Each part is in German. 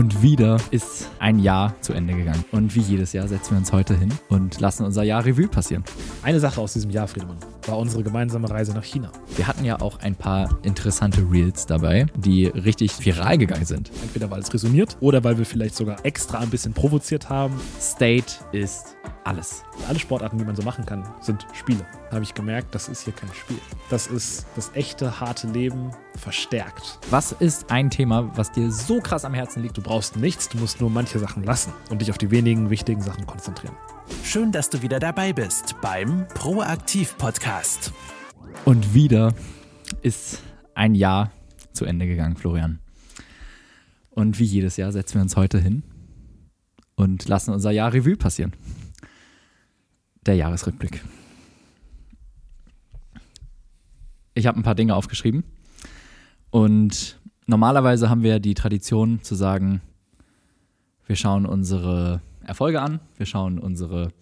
Und wieder ist ein Jahr zu Ende gegangen. Und wie jedes Jahr setzen wir uns heute hin und lassen unser Jahr Revue passieren. Eine Sache aus diesem Jahr, Friedemann, war unsere gemeinsame Reise nach China. Wir hatten ja auch ein paar interessante Reels dabei, die richtig viral gegangen sind. Entweder weil es resoniert oder weil wir vielleicht sogar extra ein bisschen provoziert haben. State ist alles. Alle Sportarten, die man so machen kann, sind Spiele. Da habe ich gemerkt, das ist hier kein Spiel. Das ist das echte, harte Leben verstärkt. Was ist ein Thema, was dir so krass am Herzen liegt? Du brauchst nichts, du musst nur manche Sachen lassen und dich auf die wenigen wichtigen Sachen konzentrieren. Schön, dass du wieder dabei bist beim Proaktiv Podcast. Und wieder ist ein Jahr zu Ende gegangen, Florian. Und wie jedes Jahr setzen wir uns heute hin und lassen unser Jahr Revue passieren. Der Jahresrückblick. Ich habe ein paar Dinge aufgeschrieben und normalerweise haben wir die Tradition zu sagen, wir schauen unsere Erfolge an, wir schauen unsere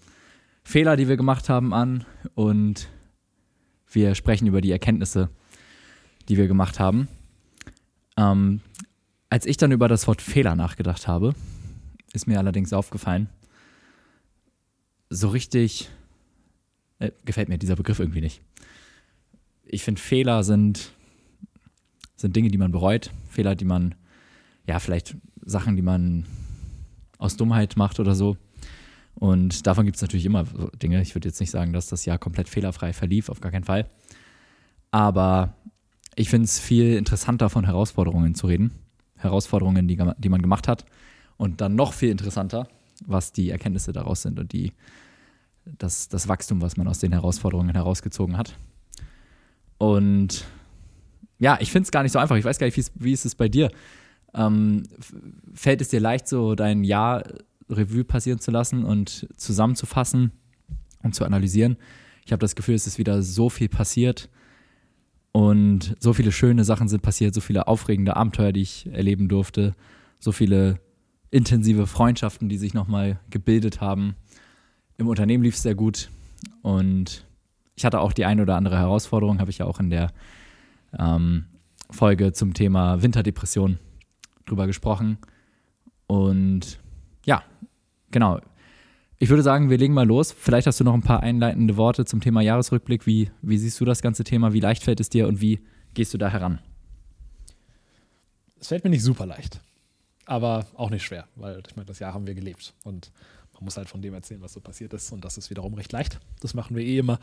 Fehler, die wir gemacht haben, an und wir sprechen über die Erkenntnisse, die wir gemacht haben. Ähm, als ich dann über das Wort Fehler nachgedacht habe, ist mir allerdings aufgefallen, so richtig äh, gefällt mir dieser Begriff irgendwie nicht. Ich finde, Fehler sind, sind Dinge, die man bereut. Fehler, die man, ja, vielleicht Sachen, die man aus Dummheit macht oder so. Und davon gibt es natürlich immer Dinge. Ich würde jetzt nicht sagen, dass das Jahr komplett fehlerfrei verlief, auf gar keinen Fall. Aber ich finde es viel interessanter, von Herausforderungen zu reden. Herausforderungen, die, die man gemacht hat. Und dann noch viel interessanter, was die Erkenntnisse daraus sind und die, das, das Wachstum, was man aus den Herausforderungen herausgezogen hat. Und ja, ich finde es gar nicht so einfach. Ich weiß gar nicht, wie ist es bei dir? Ähm, fällt es dir leicht, so dein Jahr Revue passieren zu lassen und zusammenzufassen und zu analysieren? Ich habe das Gefühl, es ist wieder so viel passiert und so viele schöne Sachen sind passiert, so viele aufregende Abenteuer, die ich erleben durfte, so viele intensive Freundschaften, die sich nochmal gebildet haben. Im Unternehmen lief es sehr gut und ich hatte auch die eine oder andere Herausforderung, habe ich ja auch in der ähm, Folge zum Thema Winterdepression drüber gesprochen. Und ja, genau. Ich würde sagen, wir legen mal los. Vielleicht hast du noch ein paar einleitende Worte zum Thema Jahresrückblick. Wie, wie siehst du das ganze Thema? Wie leicht fällt es dir und wie gehst du da heran? Es fällt mir nicht super leicht, aber auch nicht schwer, weil ich meine, das Jahr haben wir gelebt und man muss halt von dem erzählen, was so passiert ist und das ist wiederum recht leicht. Das machen wir eh immer.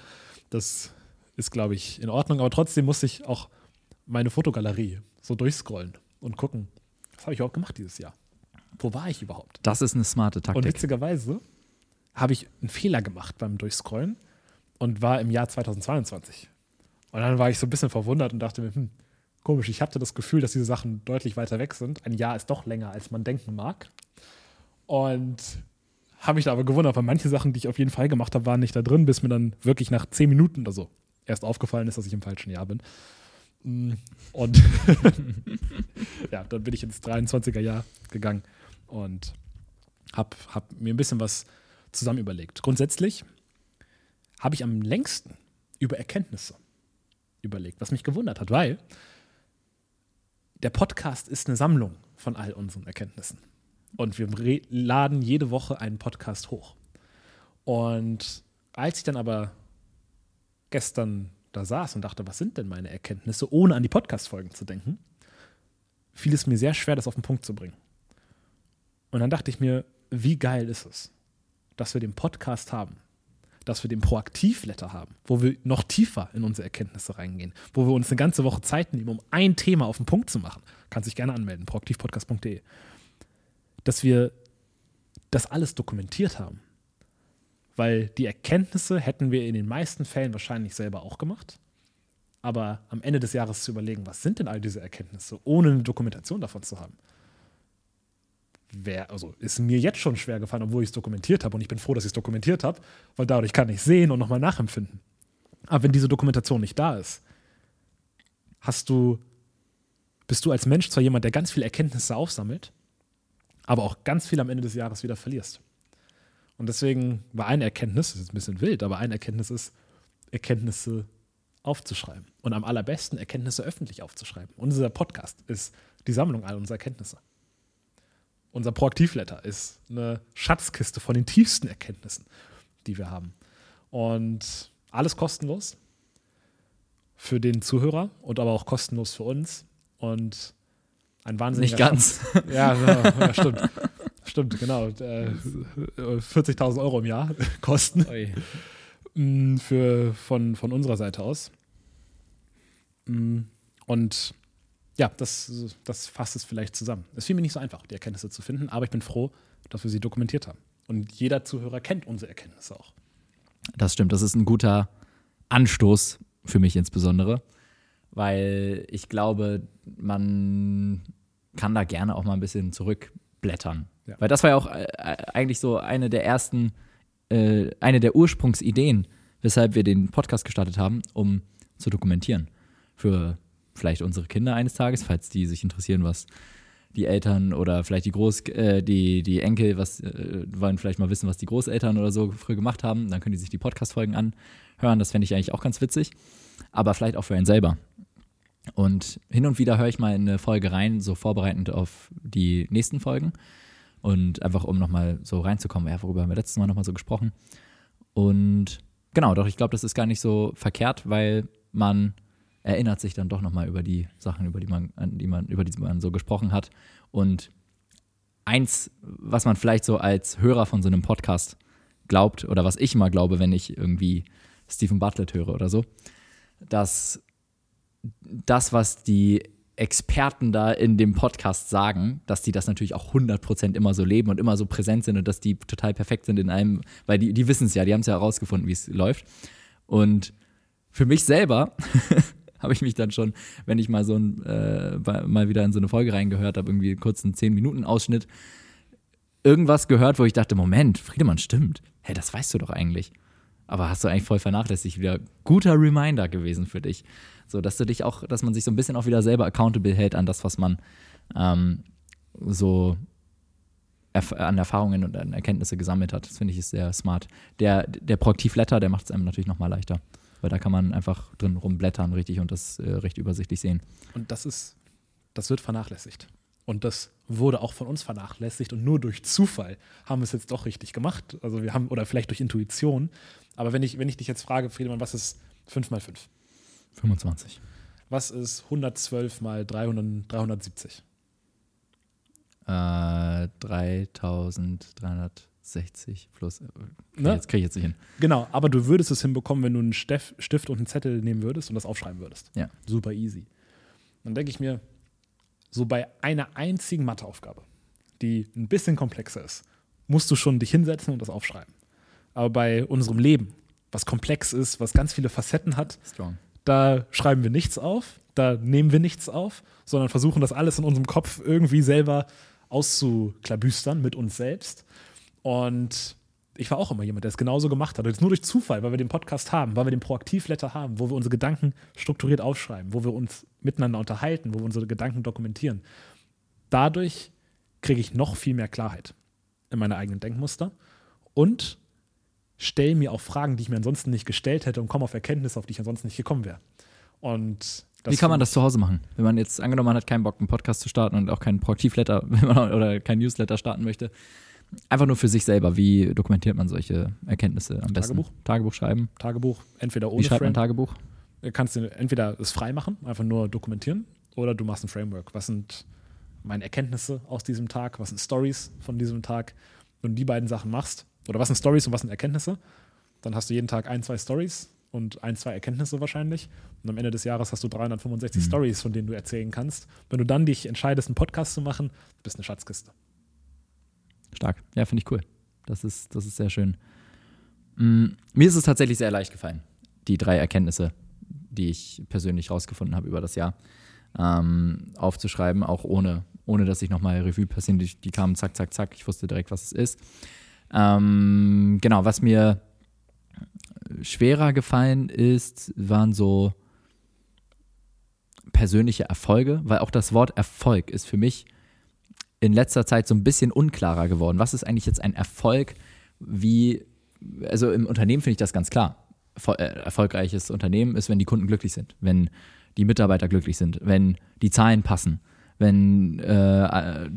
Das ist, glaube ich, in Ordnung, aber trotzdem muss ich auch meine Fotogalerie so durchscrollen und gucken, was habe ich überhaupt gemacht dieses Jahr? Wo war ich überhaupt? Das ist eine smarte Taktik. Und witzigerweise habe ich einen Fehler gemacht beim Durchscrollen und war im Jahr 2022. Und dann war ich so ein bisschen verwundert und dachte mir, hm, komisch, ich hatte das Gefühl, dass diese Sachen deutlich weiter weg sind. Ein Jahr ist doch länger, als man denken mag. Und habe mich da aber gewundert, weil manche Sachen, die ich auf jeden Fall gemacht habe, waren nicht da drin, bis mir dann wirklich nach zehn Minuten oder so erst aufgefallen ist, dass ich im falschen Jahr bin. Mm, und ja, dann bin ich ins 23er Jahr gegangen und habe hab mir ein bisschen was zusammen überlegt. Grundsätzlich habe ich am längsten über Erkenntnisse überlegt, was mich gewundert hat, weil der Podcast ist eine Sammlung von all unseren Erkenntnissen. Und wir laden jede Woche einen Podcast hoch. Und als ich dann aber gestern da saß und dachte, was sind denn meine Erkenntnisse, ohne an die Podcast-Folgen zu denken, fiel es mir sehr schwer, das auf den Punkt zu bringen. Und dann dachte ich mir, wie geil ist es, dass wir den Podcast haben, dass wir den Proaktiv-Letter haben, wo wir noch tiefer in unsere Erkenntnisse reingehen, wo wir uns eine ganze Woche Zeit nehmen, um ein Thema auf den Punkt zu machen. Kannst dich gerne anmelden, proaktivpodcast.de. Dass wir das alles dokumentiert haben. Weil die Erkenntnisse hätten wir in den meisten Fällen wahrscheinlich selber auch gemacht. Aber am Ende des Jahres zu überlegen, was sind denn all diese Erkenntnisse, ohne eine Dokumentation davon zu haben, wär, also ist mir jetzt schon schwer gefallen, obwohl ich es dokumentiert habe. Und ich bin froh, dass ich es dokumentiert habe, weil dadurch kann ich sehen und nochmal nachempfinden. Aber wenn diese Dokumentation nicht da ist, hast du, bist du als Mensch zwar jemand, der ganz viele Erkenntnisse aufsammelt, aber auch ganz viel am Ende des Jahres wieder verlierst. Und deswegen war eine Erkenntnis, das ist ein bisschen wild, aber eine Erkenntnis ist, Erkenntnisse aufzuschreiben. Und am allerbesten Erkenntnisse öffentlich aufzuschreiben. Und unser Podcast ist die Sammlung all unserer Erkenntnisse. unser Proaktivletter ist eine Schatzkiste von den tiefsten Erkenntnissen, die wir haben. Und alles kostenlos für den Zuhörer und aber auch kostenlos für uns. Und ein wahnsinniger Nicht ganz. Schatz. Ja, ja, ja, stimmt. Stimmt, genau. Äh, 40.000 Euro im Jahr kosten mm, für, von, von unserer Seite aus. Mm, Und ja, das, das fasst es vielleicht zusammen. Es fiel mir nicht so einfach, die Erkenntnisse zu finden, aber ich bin froh, dass wir sie dokumentiert haben. Und jeder Zuhörer kennt unsere Erkenntnisse auch. Das stimmt, das ist ein guter Anstoß für mich insbesondere, weil ich glaube, man kann da gerne auch mal ein bisschen zurückblättern. Ja. Weil das war ja auch äh, eigentlich so eine der ersten, äh, eine der Ursprungsideen, weshalb wir den Podcast gestartet haben, um zu dokumentieren. Für vielleicht unsere Kinder eines Tages, falls die sich interessieren, was die Eltern oder vielleicht die Groß, äh, die, die Enkel, was äh, wollen vielleicht mal wissen, was die Großeltern oder so früher gemacht haben. Dann können die sich die Podcast-Folgen anhören. Das fände ich eigentlich auch ganz witzig. Aber vielleicht auch für einen selber. Und hin und wieder höre ich mal in eine Folge rein, so vorbereitend auf die nächsten Folgen. Und einfach, um nochmal so reinzukommen, ja, worüber haben wir letztes Mal nochmal so gesprochen. Und genau, doch, ich glaube, das ist gar nicht so verkehrt, weil man erinnert sich dann doch nochmal über die Sachen, über die man, an die man, über die man so gesprochen hat. Und eins, was man vielleicht so als Hörer von so einem Podcast glaubt, oder was ich immer glaube, wenn ich irgendwie Stephen Bartlett höre oder so, dass das, was die Experten da in dem Podcast sagen, dass die das natürlich auch 100% immer so leben und immer so präsent sind und dass die total perfekt sind in einem, weil die, die wissen es ja, die haben es ja herausgefunden, wie es läuft. Und für mich selber habe ich mich dann schon, wenn ich mal so ein, äh, mal wieder in so eine Folge reingehört habe, irgendwie einen 10-Minuten-Ausschnitt, irgendwas gehört, wo ich dachte, Moment, Friedemann, stimmt. Hä, das weißt du doch eigentlich. Aber hast du eigentlich voll vernachlässigt. Wieder guter Reminder gewesen für dich. So, dass du dich auch, dass man sich so ein bisschen auch wieder selber accountable hält an das, was man ähm, so erf an Erfahrungen und an Erkenntnisse gesammelt hat. Das finde ich ist sehr smart. Der, der Proaktiv-Letter, der macht es einem natürlich nochmal leichter. Weil da kann man einfach drin rumblättern, richtig, und das äh, recht übersichtlich sehen. Und das ist, das wird vernachlässigt. Und das wurde auch von uns vernachlässigt und nur durch Zufall haben wir es jetzt doch richtig gemacht. Also wir haben, oder vielleicht durch Intuition. Aber wenn ich, wenn ich dich jetzt frage, Friedemann, was ist 5 mal 5? 25. Was ist 112 mal 300, 370? Äh, 3360 plus. Äh, krieg Ne? Jetzt kriege ich jetzt nicht hin. Genau, aber du würdest es hinbekommen, wenn du einen Stift und einen Zettel nehmen würdest und das aufschreiben würdest. Ja. Super easy. Dann denke ich mir, so bei einer einzigen Matheaufgabe, die ein bisschen komplexer ist, musst du schon dich hinsetzen und das aufschreiben. Aber bei unserem Leben, was komplex ist, was ganz viele Facetten hat, Strong. da schreiben wir nichts auf, da nehmen wir nichts auf, sondern versuchen das alles in unserem Kopf irgendwie selber auszuklabüstern mit uns selbst. Und ich war auch immer jemand, der es genauso gemacht hat. Und jetzt nur durch Zufall, weil wir den Podcast haben, weil wir den Proaktivletter haben, wo wir unsere Gedanken strukturiert aufschreiben, wo wir uns miteinander unterhalten, wo wir unsere Gedanken dokumentieren. Dadurch kriege ich noch viel mehr Klarheit in meine eigenen Denkmuster und stelle mir auch Fragen, die ich mir ansonsten nicht gestellt hätte und komme auf Erkenntnisse, auf die ich ansonsten nicht gekommen wäre. Und Wie kann man das zu Hause machen? Wenn man jetzt angenommen, man hat keinen Bock, einen Podcast zu starten und auch keinen Proaktivletter oder kein Newsletter starten möchte. Einfach nur für sich selber. Wie dokumentiert man solche Erkenntnisse am besten? Tagebuch. Tagebuch schreiben. Tagebuch entweder Wie ohne schreibt man ein Frame. Tagebuch? Du kannst du entweder es frei machen, einfach nur dokumentieren, oder du machst ein Framework. Was sind meine Erkenntnisse aus diesem Tag? Was sind Stories von diesem Tag? Wenn du die beiden Sachen machst, oder was sind Stories und was sind Erkenntnisse, dann hast du jeden Tag ein, zwei Stories und ein, zwei Erkenntnisse wahrscheinlich. Und am Ende des Jahres hast du 365 Mhm. Stories, von denen du erzählen kannst. Wenn du dann dich entscheidest, einen Podcast zu machen, bist du eine Schatzkiste. Stark. Ja, finde ich cool. Das ist, das ist sehr schön. Mm, mir ist es tatsächlich sehr leicht gefallen, die drei Erkenntnisse, die ich persönlich rausgefunden habe über das Jahr, ähm, aufzuschreiben, auch ohne, ohne dass ich nochmal Revue passieren. Die, die kamen zack, zack, zack. Ich wusste direkt, was es ist. Ähm, genau, was mir schwerer gefallen ist, waren so persönliche Erfolge, weil auch das Wort Erfolg ist für mich in letzter Zeit so ein bisschen unklarer geworden. Was ist eigentlich jetzt ein Erfolg? Wie, also im Unternehmen finde ich das ganz klar. Äh, Erfolgreiches Unternehmen ist, wenn die Kunden glücklich sind, wenn die Mitarbeiter glücklich sind, wenn die Zahlen passen, wenn äh,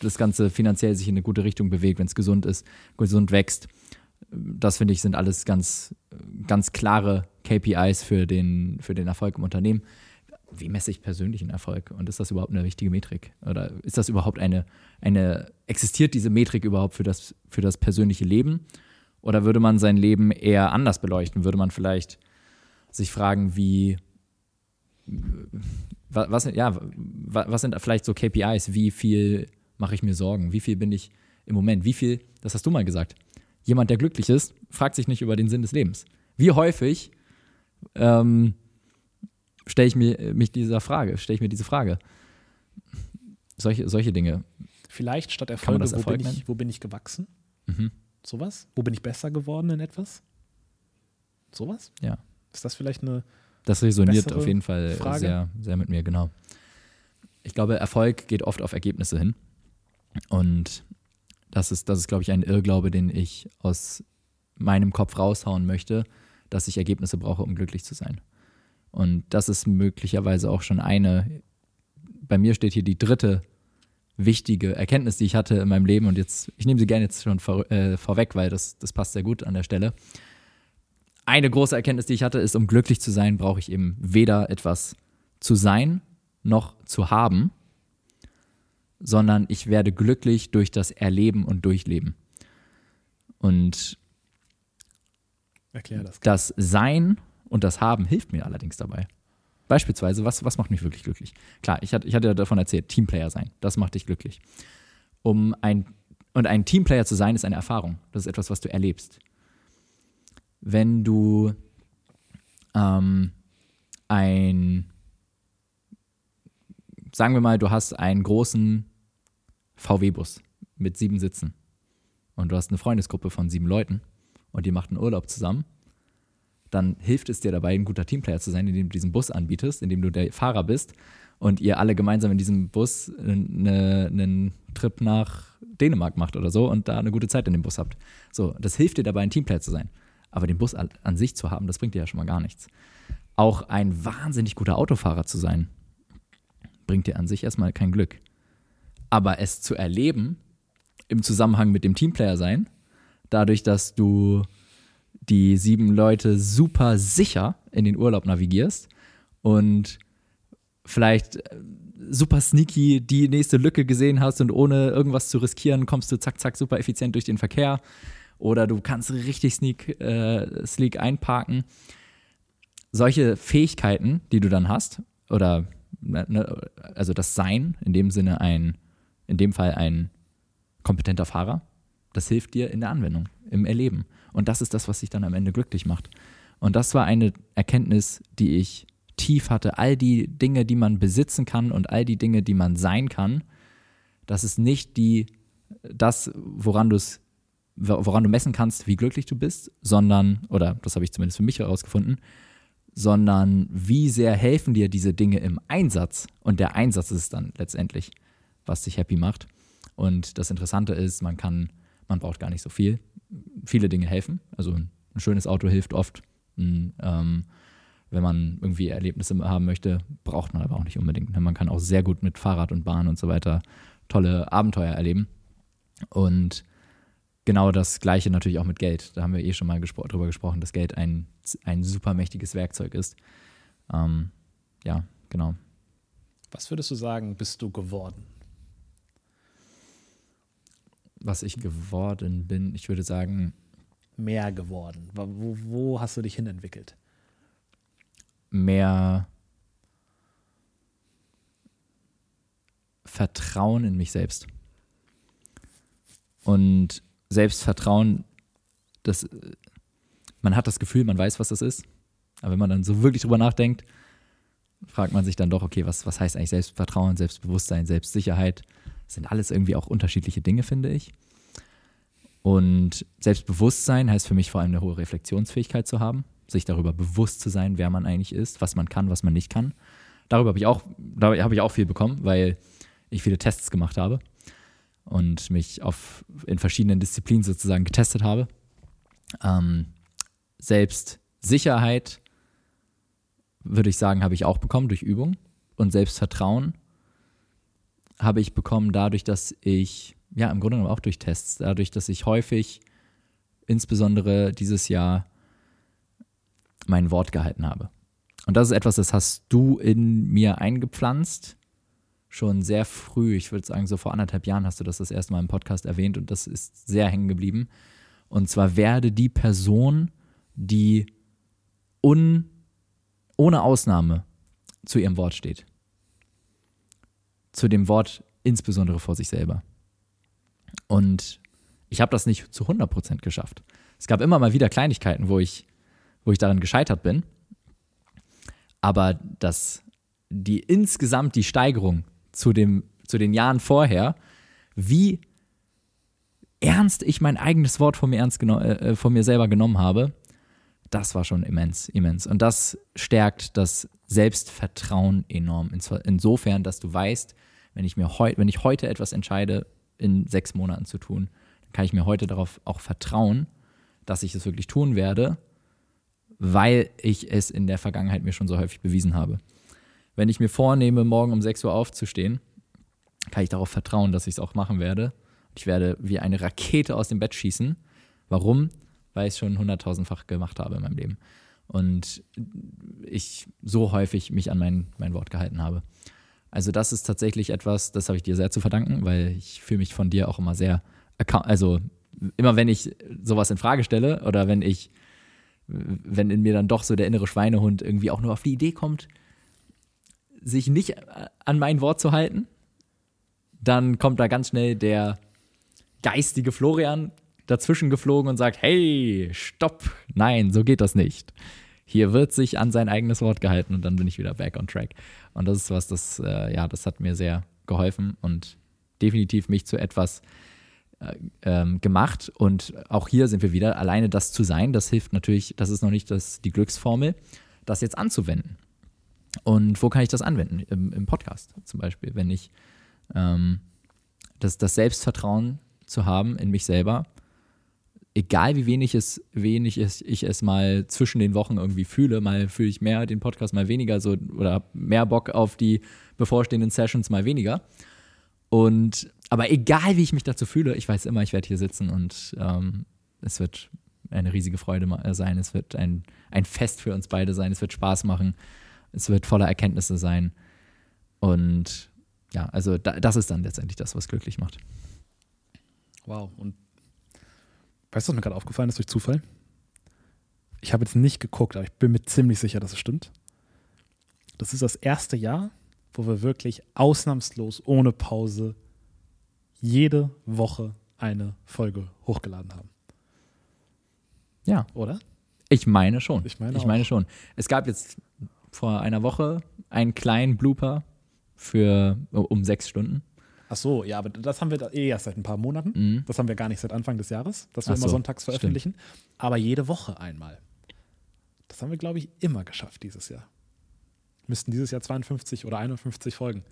das Ganze finanziell sich in eine gute Richtung bewegt, wenn es gesund ist, gesund wächst. Das finde ich sind alles ganz, ganz klare KPIs für den, für den Erfolg im Unternehmen. Wie messe ich persönlichen Erfolg? Und ist das überhaupt eine richtige Metrik? Oder ist das überhaupt eine, eine existiert diese Metrik überhaupt für das, für das persönliche Leben? Oder würde man sein Leben eher anders beleuchten? Würde man vielleicht sich fragen, wie, was, ja, was sind vielleicht so KPIs? Wie viel mache ich mir Sorgen? Wie viel bin ich im Moment? Wie viel, das hast du mal gesagt, jemand, der glücklich ist, fragt sich nicht über den Sinn des Lebens. Wie häufig ähm, stelle ich mir mich dieser Frage, stelle ich mir diese Frage? Solche, solche Dinge. Vielleicht statt Erfolge, wo, Erfolg bin ich, wo bin ich gewachsen? Mhm. Sowas? Wo bin ich besser geworden in etwas? Sowas? Ja. Ist das vielleicht eine das resoniert auf jeden Fall sehr, sehr mit mir, genau. Ich glaube, Erfolg geht oft auf Ergebnisse hin. Und das ist, das ist, glaube ich, ein Irrglaube, den ich aus meinem Kopf raushauen möchte, dass ich Ergebnisse brauche, um glücklich zu sein. Und das ist möglicherweise auch schon eine, bei mir steht hier die dritte wichtige Erkenntnis, die ich hatte in meinem Leben. Und jetzt, ich nehme sie gerne jetzt schon vor, äh, vorweg, weil das, das passt sehr gut an der Stelle eine große Erkenntnis, die ich hatte, ist, um glücklich zu sein, brauche ich eben weder etwas zu sein noch zu haben, sondern ich werde glücklich durch das Erleben und Durchleben. Und das, das Sein und das Haben hilft mir allerdings dabei. Beispielsweise, was, was macht mich wirklich glücklich? Klar, ich hatte, ich hatte davon erzählt, Teamplayer sein, das macht dich glücklich. Um ein, und ein Teamplayer zu sein, ist eine Erfahrung. Das ist etwas, was du erlebst wenn du ähm, ein, sagen wir mal, du hast einen großen VW-Bus mit sieben Sitzen und du hast eine Freundesgruppe von sieben Leuten und ihr macht einen Urlaub zusammen, dann hilft es dir dabei, ein guter Teamplayer zu sein, indem du diesen Bus anbietest, indem du der Fahrer bist und ihr alle gemeinsam in diesem Bus eine, einen Trip nach Dänemark macht oder so und da eine gute Zeit in dem Bus habt. So, das hilft dir dabei, ein Teamplayer zu sein. Aber den Bus an, sich zu haben, das bringt dir ja schon mal gar nichts. Auch ein wahnsinnig guter Autofahrer zu sein, bringt dir an sich erstmal kein Glück. Aber es zu erleben, im Zusammenhang mit dem Teamplayer sein, dadurch, dass du die sieben Leute super sicher in den Urlaub navigierst und vielleicht äh, super sneaky die nächste Lücke gesehen hast und ohne irgendwas zu riskieren, kommst du zack, zack, super effizient durch den Verkehr oder du kannst richtig sneak, äh, sleek einparken. Solche Fähigkeiten, die du dann hast, oder ne, ne, also das Sein, in dem Sinne ein, in dem Fall ein kompetenter Fahrer, das hilft dir in der Anwendung, im Erleben. Und das ist das, was dich dann am Ende glücklich macht. Und das war eine Erkenntnis, die ich tief hatte. All die Dinge, die man besitzen kann und all die Dinge, die man sein kann, das ist nicht die, das, woran du es woran du messen kannst, wie glücklich du bist, sondern, oder das habe ich zumindest für mich herausgefunden, sondern wie sehr helfen dir diese Dinge im Einsatz. Und der Einsatz ist dann letztendlich, was dich happy macht. Und das Interessante ist, man kann, man braucht gar nicht so viel. Viele Dinge helfen. Also ein schönes Auto hilft oft. Ähm, wenn man irgendwie Erlebnisse haben möchte, braucht man aber auch nicht unbedingt. Man kann auch sehr gut mit Fahrrad und Bahn und so weiter tolle Abenteuer erleben. Und genau das Gleiche natürlich auch mit Geld. Da haben wir eh schon mal gespro drüber gesprochen, dass Geld ein, ein super mächtiges Werkzeug ist. Ähm, ja, genau. Was würdest du sagen, bist du geworden? Was ich geworden bin, ich würde sagen. Mehr geworden. Wo, wo hast du dich hinentwickelt? Mehr Vertrauen in mich selbst. Und Selbstvertrauen, das, man hat das Gefühl, man weiß, was das ist. Aber wenn man dann so wirklich drüber nachdenkt, fragt man sich dann doch, okay, was, was heißt eigentlich Selbstvertrauen, Selbstbewusstsein, Selbstsicherheit? Das sind alles irgendwie auch unterschiedliche Dinge, finde ich. Und Selbstbewusstsein heißt für mich vor allem eine hohe Reflexionsfähigkeit zu haben, sich darüber bewusst zu sein, wer man eigentlich ist, was man kann, was man nicht kann. Darüber habe ich auch, darüber habe ich auch viel bekommen, weil ich viele Tests gemacht habe und mich auf, in verschiedenen Disziplinen sozusagen getestet habe. Ähm, Selbstsicherheit, würde ich sagen, habe ich auch bekommen durch Übung. Und Selbstvertrauen habe ich bekommen dadurch, dass ich, ja, im Grunde genommen auch durch Tests, dadurch, dass ich häufig, insbesondere dieses Jahr, mein Wort gehalten habe. Und das ist etwas, das hast du in mir eingepflanzt, schon sehr früh. Ich würde sagen, so vor anderthalb Jahren hast du das das erste Mal im Podcast erwähnt und das ist sehr hängen geblieben. Und zwar werde die Person, die un, ohne Ausnahme zu ihrem Wort steht. Zu dem Wort insbesondere vor sich selber. Und ich habe das nicht zu 100% geschafft. Es gab immer mal wieder Kleinigkeiten, wo ich, wo ich daran gescheitert bin. Aber das, die insgesamt die Steigerung zu, dem, zu den Jahren vorher, wie ernst ich mein eigenes Wort von mir, ernst äh, von mir selber genommen habe, das war schon immens, immens. Und das stärkt das Selbstvertrauen enorm. Insofern, dass du weißt, wenn ich mir heute, wenn ich heute etwas entscheide, in sechs Monaten zu tun, dann kann ich mir heute darauf auch vertrauen, dass ich es wirklich tun werde, weil ich es in der Vergangenheit mir schon so häufig bewiesen habe. Wenn ich mir vornehme, morgen um 6 Uhr aufzustehen, kann ich darauf vertrauen, dass ich es auch machen werde. Ich werde wie eine Rakete aus dem Bett schießen. Warum? Weil ich es schon hunderttausendfach gemacht habe in meinem Leben. Und ich so häufig mich an mein, mein Wort gehalten habe. Also das ist tatsächlich etwas, das habe ich dir sehr zu verdanken, weil ich fühle mich von dir auch immer sehr, also immer wenn ich sowas in Frage stelle oder wenn ich, wenn in mir dann doch so der innere Schweinehund irgendwie auch nur auf die Idee kommt, sich nicht an mein Wort zu halten, dann kommt da ganz schnell der geistige Florian dazwischen geflogen und sagt, hey, stopp, nein, so geht das nicht. Hier wird sich an sein eigenes Wort gehalten und dann bin ich wieder back on track. Und das ist was, das, äh, ja, das hat mir sehr geholfen und definitiv mich zu etwas äh, ähm, gemacht. Und auch hier sind wir wieder, alleine das zu sein, das hilft natürlich, das ist noch nicht das, die Glücksformel, das jetzt anzuwenden. Und wo kann ich das anwenden? Im, im Podcast zum Beispiel, wenn ich ähm, das, das Selbstvertrauen zu haben in mich selber, egal wie wenig es, wenig es, ich es mal zwischen den Wochen irgendwie fühle, mal fühle ich mehr den Podcast, mal weniger so oder mehr Bock auf die bevorstehenden Sessions, mal weniger. Und aber egal wie ich mich dazu fühle, ich weiß immer, ich werde hier sitzen und ähm, es wird eine riesige Freude sein. Es wird ein, ein Fest für uns beide sein. Es wird Spaß machen. Es wird voller Erkenntnisse sein. Und ja, also da, das ist dann letztendlich das, was glücklich macht. Wow. Und weißt du, was mir gerade aufgefallen ist durch Zufall? Ich habe jetzt nicht geguckt, aber ich bin mir ziemlich sicher, dass es stimmt. Das ist das erste Jahr, wo wir wirklich ausnahmslos ohne Pause jede Woche eine Folge hochgeladen haben. Ja. Oder? Ich meine schon. Ich meine, ich meine schon. Es gab jetzt vor einer Woche einen kleinen Blooper für um sechs Stunden. Ach so, ja, aber das haben wir eh erst seit ein paar Monaten. Mhm. Das haben wir gar nicht seit Anfang des Jahres, dass wir Ach immer so, sonntags veröffentlichen. Aber jede Woche einmal. Das haben wir, glaube ich, immer geschafft dieses Jahr. Müssten dieses Jahr 52 oder 51 Folgen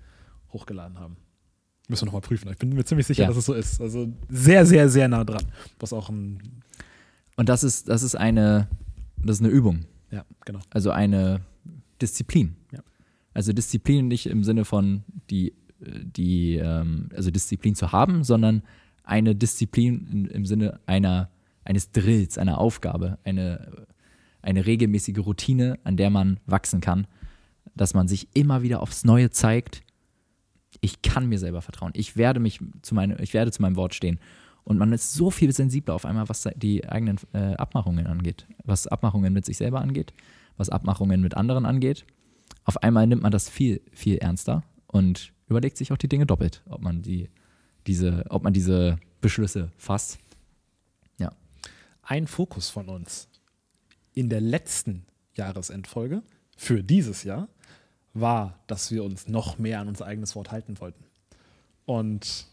hochgeladen haben. Müssen wir nochmal prüfen. Ich bin mir ziemlich sicher, Ja. dass es so ist. Also sehr, sehr, sehr nah dran. Was auch ein. Und das ist, das ist eine, das ist eine Übung. Ja, genau. Also eine Disziplin. Ja. Also Disziplin nicht im Sinne von die, die, ähm, also Disziplin zu haben, sondern eine Disziplin im, Sinne einer, eines Drills, einer Aufgabe, eine, eine regelmäßige Routine, an der man wachsen kann, dass man sich immer wieder aufs Neue zeigt, ich kann mir selber vertrauen. Ich werde mich zu meine, ich werde zu meinem Wort stehen. Und man ist so viel sensibler auf einmal, was die eigenen äh, Abmachungen angeht, was Abmachungen mit sich selber angeht, was Abmachungen mit anderen angeht. Auf einmal nimmt man das viel, viel ernster und überlegt sich auch die Dinge doppelt, ob man die, diese, ob man diese Beschlüsse fasst. Ja. Ein Fokus von uns in der letzten Jahresendfolge für dieses Jahr war, dass wir uns noch mehr an unser eigenes Wort halten wollten. Und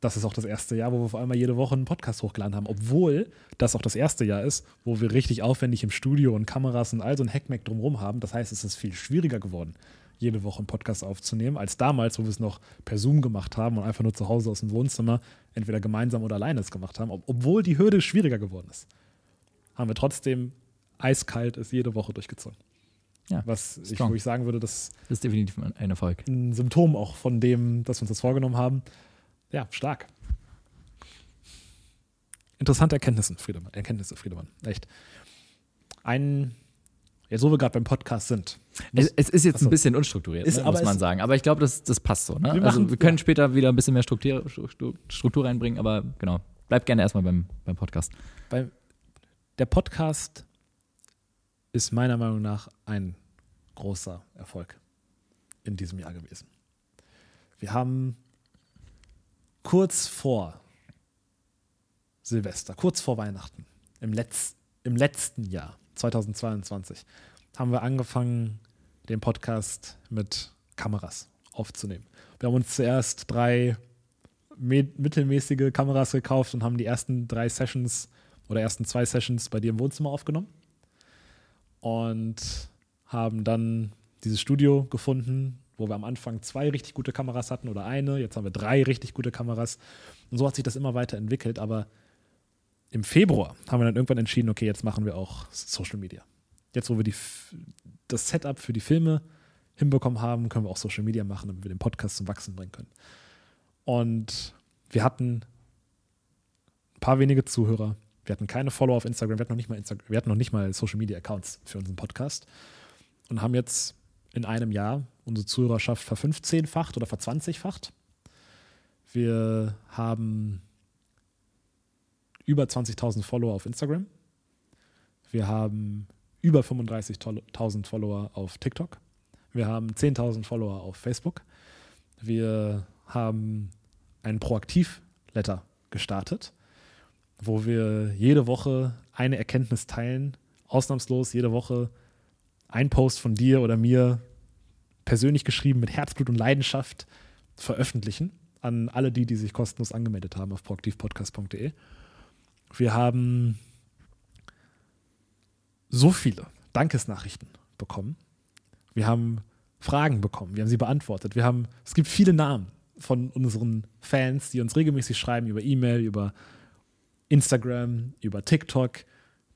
das ist auch das erste Jahr, wo wir vor allem jede Woche einen Podcast hochgeladen haben, obwohl das auch das erste Jahr ist, wo wir richtig aufwendig im Studio und Kameras und all so ein Hackmack drumherum haben. Das heißt, es ist viel schwieriger geworden, jede Woche einen Podcast aufzunehmen, als damals, wo wir es noch per Zoom gemacht haben und einfach nur zu Hause aus dem Wohnzimmer entweder gemeinsam oder alleine es gemacht haben. Ob obwohl die Hürde schwieriger geworden ist, haben wir trotzdem eiskalt es jede Woche durchgezogen. Ja, Was ich, wo ich sagen würde, das Das ist definitiv ein Erfolg. ein Symptom auch von dem, dass wir uns das vorgenommen haben. Ja, stark. Interessante Erkenntnisse, Friedemann. Erkenntnisse, Friedemann. Echt. Ein, ja, so wir gerade beim Podcast sind. Es, es ist jetzt Achso. ein bisschen unstrukturiert, Ist ne, muss man sagen. Aber ich glaube, das, das passt so. Ne? Wir Wir, machen- also, wir können später wieder ein bisschen mehr Struktur, Struktur, reinbringen, aber genau. Bleibt gerne erstmal beim, beim Podcast. Bei, der Podcast ist meiner Meinung nach ein großer Erfolg in diesem Jahr gewesen. Wir haben kurz vor Silvester, kurz vor Weihnachten, im, Letz-, im letzten Jahr, 2022, haben wir angefangen, den Podcast mit Kameras aufzunehmen. Wir haben uns zuerst drei mittelmäßige Kameras gekauft und haben die ersten drei Sessions oder ersten zwei Sessions bei dir im Wohnzimmer aufgenommen und haben dann dieses Studio gefunden, wo wir am Anfang zwei richtig gute Kameras hatten oder eine, jetzt haben wir drei richtig gute Kameras und so hat sich das immer weiter entwickelt, aber im Februar haben wir dann irgendwann entschieden, okay, jetzt machen wir auch Social Media. Jetzt, wo wir die, das Setup für die Filme hinbekommen haben, können wir auch Social Media machen, damit wir den Podcast zum Wachsen bringen können. Und wir hatten ein paar wenige Zuhörer. Wir hatten keine Follower auf Instagram, wir hatten noch nicht mal, Instagram, wir hatten noch nicht mal Social Media Accounts für unseren Podcast und haben jetzt in einem Jahr unsere Zuhörerschaft verfünfzehnfacht oder verzwanzigfacht. Wir haben über 20.000 Follower auf Instagram. Wir haben über 35.000 Follower auf TikTok. Wir haben 10.000 Follower auf Facebook. Wir haben einen Proaktiv-Letter gestartet, wo wir jede Woche eine Erkenntnis teilen, ausnahmslos jede Woche ein Post von dir oder mir persönlich geschrieben mit Herzblut und Leidenschaft veröffentlichen an alle die, die sich kostenlos angemeldet haben auf proaktivpodcast.de. Wir haben so viele Dankesnachrichten bekommen. Wir haben Fragen bekommen, wir haben sie beantwortet. Wir haben, es gibt viele Namen von unseren Fans, die uns regelmäßig schreiben über E-Mail, über Instagram, über TikTok,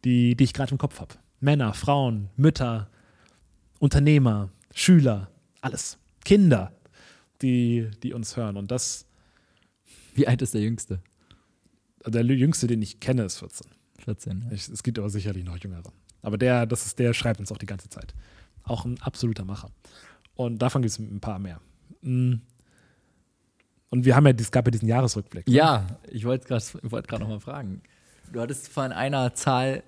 die, die ich gerade im Kopf habe. Männer, Frauen, Mütter, Unternehmer, Schüler, alles. Kinder, die, die uns hören. Und das, Wie alt ist der Jüngste? Der jüngste, den ich kenne, ist 14. 14. ja. Es gibt aber sicherlich noch jüngere. Aber der, das ist, der schreibt uns auch die ganze Zeit. Auch ein absoluter Macher. Und davon gibt es ein paar mehr. Mm. Und wir haben ja, es gab ja diesen Jahresrückblick. ne? Ja, ich wollte gerade wollt grad noch mal fragen. Du hattest von einer Zahl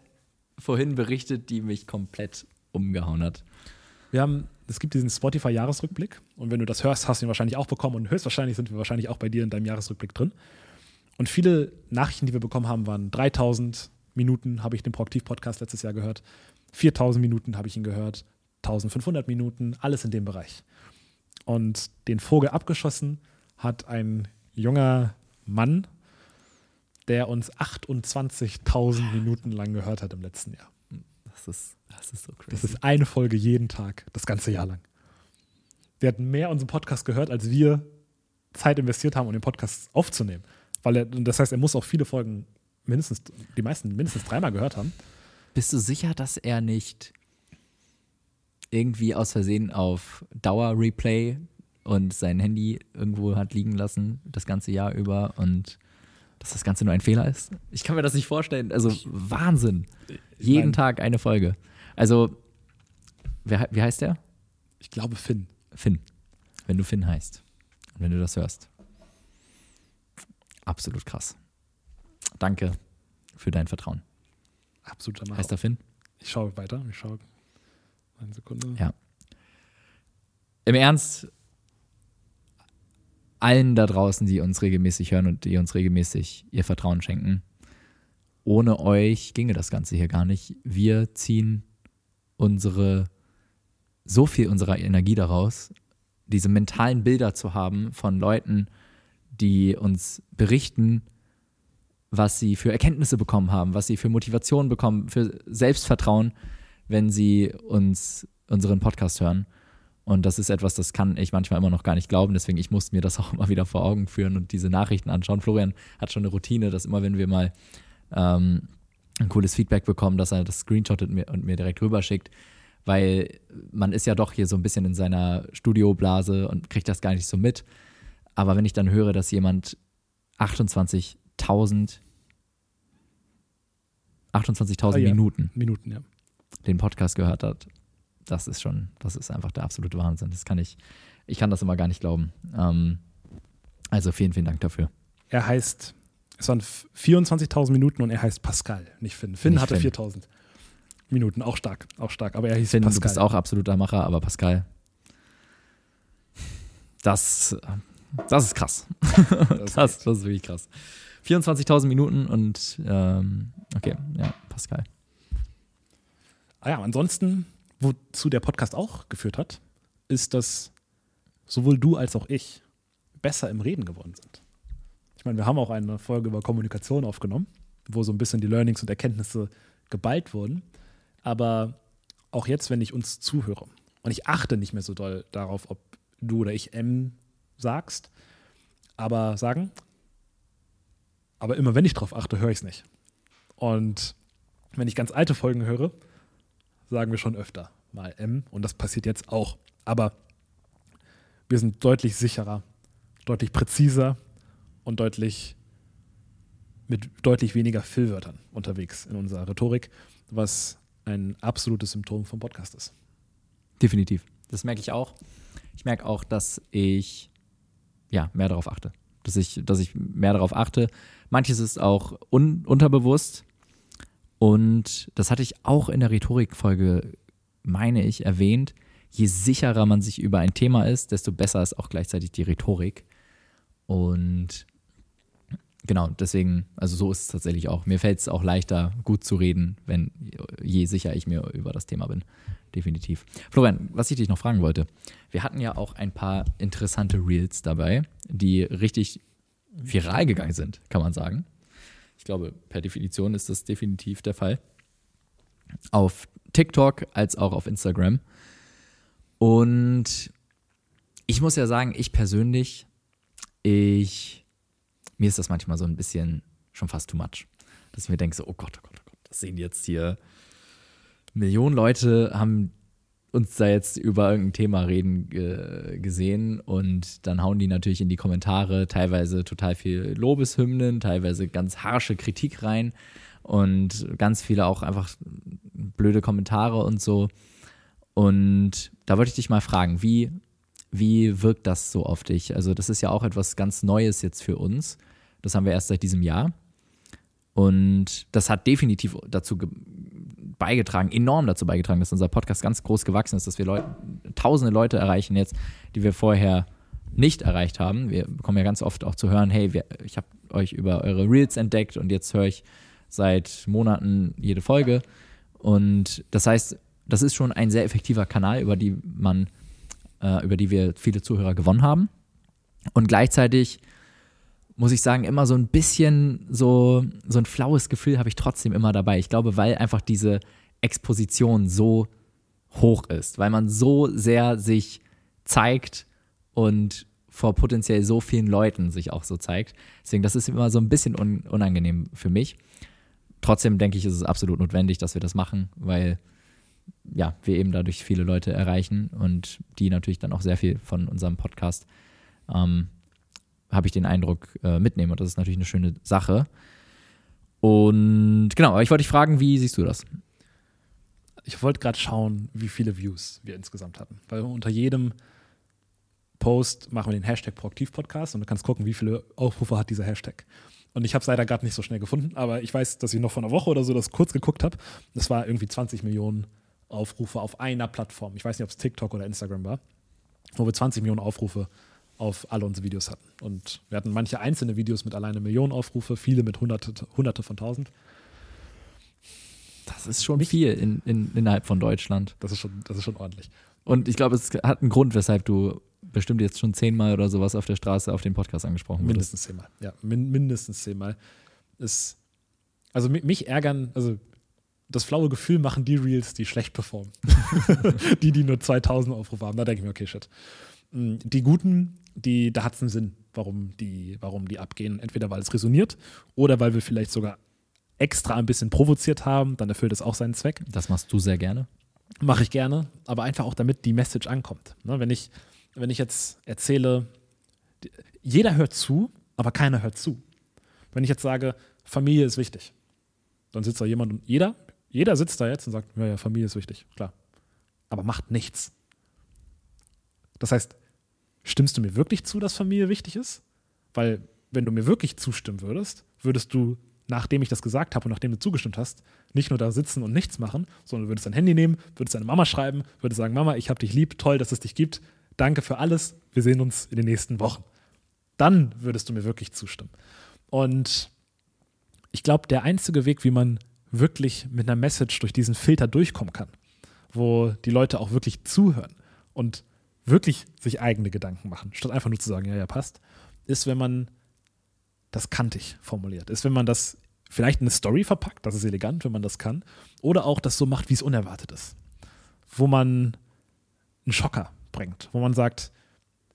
vorhin berichtet, die mich komplett umgehauen hat. Wir haben, es gibt diesen Spotify-Jahresrückblick. Und wenn du das hörst, hast du ihn wahrscheinlich auch bekommen. Und höchstwahrscheinlich sind wir wahrscheinlich auch bei dir in deinem Jahresrückblick drin. Und viele Nachrichten, die wir bekommen haben, waren 3000 Minuten habe ich den Proaktiv-Podcast letztes Jahr gehört. 4000 Minuten habe ich ihn gehört. 1500 Minuten, alles in dem Bereich. Und den Vogel abgeschossen hat ein junger Mann, der uns 28.000 Minuten lang gehört hat im letzten Jahr. Das ist, das ist so crazy. Das ist eine Folge jeden Tag, das ganze Jahr lang. Der hat mehr unseren Podcast gehört, als wir Zeit investiert haben, um den Podcast aufzunehmen. Weil er, das heißt, er muss auch viele Folgen mindestens, die meisten mindestens dreimal gehört haben. Bist du sicher, dass er nicht irgendwie aus Versehen auf Dauer-Replay und sein Handy irgendwo hat liegen lassen, das ganze Jahr über und dass das Ganze nur ein Fehler ist? Ich kann mir das nicht vorstellen. Also Wahnsinn. Jeden mein- Tag eine Folge. Also, wer, wie heißt der? Ich glaube, Finn. Finn. Wenn du Finn heißt und wenn du das hörst. Absolut krass. Danke für dein Vertrauen. Absoluter Macher. Heißt er Finn? Ich schaue weiter. Ich schaue. Eine Sekunde. Ja. Im Ernst, allen da draußen, die uns regelmäßig hören und die uns regelmäßig ihr Vertrauen schenken, ohne euch ginge das Ganze hier gar nicht. Wir ziehen unsere, so viel unserer Energie daraus, diese mentalen Bilder zu haben von Leuten, die uns berichten, was sie für Erkenntnisse bekommen haben, was sie für Motivation bekommen, für Selbstvertrauen, wenn sie uns unseren Podcast hören. Und das ist etwas, das kann ich manchmal immer noch gar nicht glauben. Deswegen, ich muss mir das auch immer wieder vor Augen führen und diese Nachrichten anschauen. Florian hat schon eine Routine, dass immer, wenn wir mal ähm, ein cooles Feedback bekommen, dass er das screenshottet und mir direkt rüberschickt, weil man ist ja doch hier so ein bisschen in seiner Studioblase und kriegt das gar nicht so mit. Aber wenn ich dann höre, dass jemand 28.000 28.000 Ah, ja. Minuten Minuten, ja. den Podcast gehört hat, das ist schon, das ist einfach der absolute Wahnsinn. Das kann ich, ich kann das immer gar nicht glauben. Ähm, also vielen, vielen Dank dafür. Er heißt, es waren 24.000 Minuten und er heißt Pascal, nicht Finn. Finn Nicht hatte Finn. 4.000 Minuten, auch stark, auch stark. Aber er hieß Finn, du Pascal. bist auch absoluter Macher, aber Pascal, das, das ist krass. Das Das, ist das ist wirklich krass. 24.000 Minuten und ähm, okay, ja, Pascal. Ah ja, ansonsten, wozu der Podcast auch geführt hat, ist, dass sowohl du als auch ich besser im Reden geworden sind. Ich meine, wir haben auch eine Folge über Kommunikation aufgenommen, wo so ein bisschen die Learnings und Erkenntnisse geballt wurden. Aber auch jetzt, wenn ich uns zuhöre und ich achte nicht mehr so doll darauf, ob du oder ich M sagst, aber sagen, aber immer wenn ich drauf achte, höre ich es nicht. Und wenn ich ganz alte Folgen höre, sagen wir schon öfter mal M und das passiert jetzt auch. Aber wir sind deutlich sicherer, deutlich präziser und deutlich mit deutlich weniger Füllwörtern unterwegs in unserer Rhetorik, was ein absolutes Symptom vom Podcast ist. Definitiv. Das merke ich auch. Ich merke auch, dass ich ja mehr darauf achte. Dass ich, dass ich mehr darauf achte. Manches ist auch un unterbewusst. Und das hatte ich auch in der Rhetorikfolge, meine ich, erwähnt. Je sicherer man sich über ein Thema ist, desto besser ist auch gleichzeitig die Rhetorik. Und genau, deswegen, also so ist es tatsächlich auch. Mir fällt es auch leichter, gut zu reden, wenn je sicher ich mir über das Thema bin. Definitiv. Florian, was ich dich noch fragen wollte. Wir hatten ja auch ein paar interessante Reels dabei, die richtig viral gegangen sind, kann man sagen. Ich glaube, per Definition ist das definitiv der Fall. Auf TikTok als auch auf Instagram. Und ich muss ja sagen, ich persönlich, ich, mir ist das manchmal so ein bisschen schon fast too much. Dass ich mir denke, so, oh Gott, oh Gott, oh Gott, das sehen jetzt hier Millionen Leute haben uns da jetzt über irgendein Thema reden äh, gesehen und dann hauen die natürlich in die Kommentare teilweise total viel Lobeshymnen, teilweise ganz harsche Kritik rein und ganz viele auch einfach blöde Kommentare und so. Und da wollte ich dich mal fragen, wie, wie wirkt das so auf dich? Also das ist ja auch etwas ganz Neues jetzt für uns. Das haben wir erst seit diesem Jahr. Und das hat definitiv dazu ge beigetragen, enorm dazu beigetragen, dass unser Podcast ganz groß gewachsen ist, dass wir Leu tausende Leute erreichen jetzt, die wir vorher nicht erreicht haben. Wir bekommen ja ganz oft auch zu hören, hey, wir, ich habe euch über eure Reels entdeckt und jetzt höre ich seit Monaten jede Folge. Und das heißt, das ist schon ein sehr effektiver Kanal, über die man, äh, über die wir viele Zuhörer gewonnen haben. Und gleichzeitig muss ich sagen, immer so ein bisschen so, so ein flaues Gefühl habe ich trotzdem immer dabei. Ich glaube, weil einfach diese Exposition so hoch ist, weil man so sehr sich zeigt und vor potenziell so vielen Leuten sich auch so zeigt. Deswegen, das ist immer so ein bisschen un unangenehm für mich. Trotzdem denke ich, ist es absolut notwendig, dass wir das machen, weil ja, wir eben dadurch viele Leute erreichen und die natürlich dann auch sehr viel von unserem Podcast ähm, habe ich den Eindruck, äh, mitnehmen. Und das ist natürlich eine schöne Sache. Und genau, aber ich wollte dich fragen, wie siehst du das? Ich wollte gerade schauen, wie viele Views wir insgesamt hatten. Weil unter jedem Post machen wir den Hashtag Proaktiv-Podcast und du kannst gucken, wie viele Aufrufe hat dieser Hashtag. Und ich habe es leider gerade nicht so schnell gefunden, aber ich weiß, dass ich noch vor einer Woche oder so das kurz geguckt habe. Das war irgendwie 20 Millionen Aufrufe auf einer Plattform. Ich weiß nicht, ob es TikTok oder Instagram war, wo wir 20 Millionen Aufrufe auf alle unsere Videos hatten. Und wir hatten manche einzelne Videos mit alleine Millionen Aufrufe, viele mit hunderte, hunderte von tausend. Das ist schon viel in, in, innerhalb von Deutschland. Das ist schon, das ist schon ordentlich. Und ich glaube, es hat einen Grund, weshalb du bestimmt jetzt schon zehnmal oder sowas auf der Straße auf den Podcast angesprochen wurdest. Mindestens zehnmal. Ja, min mindestens zehnmal. Ist, also mi- mich ärgern, also das flaue Gefühl machen die Reels, die schlecht performen. die, die nur 2000 Aufrufe haben. Da denke ich mir, okay, shit. Mm, Die guten, die, da hat es einen Sinn, warum die, warum die abgehen. Entweder weil es resoniert oder weil wir vielleicht sogar extra ein bisschen provoziert haben, dann erfüllt es auch seinen Zweck. Das machst du sehr gerne. Mache ich gerne, aber einfach auch damit die Message ankommt. Ne, wenn, ich, wenn ich jetzt erzähle, jeder hört zu, aber keiner hört zu. Wenn ich jetzt sage, Familie ist wichtig, dann sitzt da jemand und jeder, jeder sitzt da jetzt und sagt, ja, ja, Familie ist wichtig, klar. Aber macht nichts. Das heißt, stimmst du mir wirklich zu, dass Familie wichtig ist? Weil, wenn du mir wirklich zustimmen würdest, würdest du, nachdem ich das gesagt habe und nachdem du zugestimmt hast, nicht nur da sitzen und nichts machen, sondern würdest dein Handy nehmen, würdest deine Mama schreiben, würdest sagen, Mama, ich habe dich lieb, toll, dass es dich gibt, danke für alles, wir sehen uns in den nächsten Wochen. Dann würdest du mir wirklich zustimmen. Und ich glaube, der einzige Weg, wie man wirklich mit einer Message durch diesen Filter durchkommen kann, wo die Leute auch wirklich zuhören und wirklich sich eigene Gedanken machen, statt einfach nur zu sagen, ja, ja, passt, ist, wenn man das kantig formuliert. Ist, wenn man das vielleicht in eine Story verpackt, das ist elegant, wenn man das kann, oder auch das so macht, wie es unerwartet ist. Wo man einen Schocker bringt, wo man sagt,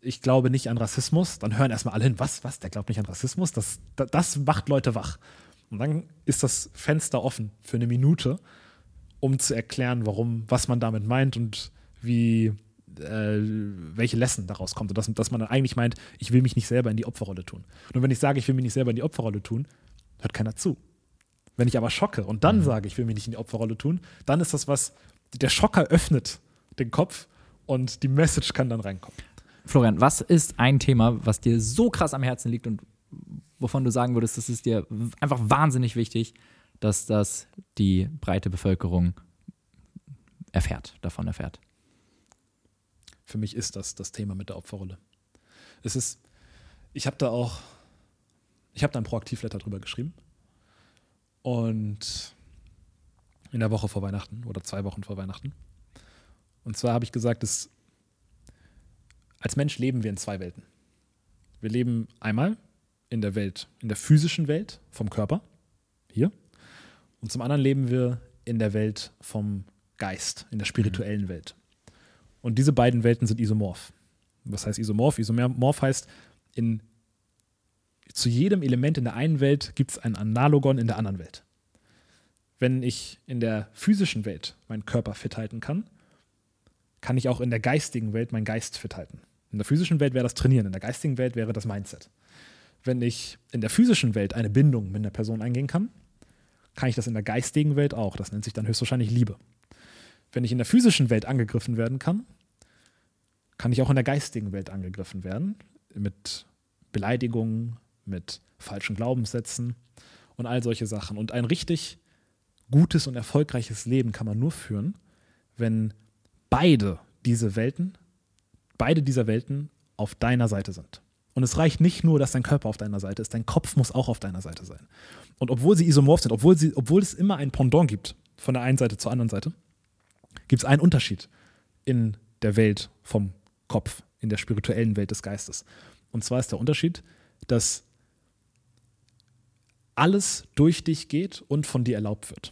ich glaube nicht an Rassismus, dann hören erstmal alle hin, was, was, der glaubt nicht an Rassismus, das, das, macht Leute wach. Und dann ist das Fenster offen für eine Minute, um zu erklären, warum, was man damit meint und wie, äh, welche Lesson daraus kommt. Und dass, dass man dann eigentlich meint, ich will mich nicht selber in die Opferrolle tun. Und wenn ich sage, ich will mich nicht selber in die Opferrolle tun, hört keiner zu. Wenn ich aber schocke und dann sage, ich will mich nicht in die Opferrolle tun, dann ist das was, der Schocker öffnet den Kopf und die Message kann dann reinkommen. Florian, was ist ein Thema, was dir so krass am Herzen liegt und wovon du sagen würdest, das ist dir einfach wahnsinnig wichtig, dass das die breite Bevölkerung erfährt, davon erfährt? Für mich ist das das Thema mit der Opferrolle. Es ist, ich habe da auch, ich habe da ein Proaktivletter drüber geschrieben und in der Woche vor Weihnachten oder zwei Wochen vor Weihnachten. Und zwar habe ich gesagt, dass als Mensch leben wir in zwei Welten. Wir leben einmal in der Welt, in der physischen Welt vom Körper, hier, und zum anderen leben wir in der Welt vom Geist, in der spirituellen Welt. Und diese beiden Welten sind isomorph. Was heißt isomorph? Isomorph heißt, in, zu jedem Element in der einen Welt gibt es ein Analogon in der anderen Welt. Wenn ich in der physischen Welt meinen Körper fit halten kann, kann ich auch in der geistigen Welt meinen Geist fit halten. In der physischen Welt wäre das Trainieren, in der geistigen Welt wäre das Mindset. Wenn ich in der physischen Welt eine Bindung mit einer Person eingehen kann, kann ich das in der geistigen Welt auch. Das nennt sich dann höchstwahrscheinlich Liebe. Wenn ich in der physischen Welt angegriffen werden kann, kann ich auch in der geistigen Welt angegriffen werden. Mit Beleidigungen, mit falschen Glaubenssätzen und all solche Sachen. Und ein richtig gutes und erfolgreiches Leben kann man nur führen, wenn beide diese Welten, beide dieser Welten auf deiner Seite sind. Und es reicht nicht nur, dass dein Körper auf deiner Seite ist, dein Kopf muss auch auf deiner Seite sein. Und obwohl sie isomorph sind, obwohl, sie, obwohl es immer ein Pendant gibt, von der einen Seite zur anderen Seite, gibt es einen Unterschied in der Welt vom Kopf, in der spirituellen Welt des Geistes. Und zwar ist der Unterschied, dass alles durch dich geht und von dir erlaubt wird.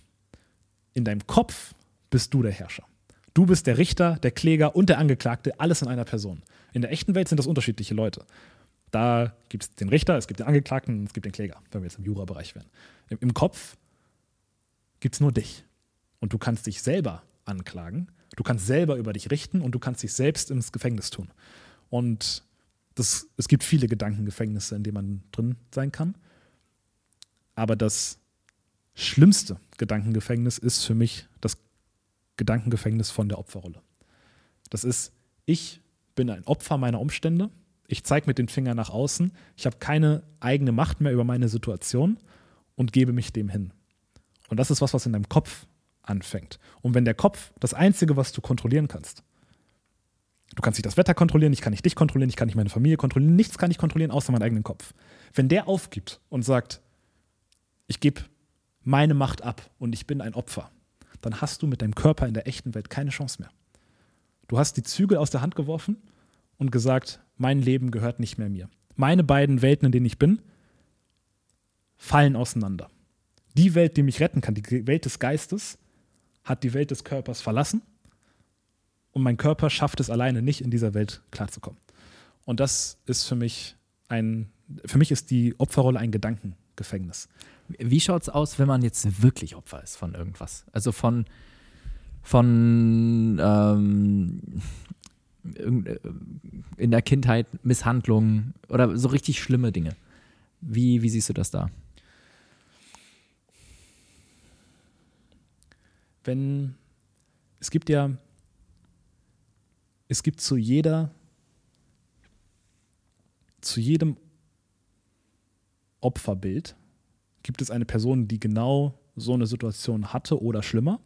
In deinem Kopf bist du der Herrscher. Du bist der Richter, der Kläger und der Angeklagte, alles in einer Person. In der echten Welt sind das unterschiedliche Leute. Da gibt es den Richter, es gibt den Angeklagten es gibt den Kläger, wenn wir jetzt im Jura-Bereich wären. Im, Im Kopf gibt es nur dich. Und du kannst dich selber anklagen, du kannst selber über dich richten und du kannst dich selbst ins Gefängnis tun. Und das, es gibt viele Gedankengefängnisse, in denen man drin sein kann. Aber das schlimmste Gedankengefängnis ist für mich das Gedankengefängnis von der Opferrolle. Das ist, ich bin ein Opfer meiner Umstände. Ich zeige mit den Fingern nach außen. Ich habe keine eigene Macht mehr über meine Situation und gebe mich dem hin. Und das ist was, was in deinem Kopf anfängt. Und wenn der Kopf das Einzige, was du kontrollieren kannst, du kannst nicht das Wetter kontrollieren, ich kann nicht dich kontrollieren, ich kann nicht meine Familie kontrollieren, nichts kann ich kontrollieren, außer meinen eigenen Kopf. Wenn der aufgibt und sagt, ich gebe meine Macht ab und ich bin ein Opfer, dann hast du mit deinem Körper in der echten Welt keine Chance mehr. Du hast die Zügel aus der Hand geworfen und gesagt, mein Leben gehört nicht mehr mir. Meine beiden Welten, in denen ich bin, fallen auseinander. Die Welt, die mich retten kann, die Welt des Geistes, hat die Welt des Körpers verlassen und mein Körper schafft es alleine nicht, in dieser Welt klarzukommen. Und das ist für mich ein, für mich ist die Opferrolle ein Gedankengefängnis. Wie schaut es aus, wenn man jetzt wirklich Opfer ist von irgendwas? Also von, von ähm, äh, in der Kindheit Misshandlungen oder so richtig schlimme Dinge. Wie, wie siehst du das da? Wenn es gibt ja, es gibt zu jeder, zu jedem Opferbild gibt es eine Person, die genau so eine Situation hatte oder schlimmer,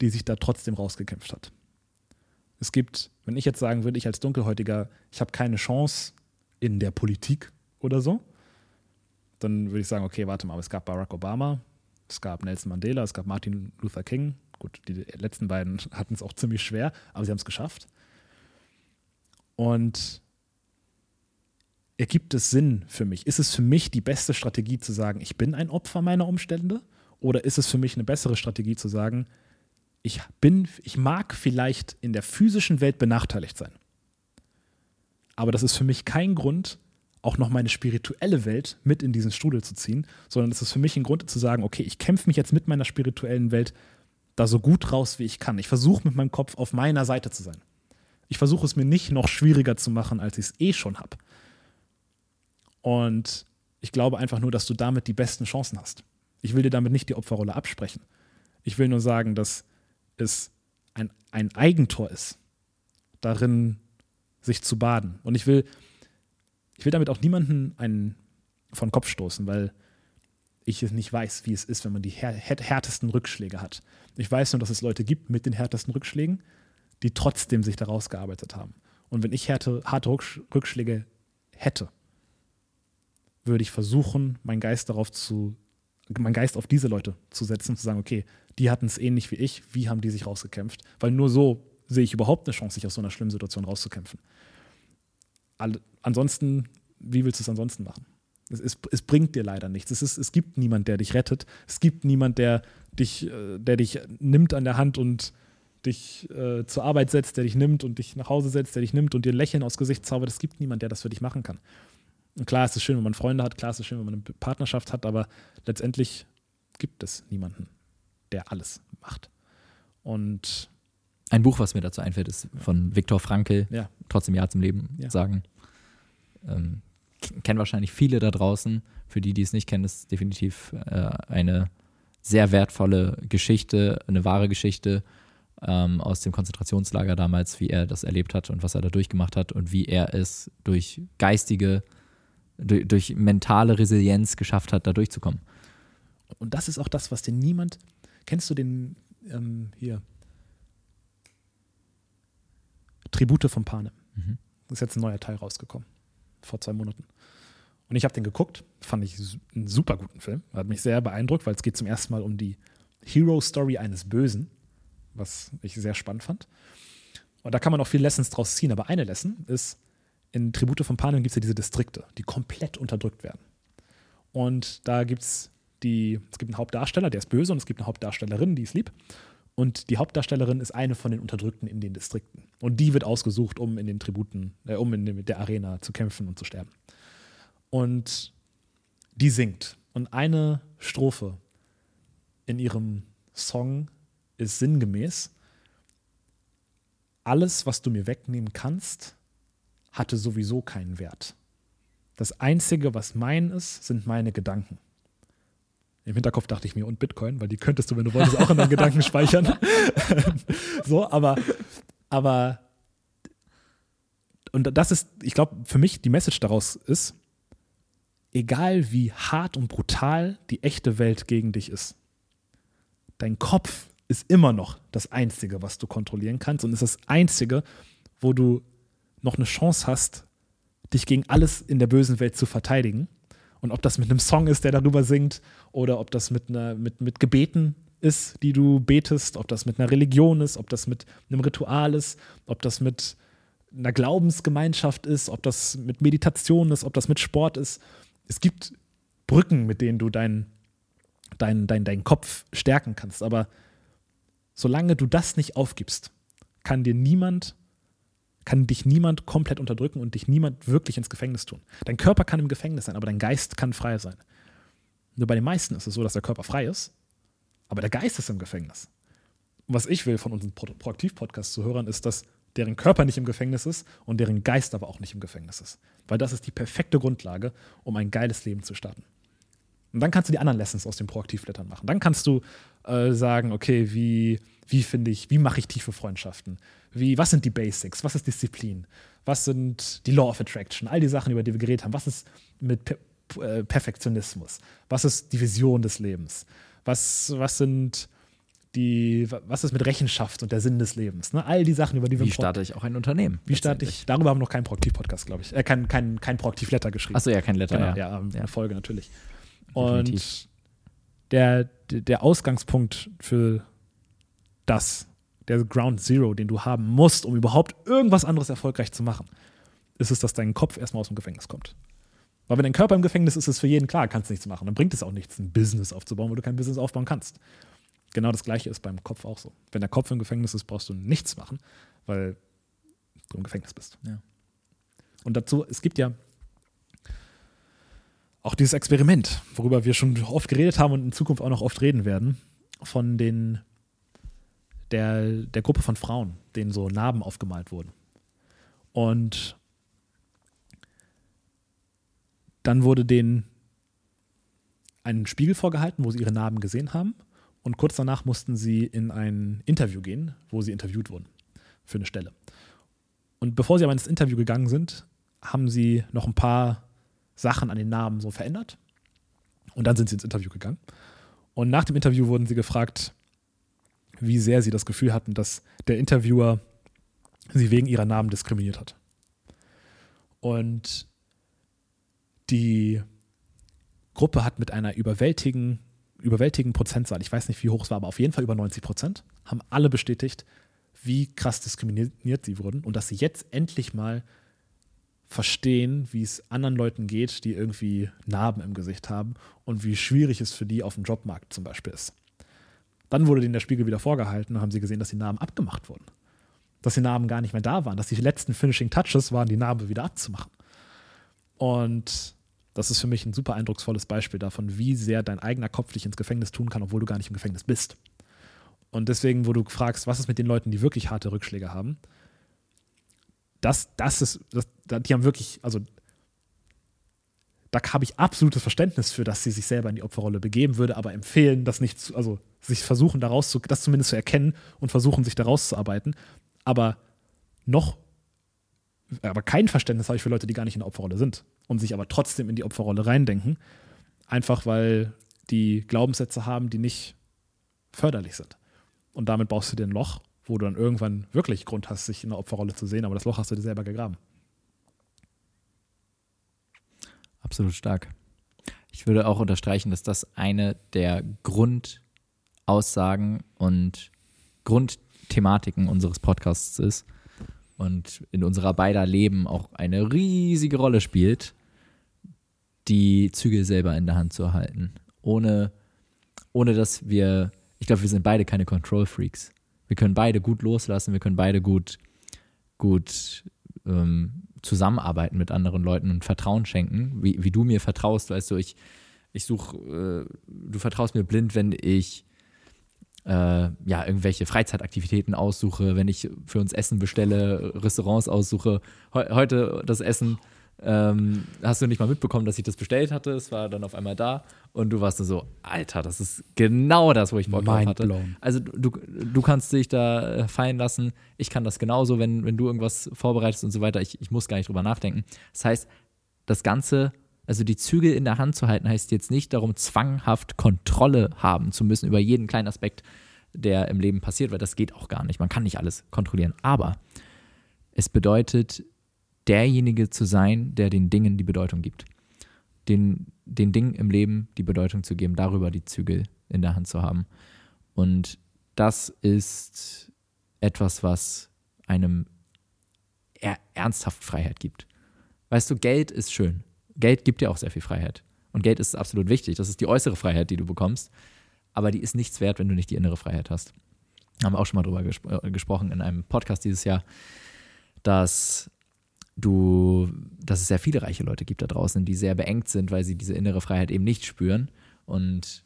die sich da trotzdem rausgekämpft hat. Es gibt, wenn ich jetzt sagen würde, ich als Dunkelhäutiger, ich habe keine Chance in der Politik oder so, dann würde ich sagen, okay, warte mal, es gab Barack Obama, es gab Nelson Mandela, es gab Martin Luther King. Gut, die letzten beiden hatten es auch ziemlich schwer, aber sie haben es geschafft. Und ergibt es Sinn für mich? Ist es für mich die beste Strategie zu sagen, ich bin ein Opfer meiner Umstände? Oder ist es für mich eine bessere Strategie zu sagen, ich bin, ich mag vielleicht in der physischen Welt benachteiligt sein. Aber das ist für mich kein Grund, auch noch meine spirituelle Welt mit in diesen Strudel zu ziehen, sondern es ist für mich ein Grund zu sagen, okay, ich kämpfe mich jetzt mit meiner spirituellen Welt da so gut raus, wie ich kann. Ich versuche mit meinem Kopf auf meiner Seite zu sein. Ich versuche es mir nicht noch schwieriger zu machen, als ich es eh schon habe. Und ich glaube einfach nur, dass du damit die besten Chancen hast. Ich will dir damit nicht die Opferrolle absprechen. Ich will nur sagen, dass es ein, ein Eigentor ist, darin sich zu baden. Und ich will, ich will damit auch niemanden einen von Kopf stoßen, weil ich es nicht weiß, wie es ist, wenn man die här här- härtesten Rückschläge hat. Ich weiß nur, dass es Leute gibt mit den härtesten Rückschlägen, die trotzdem sich daraus gearbeitet haben. Und wenn ich härte, harte Rücksch- Rückschläge hätte, würde ich versuchen, meinen Geist darauf zu, meinen Geist auf diese Leute zu setzen und zu sagen, okay, die hatten es ähnlich wie ich, wie haben die sich rausgekämpft? Weil nur so sehe ich überhaupt eine Chance, sich aus so einer schlimmen Situation rauszukämpfen. Ansonsten, wie willst du es ansonsten machen? Es, es, es bringt dir leider nichts. Es, ist, es gibt niemand, der dich rettet. Es gibt niemand, der dich, äh, der dich nimmt an der Hand und dich äh, zur Arbeit setzt, der dich nimmt und dich nach Hause setzt, der dich nimmt und dir ein Lächeln aus Gesicht zaubert. Es gibt niemand, der das für dich machen kann. Und klar ist es schön, wenn man Freunde hat, klar ist es schön, wenn man eine Partnerschaft hat, aber letztendlich gibt es niemanden, der alles macht. Und Ein Buch, was mir dazu einfällt, ist von Viktor Frankl, ja, trotzdem Ja zum Leben Ja. sagen. Ähm, kennen wahrscheinlich viele da draußen. Für die, die es nicht kennen, ist definitiv äh, eine sehr wertvolle Geschichte, eine wahre Geschichte ähm, aus dem Konzentrationslager damals, wie er das erlebt hat und was er da durchgemacht hat und wie er es durch geistige, durch, durch mentale Resilienz geschafft hat, da durchzukommen. Und das ist auch das, was dir niemand. Kennst du den ähm, hier? Tribute von Panem. Mhm. Ist jetzt ein neuer Teil rausgekommen. Vor zwei Monaten. Und ich habe den geguckt, fand ich einen super guten Film. Hat mich sehr beeindruckt, weil es geht zum ersten Mal um die Hero-Story eines Bösen, was ich sehr spannend fand. Und da kann man auch viele Lessons draus ziehen. Aber eine Lesson ist, in Tribute von Panem gibt es ja diese Distrikte, die komplett unterdrückt werden. Und da gibt es die, es gibt einen Hauptdarsteller, der ist böse, und es gibt eine Hauptdarstellerin, die ist lieb. Und die Hauptdarstellerin ist eine von den Unterdrückten in den Distrikten. Und die wird ausgesucht, um in den Tributen, äh, um in der Arena zu kämpfen und zu sterben. Und die singt. Und eine Strophe in ihrem Song ist sinngemäß: Alles, was du mir wegnehmen kannst, hatte sowieso keinen Wert. Das Einzige, was mein ist, sind meine Gedanken. Im Hinterkopf dachte ich mir, und Bitcoin, weil die könntest du, wenn du wolltest, auch in deinen Gedanken speichern. so, aber, aber, und das ist, ich glaube, für mich die Message daraus ist, egal wie hart und brutal die echte Welt gegen dich ist, dein Kopf ist immer noch das Einzige, was du kontrollieren kannst und ist das Einzige, wo du noch eine Chance hast, dich gegen alles in der bösen Welt zu verteidigen. Und ob das mit einem Song ist, der darüber singt, oder ob das mit, einer, mit, mit Gebeten ist, die du betest, ob das mit einer Religion ist, ob das mit einem Ritual ist, ob das mit einer Glaubensgemeinschaft ist, ob das mit Meditation ist, ob das mit Sport ist. Es gibt Brücken, mit denen du deinen dein, dein, deinen Kopf stärken kannst. Aber solange du das nicht aufgibst, kann dir niemand kann dich niemand komplett unterdrücken und dich niemand wirklich ins Gefängnis tun. Dein Körper kann im Gefängnis sein, aber dein Geist kann frei sein. Nur bei den meisten ist es so, dass der Körper frei ist, aber der Geist ist im Gefängnis. was ich will von unseren Pro Proaktiv-Podcast-Zuhörern ist, dass deren Körper nicht im Gefängnis ist und deren Geist aber auch nicht im Gefängnis ist. Weil das ist die perfekte Grundlage, um ein geiles Leben zu starten. Und dann kannst du die anderen Lessons aus den Proaktivblättern machen. Dann kannst du äh, sagen, okay, wie, wie finde ich, wie mache ich tiefe Freundschaften? Wie, was sind die Basics? Was ist Disziplin? Was sind die Law of Attraction? All die Sachen, über die wir geredet haben. Was ist mit per äh, Perfektionismus? Was ist die Vision des Lebens? Was, was sind die, was ist mit Rechenschaft und der Sinn des Lebens? Ne? All die Sachen, über die wir Wie starte ich auch ein Unternehmen? Wie starte ich? Darüber haben wir noch keinen Proaktiv-Podcast, glaube ich. Äh, kein, kein, kein Proaktiv-Letter geschrieben. Achso, ja, kein Letter. Genau, ja. ja, eine Ja. Folge natürlich. Definitiv. Und der, der Ausgangspunkt für das, der Ground Zero, den du haben musst, um überhaupt irgendwas anderes erfolgreich zu machen, ist es, dass dein Kopf erstmal aus dem Gefängnis kommt. Weil wenn dein Körper im Gefängnis ist, ist es für jeden klar, kannst nichts machen. Dann bringt es auch nichts, ein Business aufzubauen, wo du kein Business aufbauen kannst. Genau das gleiche ist beim Kopf auch so. Wenn der Kopf im Gefängnis ist, brauchst du nichts machen, weil du im Gefängnis bist. Ja. Und dazu, es gibt ja auch dieses Experiment, worüber wir schon oft geredet haben und in Zukunft auch noch oft reden werden, von den der, der Gruppe von Frauen, denen so Narben aufgemalt wurden. Und dann wurde denen ein Spiegel vorgehalten, wo sie ihre Narben gesehen haben. Und kurz danach mussten sie in ein Interview gehen, wo sie interviewt wurden für eine Stelle. Und bevor sie aber ins Interview gegangen sind, haben sie noch ein paar Sachen an den Namen so verändert. Und dann sind sie ins Interview gegangen. Und nach dem Interview wurden sie gefragt, wie sehr sie das Gefühl hatten, dass der Interviewer sie wegen ihrer Namen diskriminiert hat. Und die Gruppe hat mit einer überwältigen, überwältigenden Prozentzahl, ich weiß nicht, wie hoch es war, aber auf jeden Fall über 90 Prozent, haben alle bestätigt, wie krass diskriminiert sie wurden und dass sie jetzt endlich mal verstehen, wie es anderen Leuten geht, die irgendwie Narben im Gesicht haben und wie schwierig es für die auf dem Jobmarkt zum Beispiel ist. Dann wurde denen der Spiegel wieder vorgehalten und haben sie gesehen, dass die Narben abgemacht wurden. Dass die Narben gar nicht mehr da waren, dass die letzten Finishing Touches waren, die Narbe wieder abzumachen. Und das ist für mich ein super eindrucksvolles Beispiel davon, wie sehr dein eigener Kopf dich ins Gefängnis tun kann, obwohl du gar nicht im Gefängnis bist. Und deswegen, wo du fragst, was ist mit den Leuten, die wirklich harte Rückschläge haben, das, das ist, das, die haben wirklich, also da habe ich absolutes Verständnis für, dass sie sich selber in die Opferrolle begeben würde, aber empfehlen, das nicht zu, also sich versuchen, daraus zu, das zumindest zu erkennen und versuchen, sich daraus zu arbeiten. Aber noch, aber kein Verständnis habe ich für Leute, die gar nicht in der Opferrolle sind und sich aber trotzdem in die Opferrolle reindenken, einfach weil die Glaubenssätze haben, die nicht förderlich sind. Und damit baust du dir ein Loch, wo du dann irgendwann wirklich Grund hast, sich in der Opferrolle zu sehen, aber das Loch hast du dir selber gegraben. Absolut stark. Ich würde auch unterstreichen, dass das eine der Grundaussagen und Grundthematiken unseres Podcasts ist und in unserer beider Leben auch eine riesige Rolle spielt, die Zügel selber in der Hand zu halten. Ohne, ohne dass wir, ich glaube, wir sind beide keine Control Freaks. Wir können beide gut loslassen, wir können beide gut, gut ähm, zusammenarbeiten mit anderen Leuten und Vertrauen schenken, wie, wie du mir vertraust, weißt du, ich, ich suche, äh, du vertraust mir blind, wenn ich äh, ja, irgendwelche Freizeitaktivitäten aussuche, wenn ich für uns Essen bestelle, Restaurants aussuche. Heu heute das Essen ähm, hast du nicht mal mitbekommen, dass ich das bestellt hatte. Es war dann auf einmal da und du warst so, Alter, das ist genau das, wo ich Bock drauf hatte. blown. Also du, du kannst dich da äh, fallen lassen. Ich kann das genauso, wenn, wenn du irgendwas vorbereitest und so weiter. Ich, ich muss gar nicht drüber nachdenken. Das heißt, das Ganze, also die Zügel in der Hand zu halten, heißt jetzt nicht darum, zwanghaft Kontrolle haben zu müssen über jeden kleinen Aspekt, der im Leben passiert, weil das geht auch gar nicht. Man kann nicht alles kontrollieren. Aber es bedeutet, derjenige zu sein, der den Dingen die Bedeutung gibt. Den, den Dingen im Leben die Bedeutung zu geben, darüber die Zügel in der Hand zu haben. Und das ist etwas, was einem er ernsthaft Freiheit gibt. Weißt du, Geld ist schön. Geld gibt dir auch sehr viel Freiheit. Und Geld ist absolut wichtig. Das ist die äußere Freiheit, die du bekommst. Aber die ist nichts wert, wenn du nicht die innere Freiheit hast. Haben wir auch schon mal drüber gespro äh, gesprochen in einem Podcast dieses Jahr, dass du, dass es sehr viele reiche Leute gibt da draußen, die sehr beengt sind, weil sie diese innere Freiheit eben nicht spüren und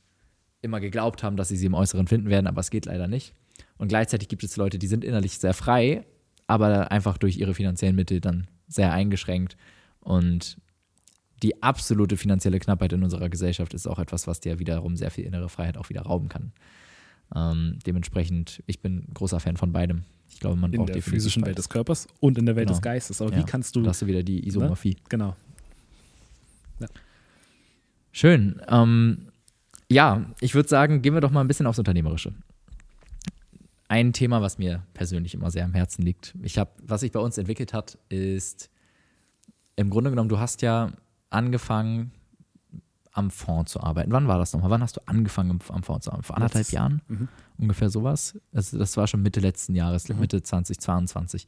immer geglaubt haben, dass sie sie im Äußeren finden werden, aber es geht leider nicht. Und gleichzeitig gibt es Leute, die sind innerlich sehr frei, aber einfach durch ihre finanziellen Mittel dann sehr eingeschränkt. Und die absolute finanzielle Knappheit in unserer Gesellschaft ist auch etwas, was dir wiederum sehr viel innere Freiheit auch wieder rauben kann. Ähm, dementsprechend, ich bin großer Fan von beidem. Ich glaube, man In braucht der definitiv physischen Welt des Körpers und in der Welt Genau. des Geistes. Aber Ja. wie kannst du. Da hast du wieder die Isomorphie. Genau. Schön. Ähm, ja, ich würde sagen, gehen wir doch mal ein bisschen aufs Unternehmerische. Ein Thema, was mir persönlich immer sehr am Herzen liegt. Ich habe, was sich bei uns entwickelt hat, ist im Grunde genommen, du hast ja angefangen, am Fonds zu arbeiten. Wann war das nochmal? Wann hast du angefangen, am- Fonds zu arbeiten? Vor anderthalb Jahren? Mhm. Ungefähr sowas. Also das war schon Mitte letzten Jahres, Mitte 2022.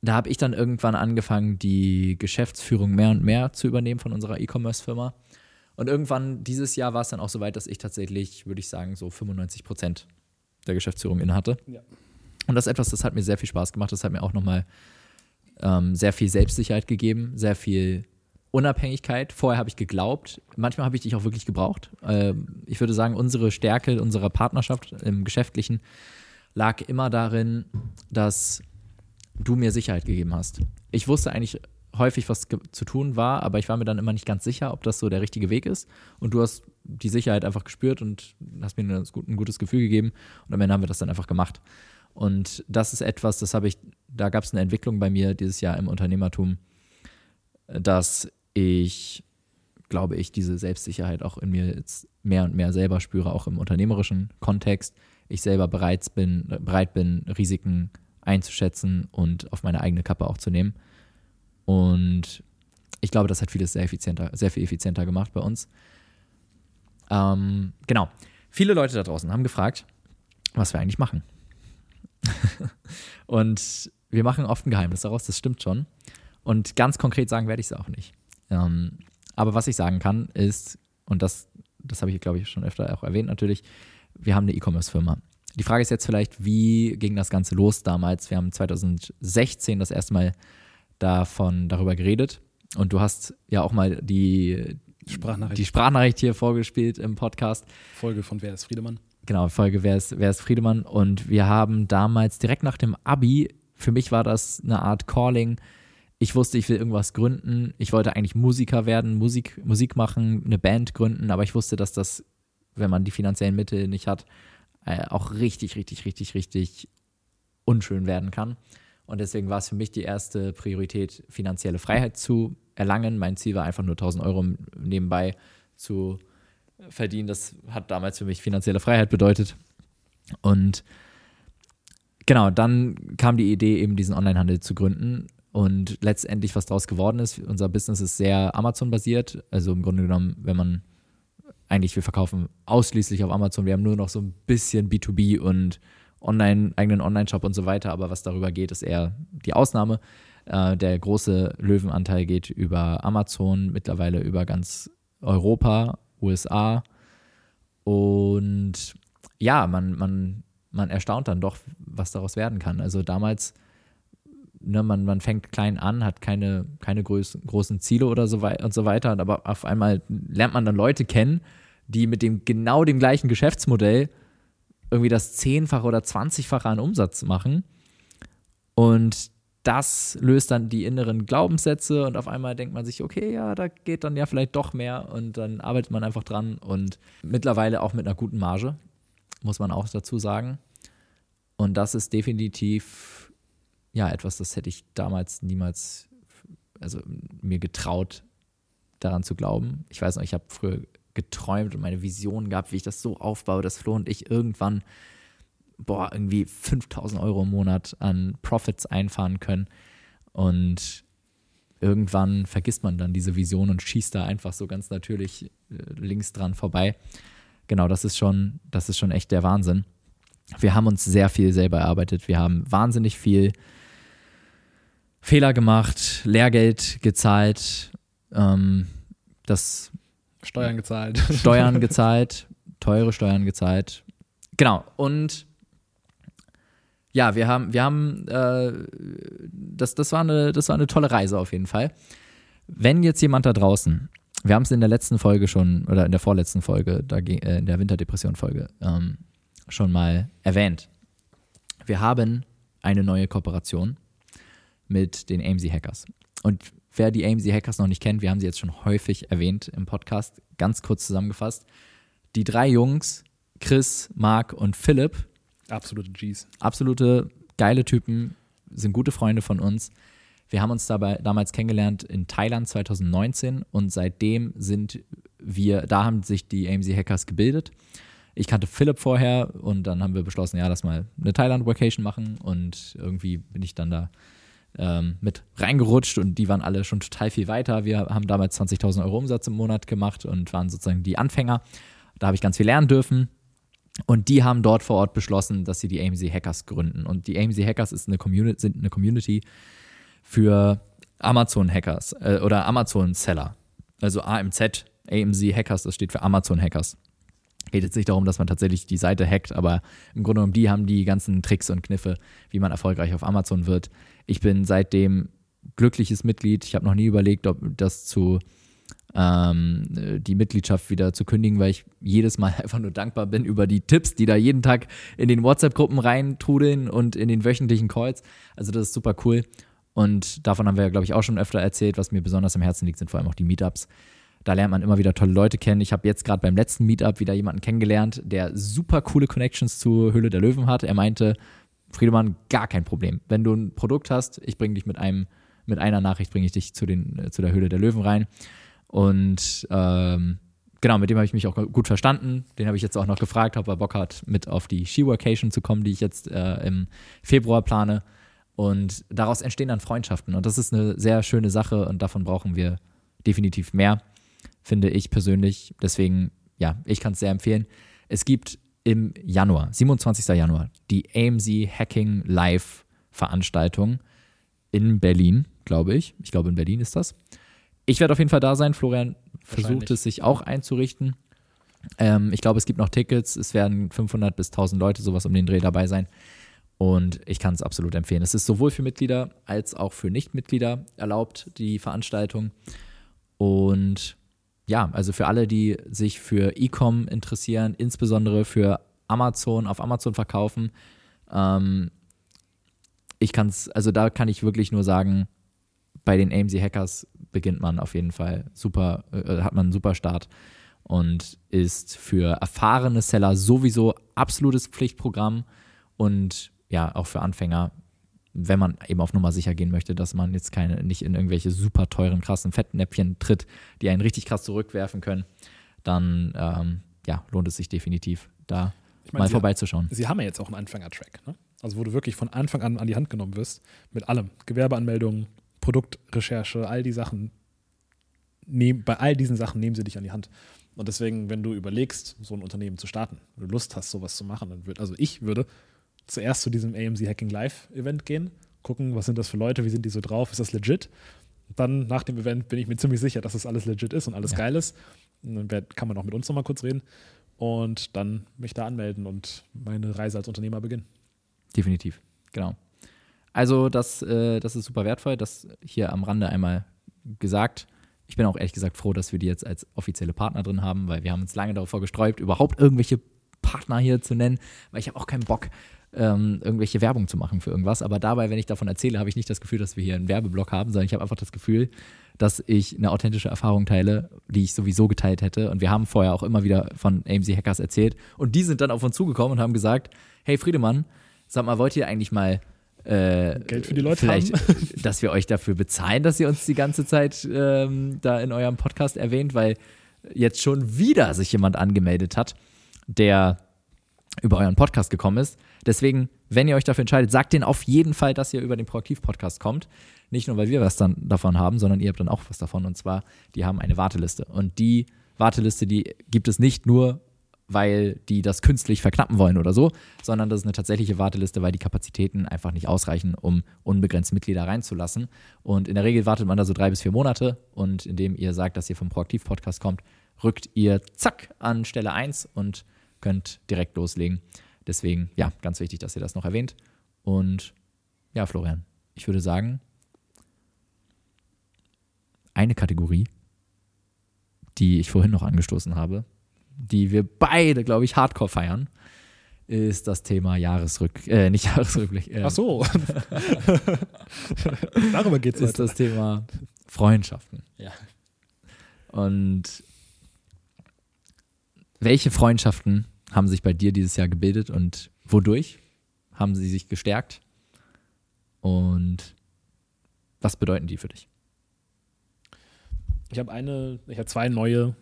Da habe ich dann irgendwann angefangen, die Geschäftsführung mehr und mehr zu übernehmen von unserer E-Commerce-Firma. Und irgendwann dieses Jahr war es dann auch so weit, dass ich tatsächlich, würde ich sagen, so 95 Prozent der Geschäftsführung inne hatte. Ja. Und das ist etwas, das hat mir sehr viel Spaß gemacht. Das hat mir auch nochmal ähm, sehr viel Selbstsicherheit gegeben, sehr viel Unabhängigkeit. Vorher habe ich geglaubt, manchmal habe ich dich auch wirklich gebraucht. Ähm, ich würde sagen, unsere Stärke unserer Partnerschaft im Geschäftlichen lag immer darin, dass du mir Sicherheit gegeben hast. Ich wusste eigentlich häufig, was zu tun war, aber ich war mir dann immer nicht ganz sicher, ob das so der richtige Weg ist. Und du hast die Sicherheit einfach gespürt und hast mir ein gutes Gefühl gegeben. Und am Ende haben wir das dann einfach gemacht. Und das ist etwas, das habe ich, da gab es eine Entwicklung bei mir dieses Jahr im Unternehmertum, dass ich, glaube ich, diese Selbstsicherheit auch in mir jetzt mehr und mehr selber spüre, auch im unternehmerischen Kontext. Ich selber bereit bin, bereit bin, Risiken einzuschätzen und auf meine eigene Kappe auch zu nehmen. Und ich glaube, das hat vieles sehr effizienter, sehr viel effizienter gemacht bei uns. Ähm, genau. Viele Leute da draußen haben gefragt, was wir eigentlich machen. und wir machen oft ein Geheimnis daraus, das stimmt schon. Und ganz konkret sagen werde ich es auch nicht. Ähm, aber was ich sagen kann, ist, und das, das habe ich, glaube ich, schon öfter auch erwähnt natürlich, wir haben eine E-Commerce-Firma. Die Frage ist jetzt vielleicht, wie ging das Ganze los damals? Wir haben 2016 das erste Mal davon, darüber geredet. Und du hast ja auch mal die, Sprachnachricht. die Sprachnachricht hier vorgespielt im Podcast. Folge von Wer ist Friedemann? Genau, Folge Wer ist, Wer ist Friedemann? Und wir haben damals direkt nach dem Abi, für mich war das eine Art Calling. Ich wusste, ich will irgendwas gründen. Ich wollte eigentlich Musiker werden, Musik, Musik machen, eine Band gründen, aber ich wusste, dass das, wenn man die finanziellen Mittel nicht hat, äh, auch richtig, richtig, richtig, richtig unschön werden kann. Und deswegen war es für mich die erste Priorität, finanzielle Freiheit zu erlangen. Mein Ziel war einfach nur 1000 Euro nebenbei zu verdienen. Das hat damals für mich finanzielle Freiheit bedeutet. Und genau, dann kam die Idee, eben diesen Onlinehandel zu gründen. Und letztendlich, was daraus geworden ist, unser Business ist sehr Amazon-basiert. Also im Grunde genommen, wenn man eigentlich, wir verkaufen ausschließlich auf Amazon. Wir haben nur noch so ein bisschen B2B und Online, eigenen Online-Shop und so weiter. Aber was darüber geht, ist eher die Ausnahme. Äh, der große Löwenanteil geht über Amazon, mittlerweile über ganz Europa, USA. Und ja, man, man, man erstaunt dann doch, was daraus werden kann. Also damals, ne, man, man fängt klein an, hat keine, keine groß, großen Ziele oder so wei und so weiter, aber auf einmal lernt man dann Leute kennen, die mit dem genau dem gleichen Geschäftsmodell irgendwie das Zehnfache oder Zwanzigfache an Umsatz machen. Und das löst dann die inneren Glaubenssätze und auf einmal denkt man sich, okay, ja, da geht dann ja vielleicht doch mehr und dann arbeitet man einfach dran und mittlerweile auch mit einer guten Marge, muss man auch dazu sagen. Und das ist definitiv ja etwas, das hätte ich damals niemals, also mir getraut, daran zu glauben. Ich weiß noch, ich habe früher geträumt und meine Vision gehabt, wie ich das so aufbaue, dass Flo und ich irgendwann boah, irgendwie 5000 Euro im Monat an Profits einfahren können. Und irgendwann vergisst man dann diese Vision und schießt da einfach so ganz natürlich äh, links dran vorbei. Genau, das ist schon, das ist schon echt der Wahnsinn. Wir haben uns sehr viel selber erarbeitet. Wir haben wahnsinnig viel Fehler gemacht, Lehrgeld gezahlt, ähm, das Steuern gezahlt. Steuern gezahlt, teure Steuern gezahlt. Genau. Und ja, wir haben, wir haben, äh, das, das, war eine, das war eine tolle Reise auf jeden Fall. Wenn jetzt jemand da draußen, wir haben es in der letzten Folge schon, oder in der vorletzten Folge, da ging, äh, in der Winterdepression-Folge, ähm, schon mal erwähnt. Wir haben eine neue Kooperation mit den AMZ Hackers. Und wer die AMZ Hackers noch nicht kennt, wir haben sie jetzt schon häufig erwähnt im Podcast, ganz kurz zusammengefasst. Die drei Jungs, Chris, Marc und Philipp, Absolute Gs. absolute geile Typen, sind gute Freunde von uns. Wir haben uns dabei damals kennengelernt in Thailand 2019 und seitdem sind wir, da haben sich die AMZ Hackers gebildet. Ich kannte Philipp vorher und dann haben wir beschlossen, ja, lass mal eine Thailand-Vacation machen und irgendwie bin ich dann da ähm, mit reingerutscht und die waren alle schon total viel weiter. Wir haben damals 20.000 Euro Umsatz im Monat gemacht und waren sozusagen die Anfänger. Da habe ich ganz viel lernen dürfen. Und die haben dort vor Ort beschlossen, dass sie die AMZ Hackers gründen. Und die AMZ Hackers ist eine Community, sind eine Community für Amazon-Hackers äh, oder Amazon-Seller. Also AMZ, AMZ Hackers, das steht für Amazon-Hackers. Geht jetzt nicht darum, dass man tatsächlich die Seite hackt, aber im Grunde genommen, die haben die ganzen Tricks und Kniffe, wie man erfolgreich auf Amazon wird. Ich bin seitdem glückliches Mitglied. Ich habe noch nie überlegt, ob das zu ähm, die Mitgliedschaft wieder zu kündigen, weil ich jedes Mal einfach nur dankbar bin über die Tipps, die da jeden Tag in den WhatsApp-Gruppen reintrudeln und in den wöchentlichen Calls. Also das ist super cool. Und davon haben wir ja, glaube ich, auch schon öfter erzählt. Was mir besonders am Herzen liegt, sind vor allem auch die Meetups. Da lernt man immer wieder tolle Leute kennen. Ich habe jetzt gerade beim letzten Meetup wieder jemanden kennengelernt, der super coole Connections zur Höhle der Löwen hat. Er meinte, Friedemann, gar kein Problem. Wenn du ein Produkt hast, ich bringe dich mit einem, mit einer Nachricht bringe ich dich zu, den, äh, zu der Höhle der Löwen rein. Und ähm, genau, mit dem habe ich mich auch gut verstanden. Den habe ich jetzt auch noch gefragt, ob er Bock hat, mit auf die Ski-Vacation zu kommen, die ich jetzt äh, im Februar plane. Und daraus entstehen dann Freundschaften. Und das ist eine sehr schöne Sache und davon brauchen wir definitiv mehr, finde ich persönlich. Deswegen, ja, ich kann es sehr empfehlen. Es gibt im Januar, 27. Januar, die AMZ Hacking Live Veranstaltung in Berlin, glaube ich. Ich glaube, in Berlin ist das. Ich werde auf jeden Fall da sein. Florian versucht es sich auch einzurichten. Ähm, ich glaube, es gibt noch Tickets. Es werden 500 bis 1000 Leute sowas um den Dreh dabei sein. Und ich kann es absolut empfehlen. Es ist sowohl für Mitglieder als auch für Nichtmitglieder erlaubt, die Veranstaltung. Und ja, also für alle, die sich für E-Com interessieren, insbesondere für Amazon, auf Amazon verkaufen, ähm, ich kann es, also da kann ich wirklich nur sagen, bei den AMZ Hackers beginnt man auf jeden Fall super, äh, hat man einen super Start und ist für erfahrene Seller sowieso absolutes Pflichtprogramm und ja, auch für Anfänger, wenn man eben auf Nummer sicher gehen möchte, dass man jetzt keine, nicht in irgendwelche super teuren, krassen Fettnäpfchen tritt, die einen richtig krass zurückwerfen können, dann ähm, ja, lohnt es sich definitiv, da Ich meine, mal sie- vorbeizuschauen. Sie haben ja jetzt auch einen Anfänger-Track, ne? Also wo du wirklich von Anfang an an die Hand genommen wirst, mit allem. Gewerbeanmeldung, Produktrecherche, all die Sachen. Nehm, bei all diesen Sachen nehmen sie dich an die Hand. Und deswegen, wenn du überlegst, so ein Unternehmen zu starten, wenn du Lust hast, sowas zu machen, dann wird, also ich würde zuerst zu diesem AMZ Hacking Live Event gehen, gucken, was sind das für Leute, wie sind die so drauf, ist das legit? Dann nach dem Event bin ich mir ziemlich sicher, dass das alles legit ist und alles Ja. geil ist. Und dann kann man auch mit uns nochmal kurz reden und dann mich da anmelden und meine Reise als Unternehmer beginnen. Definitiv, genau. Also das, äh, das ist super wertvoll, das hier am Rande einmal gesagt. Ich bin auch ehrlich gesagt froh, dass wir die jetzt als offizielle Partner drin haben, weil wir haben uns lange davor gesträubt, überhaupt irgendwelche Partner hier zu nennen, weil ich habe auch keinen Bock, ähm, irgendwelche Werbung zu machen für irgendwas. Aber dabei, wenn ich davon erzähle, habe ich nicht das Gefühl, dass wir hier einen Werbeblock haben, sondern ich habe einfach das Gefühl, dass ich eine authentische Erfahrung teile, die ich sowieso geteilt hätte. Und wir haben vorher auch immer wieder von AMC Hackers erzählt. Und die sind dann auf uns zugekommen und haben gesagt, hey Friedemann, sag mal, wollt ihr eigentlich mal äh, Geld für die Leute vielleicht, dass wir euch dafür bezahlen, dass ihr uns die ganze Zeit ähm, da in eurem Podcast erwähnt, weil jetzt schon wieder sich jemand angemeldet hat, der über euren Podcast gekommen ist. Deswegen, wenn ihr euch dafür entscheidet, sagt denen auf jeden Fall, dass ihr über den Proaktiv-Podcast kommt. Nicht nur, weil wir was dann davon haben, sondern ihr habt dann auch was davon. Und zwar, die haben eine Warteliste. Und die Warteliste, die gibt es nicht nur, weil die das künstlich verknappen wollen oder so, sondern das ist eine tatsächliche Warteliste, weil die Kapazitäten einfach nicht ausreichen, um unbegrenzt Mitglieder reinzulassen. Und in der Regel wartet man da so drei bis vier Monate. Und indem ihr sagt, dass ihr vom Proaktiv-Podcast kommt, rückt ihr zack an Stelle 1 und könnt direkt loslegen. Deswegen, ja, ganz wichtig, dass ihr das noch erwähnt. Und ja, Florian, ich würde sagen, eine Kategorie, die ich vorhin noch angestoßen habe, die wir beide, glaube ich, hardcore feiern, ist das Thema Jahresrück, äh, nicht Jahresrückblick. Äh, Ach so. Darüber geht es ist das Thema Freundschaften. Ja. Und welche Freundschaften haben sich bei dir dieses Jahr gebildet und wodurch haben sie sich gestärkt? Und was bedeuten die für dich? Ich habe eine, ich habe zwei neue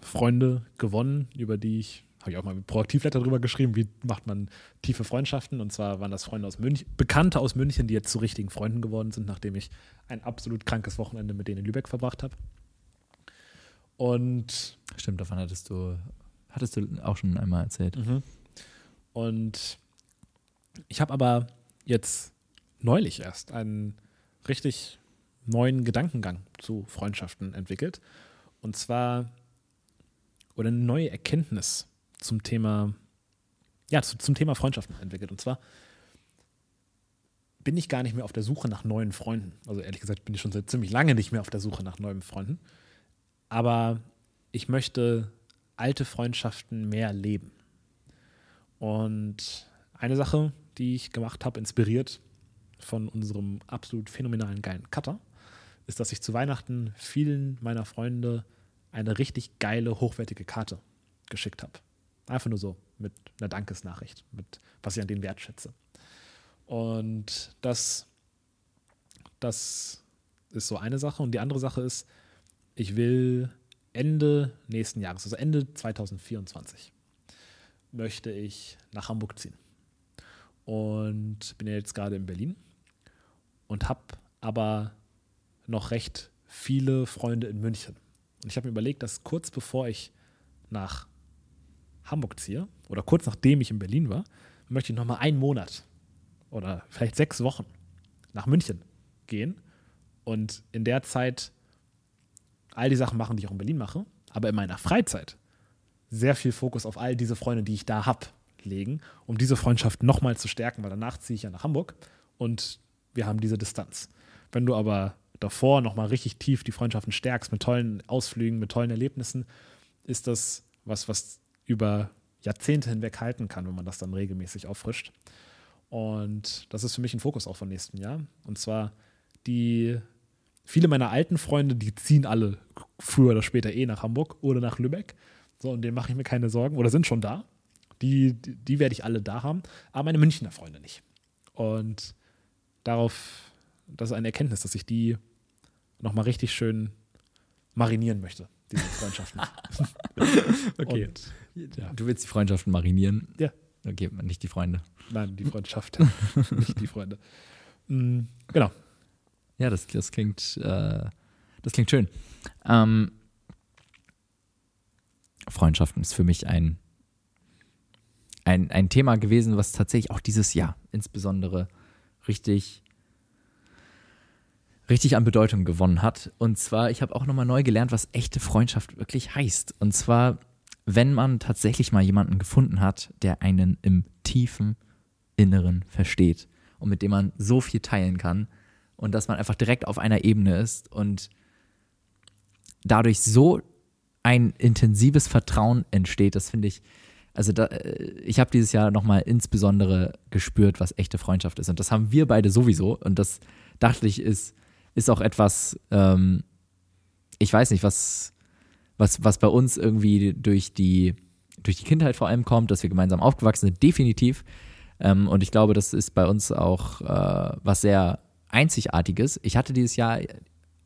Freunde gewonnen, über die ich, habe ich auch mal mit Proaktivletter drüber geschrieben, wie macht man tiefe Freundschaften. Und zwar waren das Freunde aus München, Bekannte aus München, die jetzt zu richtigen Freunden geworden sind, nachdem ich ein absolut krankes Wochenende mit denen in Lübeck verbracht habe. Und Stimmt, davon hattest du, hattest du auch schon einmal erzählt. Mhm. Und ich habe aber jetzt neulich erst einen richtig neuen Gedankengang zu Freundschaften entwickelt. Und zwar, oder eine neue Erkenntnis zum Thema, ja, zu, zum Thema Freundschaften entwickelt. Und zwar bin ich gar nicht mehr auf der Suche nach neuen Freunden. Also ehrlich gesagt bin ich schon seit ziemlich lange nicht mehr auf der Suche nach neuen Freunden. Aber ich möchte alte Freundschaften mehr leben. Und eine Sache, die ich gemacht habe, inspiriert von unserem absolut phänomenalen geilen Cutter, ist, dass ich zu Weihnachten vielen meiner Freunde eine richtig geile, hochwertige Karte geschickt habe. Einfach nur so, mit einer Dankesnachricht, mit was ich an denen wertschätze. Und das, das ist so eine Sache. Und die andere Sache ist, ich will Ende nächsten Jahres, also Ende 2024, möchte ich nach Hamburg ziehen. Und bin ja jetzt gerade in Berlin und habe aber noch recht viele Freunde in München. Und ich habe mir überlegt, dass kurz bevor ich nach Hamburg ziehe oder kurz nachdem ich in Berlin war, möchte ich noch mal einen Monat oder vielleicht sechs Wochen nach München gehen und in der Zeit all die Sachen machen, die ich auch in Berlin mache, aber in meiner Freizeit sehr viel Fokus auf all diese Freunde, die ich da habe, legen, um diese Freundschaft nochmal zu stärken, weil danach ziehe ich ja nach Hamburg und wir haben diese Distanz. Wenn du aber davor nochmal richtig tief die Freundschaften stärkst mit tollen Ausflügen, mit tollen Erlebnissen, ist das was, was über Jahrzehnte hinweg halten kann, wenn man das dann regelmäßig auffrischt. Und das ist für mich ein Fokus auch vom nächsten Jahr. Und zwar die, viele meiner alten Freunde, die ziehen alle früher oder später eh nach Hamburg oder nach Lübeck. So, und denen mache ich mir keine Sorgen oder sind schon da. Die, die, die werde ich alle da haben, aber meine Münchner Freunde nicht. Und darauf, das ist eine Erkenntnis, dass ich die nochmal richtig schön marinieren möchte, diese Freundschaften. Okay. Und, ja. Du willst die Freundschaften marinieren? Ja. Okay, nicht die Freunde. Nein, die Freundschaft, nicht die Freunde. Mm, genau. Ja, das, das klingt, äh, das klingt schön. Ähm, Freundschaften ist für mich ein, ein, ein Thema gewesen, was tatsächlich auch dieses Jahr insbesondere richtig, richtig an Bedeutung gewonnen hat. Und zwar, ich habe auch nochmal neu gelernt, was echte Freundschaft wirklich heißt. Und zwar, wenn man tatsächlich mal jemanden gefunden hat, der einen im tiefen Inneren versteht und mit dem man so viel teilen kann und dass man einfach direkt auf einer Ebene ist und dadurch so ein intensives Vertrauen entsteht, das finde ich, also da, äh, ich habe dieses Jahr nochmal insbesondere gespürt, was echte Freundschaft ist. Und das haben wir beide sowieso. Und das dachte ich, ist, ist auch etwas, ähm, ich weiß nicht, was, was, was bei uns irgendwie durch die, durch die Kindheit vor allem kommt, dass wir gemeinsam aufgewachsen sind, definitiv. Ähm, und ich glaube, das ist bei uns auch äh, was sehr Einzigartiges. Ich hatte dieses Jahr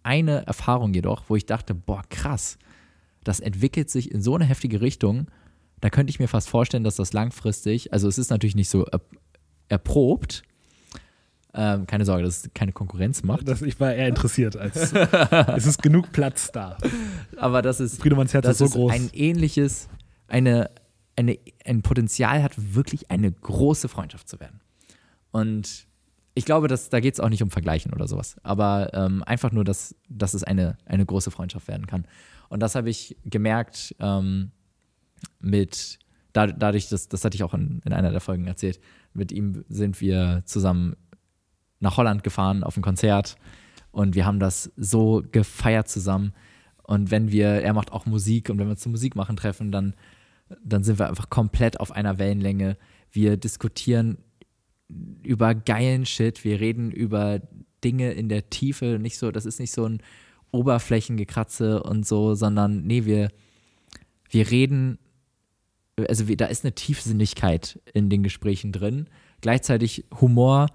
eine Erfahrung jedoch, wo ich dachte, boah, krass, das entwickelt sich in so eine heftige Richtung. Da könnte ich mir fast vorstellen, dass das langfristig, also es ist natürlich nicht so er, erprobt, ähm, keine Sorge, dass es keine Konkurrenz macht. Das, ich war eher interessiert, als es ist genug Platz da. Aber das ist, Friedemanns Herz das ist so groß. ein ähnliches, eine, eine, ein Potenzial hat, wirklich eine große Freundschaft zu werden. Und ich glaube, dass, da geht es auch nicht um Vergleichen oder sowas, aber ähm, einfach nur, dass, dass es eine, eine große Freundschaft werden kann. Und das habe ich gemerkt ähm, mit, da, dadurch, dass, das hatte ich auch in, in einer der Folgen erzählt, mit ihm sind wir zusammen nach Holland gefahren auf ein Konzert und wir haben das so gefeiert zusammen. Und wenn wir, er macht auch Musik und wenn wir zum Musik machen treffen, dann, dann sind wir einfach komplett auf einer Wellenlänge. Wir diskutieren über geilen Shit. Wir reden über Dinge in der Tiefe. Nicht so, das ist nicht so ein Oberflächengekratze und so, sondern nee, wir, wir reden, also wir, da ist eine Tiefsinnigkeit in den Gesprächen drin. Gleichzeitig Humor.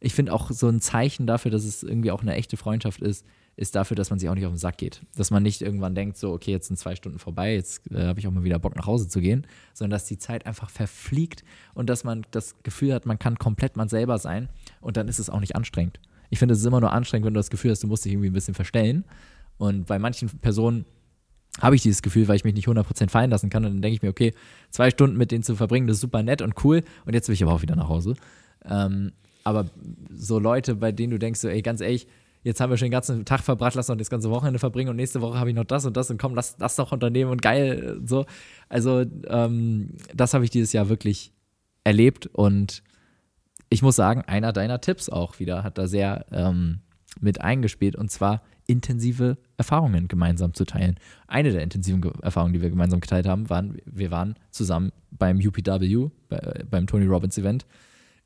Ich finde auch so ein Zeichen dafür, dass es irgendwie auch eine echte Freundschaft ist, ist dafür, dass man sich auch nicht auf den Sack geht. Dass man nicht irgendwann denkt, so, okay, jetzt sind zwei Stunden vorbei, jetzt äh, habe ich auch mal wieder Bock nach Hause zu gehen, sondern dass die Zeit einfach verfliegt und dass man das Gefühl hat, man kann komplett man selber sein und dann ist es auch nicht anstrengend. Ich finde, es ist immer nur anstrengend, wenn du das Gefühl hast, du musst dich irgendwie ein bisschen verstellen. Und bei manchen Personen habe ich dieses Gefühl, weil ich mich nicht 100% fallen lassen kann. Und dann denke ich mir, okay, zwei Stunden mit denen zu verbringen, das ist super nett und cool. Und jetzt will ich aber auch wieder nach Hause. Ähm, aber so Leute, bei denen du denkst, so, ey, ganz ehrlich, jetzt haben wir schon den ganzen Tag verbracht, lass noch das ganze Wochenende verbringen und nächste Woche habe ich noch das und das und komm, lass das doch unternehmen und geil so. Also ähm, das habe ich dieses Jahr wirklich erlebt und ich muss sagen, einer deiner Tipps auch wieder hat da sehr ähm, mit eingespielt und zwar intensive Erfahrungen gemeinsam zu teilen. Eine der intensiven Erfahrungen, die wir gemeinsam geteilt haben, waren, wir waren zusammen beim UPW, bei, beim Tony Robbins Event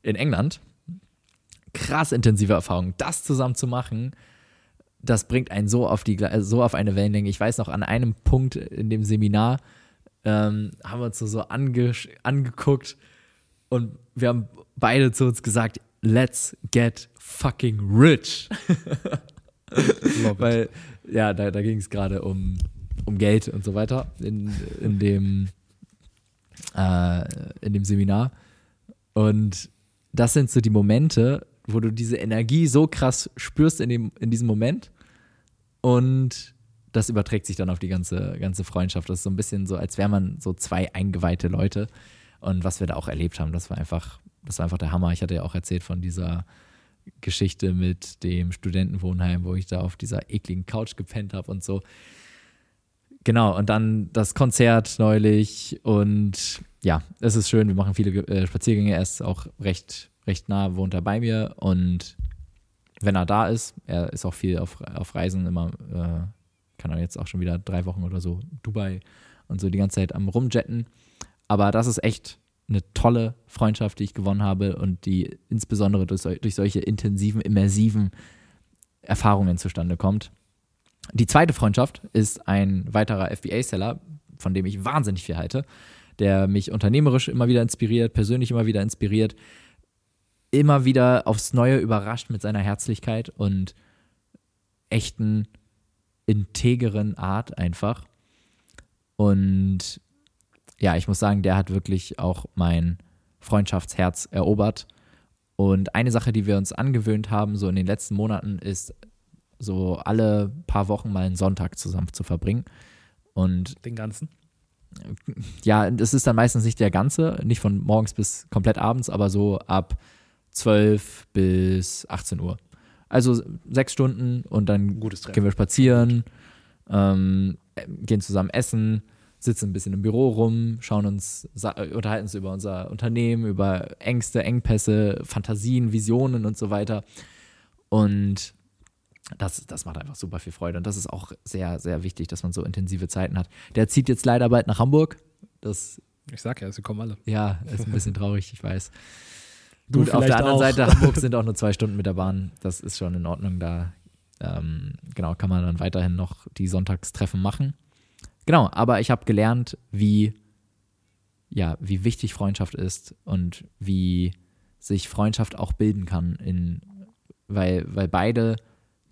in England krass intensive Erfahrung. Das zusammen zu machen, das bringt einen so auf, die, so auf eine Wellenlänge. Ich weiß noch, an einem Punkt in dem Seminar ähm, haben wir uns so, so ange, angeguckt und wir haben beide zu uns gesagt, let's get fucking rich. Weil, ja, da, da ging es gerade um, um Geld und so weiter in, in, dem, äh, in dem Seminar. Und das sind so die Momente, wo du diese Energie so krass spürst in, dem, in diesem Moment und das überträgt sich dann auf die ganze, ganze Freundschaft. Das ist so ein bisschen so, als wäre man so zwei eingeweihte Leute. Und was wir da auch erlebt haben, das war einfach, das war einfach der Hammer. Ich hatte ja auch erzählt von dieser Geschichte mit dem Studentenwohnheim, wo ich da auf dieser ekligen Couch gepennt habe und so. Genau, und dann das Konzert neulich und ja, es ist schön, wir machen viele äh, Spaziergänge, er ist auch recht recht nah, wohnt er bei mir und wenn er da ist, er ist auch viel auf, auf Reisen, immer, äh, kann er jetzt auch schon wieder drei Wochen oder so Dubai und so die ganze Zeit am Rumjetten. Aber das ist echt eine tolle Freundschaft, die ich gewonnen habe und die insbesondere durch, durch solche intensiven, immersiven Erfahrungen zustande kommt. Die zweite Freundschaft ist ein weiterer FBA-Seller, von dem ich wahnsinnig viel halte, der mich unternehmerisch immer wieder inspiriert, persönlich immer wieder inspiriert, immer wieder aufs Neue überrascht mit seiner Herzlichkeit und echten, integeren Art einfach. Und ja, ich muss sagen, der hat wirklich auch mein Freundschaftsherz erobert. Und eine Sache, die wir uns angewöhnt haben, so in den letzten Monaten, ist so alle paar Wochen mal einen Sonntag zusammen zu verbringen. Und den ganzen? Ja, das ist dann meistens nicht der ganze, nicht von morgens bis komplett abends, aber so ab 12 bis 18 Uhr. Also sechs Stunden und dann gehen wir spazieren, ähm, gehen zusammen essen, sitzen ein bisschen im Büro rum, schauen uns, unterhalten uns über unser Unternehmen, über Ängste, Engpässe, Fantasien, Visionen und so weiter. Und das, das macht einfach super viel Freude. Und das ist auch sehr, sehr wichtig, dass man so intensive Zeiten hat. Der zieht jetzt leider bald nach Hamburg. Das, ich sag ja, sie kommen alle. Ja, ist ein bisschen traurig, ich weiß. Du Gut, auf der anderen auch. Seite Hamburg sind auch nur zwei Stunden mit der Bahn. Das ist schon in Ordnung. Da ähm, genau kann man dann weiterhin noch die Sonntagstreffen machen. Genau, aber ich habe gelernt, wie ja, wie wichtig Freundschaft ist und wie sich Freundschaft auch bilden kann in weil weil beide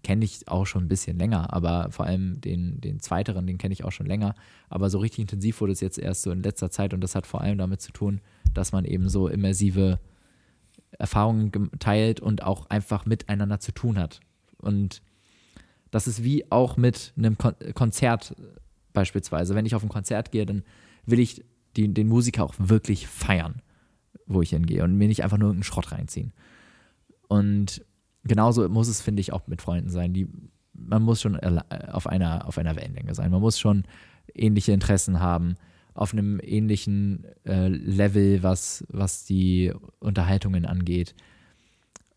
kenne ich auch schon ein bisschen länger, aber vor allem den, den zweiteren, den kenne ich auch schon länger. Aber so richtig intensiv wurde es jetzt erst so in letzter Zeit und das hat vor allem damit zu tun, dass man eben so immersive Erfahrungen geteilt und auch einfach miteinander zu tun hat. Und das ist wie auch mit einem Kon Konzert beispielsweise. Wenn ich auf ein Konzert gehe, dann will ich die, den Musiker auch wirklich feiern, wo ich hingehe und mir nicht einfach nur irgendeinen Schrott reinziehen. Und genauso muss es, finde ich, auch mit Freunden sein. Die, man muss schon auf einer, auf einer Wellenlänge sein. Man muss schon ähnliche Interessen haben auf einem ähnlichen äh, Level, was, was die Unterhaltungen angeht.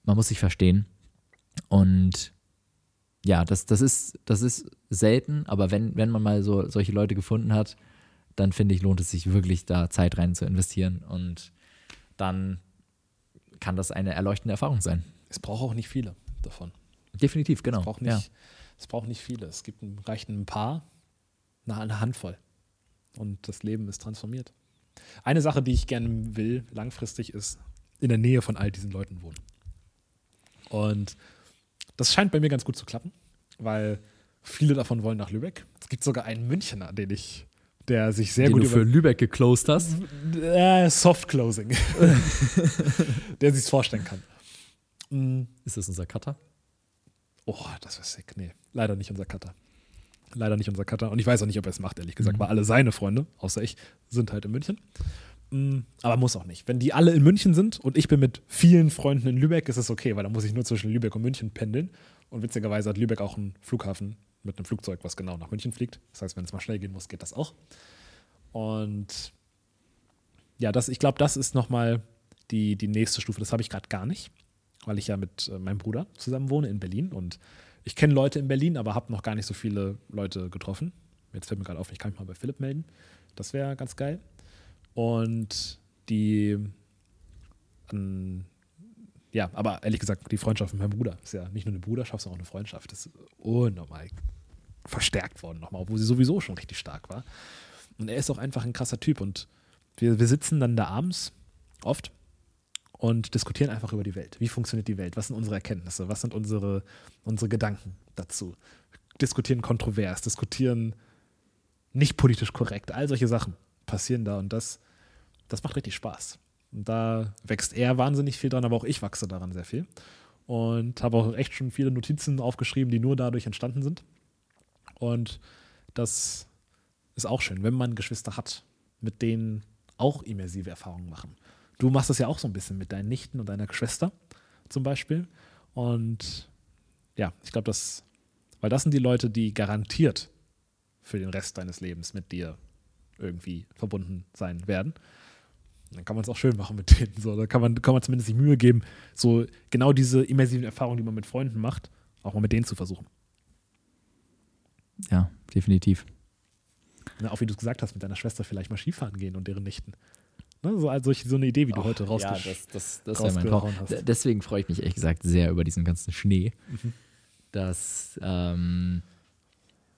Man muss sich verstehen. Und ja, das, das, ist, das ist selten, aber wenn, wenn man mal so solche Leute gefunden hat, dann finde ich, lohnt es sich wirklich, da Zeit rein zu investieren. Und dann kann das eine erleuchtende Erfahrung sein. Es braucht auch nicht viele davon. Definitiv, genau. Es braucht nicht, es braucht nicht viele. Es gibt reicht ein paar, eine Handvoll. Und das Leben ist transformiert. Eine Sache, die ich gerne will, langfristig, ist in der Nähe von all diesen Leuten wohnen. Und das scheint bei mir ganz gut zu klappen, weil viele davon wollen nach Lübeck. Es gibt sogar einen Münchner, den ich, der sich sehr Den gut du für Lübeck geclosed hast. äh, Soft Closing, der sich vorstellen kann. Ist das unser Cutter? Oh, das wäre sick. Nee, leider nicht unser Cutter. Leider nicht unser Cutter. Und ich weiß auch nicht, ob er es macht, ehrlich gesagt, weil alle seine Freunde, außer ich, sind halt in München. Mm, Aber muss auch nicht. Wenn die alle in München sind und ich bin mit vielen Freunden in Lübeck, ist es okay, weil dann muss ich nur zwischen Lübeck und München pendeln. Und witzigerweise hat Lübeck auch einen Flughafen mit einem Flugzeug, was genau nach München fliegt. Das heißt, wenn es mal schnell gehen muss, geht das auch. Und ja, das, ich glaube, das ist nochmal die, die nächste Stufe. Das habe ich gerade gar nicht, weil ich ja mit äh, meinem Bruder zusammen wohne in Berlin und ich kenne Leute in Berlin, aber habe noch gar nicht so viele Leute getroffen. Jetzt fällt mir gerade auf, ich kann mich mal bei Philipp melden. Das wäre ganz geil. Und die, ähm, ja, aber ehrlich gesagt, die Freundschaft mit meinem Bruder ist ja nicht nur eine Bruderschaft, sondern auch eine Freundschaft. Das ist unnormal verstärkt worden nochmal, obwohl sie sowieso schon richtig stark war. Und er ist auch einfach ein krasser Typ. Und wir, wir sitzen dann da abends oft und diskutieren einfach über die Welt. Wie funktioniert die Welt? Was sind unsere Erkenntnisse? Was sind unsere, unsere Gedanken dazu? Diskutieren kontrovers, diskutieren nicht politisch korrekt. All solche Sachen passieren da und das, das macht richtig Spaß. Und da wächst er wahnsinnig viel dran, aber auch ich wachse daran sehr viel. Und habe auch echt schon viele Notizen aufgeschrieben, die nur dadurch entstanden sind. Und das ist auch schön, wenn man Geschwister hat, mit denen auch immersive Erfahrungen machen. Du machst das ja auch so ein bisschen mit deinen Nichten und deiner Schwester zum Beispiel. Und ja, ich glaube, das, weil das sind die Leute, die garantiert für den Rest deines Lebens mit dir irgendwie verbunden sein werden. Dann kann man es auch schön machen mit denen. So, da kann man, kann man zumindest sich Mühe geben, so genau diese immersiven Erfahrungen, die man mit Freunden macht, auch mal mit denen zu versuchen. Ja, definitiv. Ne, auch wie du es gesagt hast, mit deiner Schwester vielleicht mal Skifahren gehen und deren Nichten. Ne, so, also so eine Idee, wie du heute rausgesch Ja, das, das, das rausgehauen hast. D- Deswegen freue ich mich ehrlich gesagt sehr über diesen ganzen Schnee. Mhm. Das, ähm,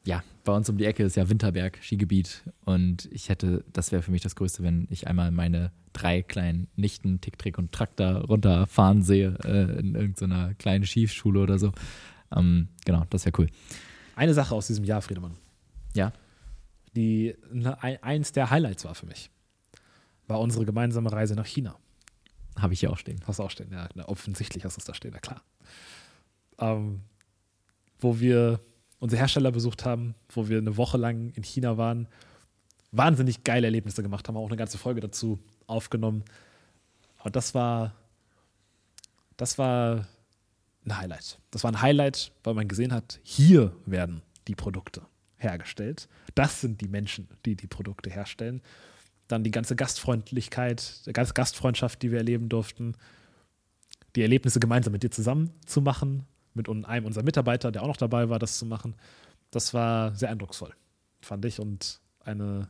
ja, bei uns um die Ecke ist ja Winterberg, Skigebiet. Und ich hätte, das wäre für mich das Größte, wenn ich einmal meine drei kleinen Nichten, Tick, Trick und Traktor runterfahren sehe äh, in irgendeiner kleinen Skischule oder so. Ähm, genau, das wäre cool. Eine Sache aus diesem Jahr, Friedemann, Ja, die ne, ein, eins der Highlights war für mich, war unsere gemeinsame Reise nach China. habe ich hier auch stehen. Hast du auch stehen, ja, na, offensichtlich hast du es da stehen, na klar. Ähm, wo wir unsere Hersteller besucht haben, wo wir eine Woche lang in China waren, wahnsinnig geile Erlebnisse gemacht haben, auch eine ganze Folge dazu aufgenommen. Aber das war, das war ein Highlight. Das war ein Highlight, weil man gesehen hat, hier werden die Produkte hergestellt. Das sind die Menschen, die die Produkte herstellen. Dann die ganze Gastfreundlichkeit, die ganze Gastfreundschaft, die wir erleben durften. Die Erlebnisse gemeinsam mit dir zusammen zu machen, mit einem unserer Mitarbeiter, der auch noch dabei war, das zu machen. Das war sehr eindrucksvoll, fand ich, und eine,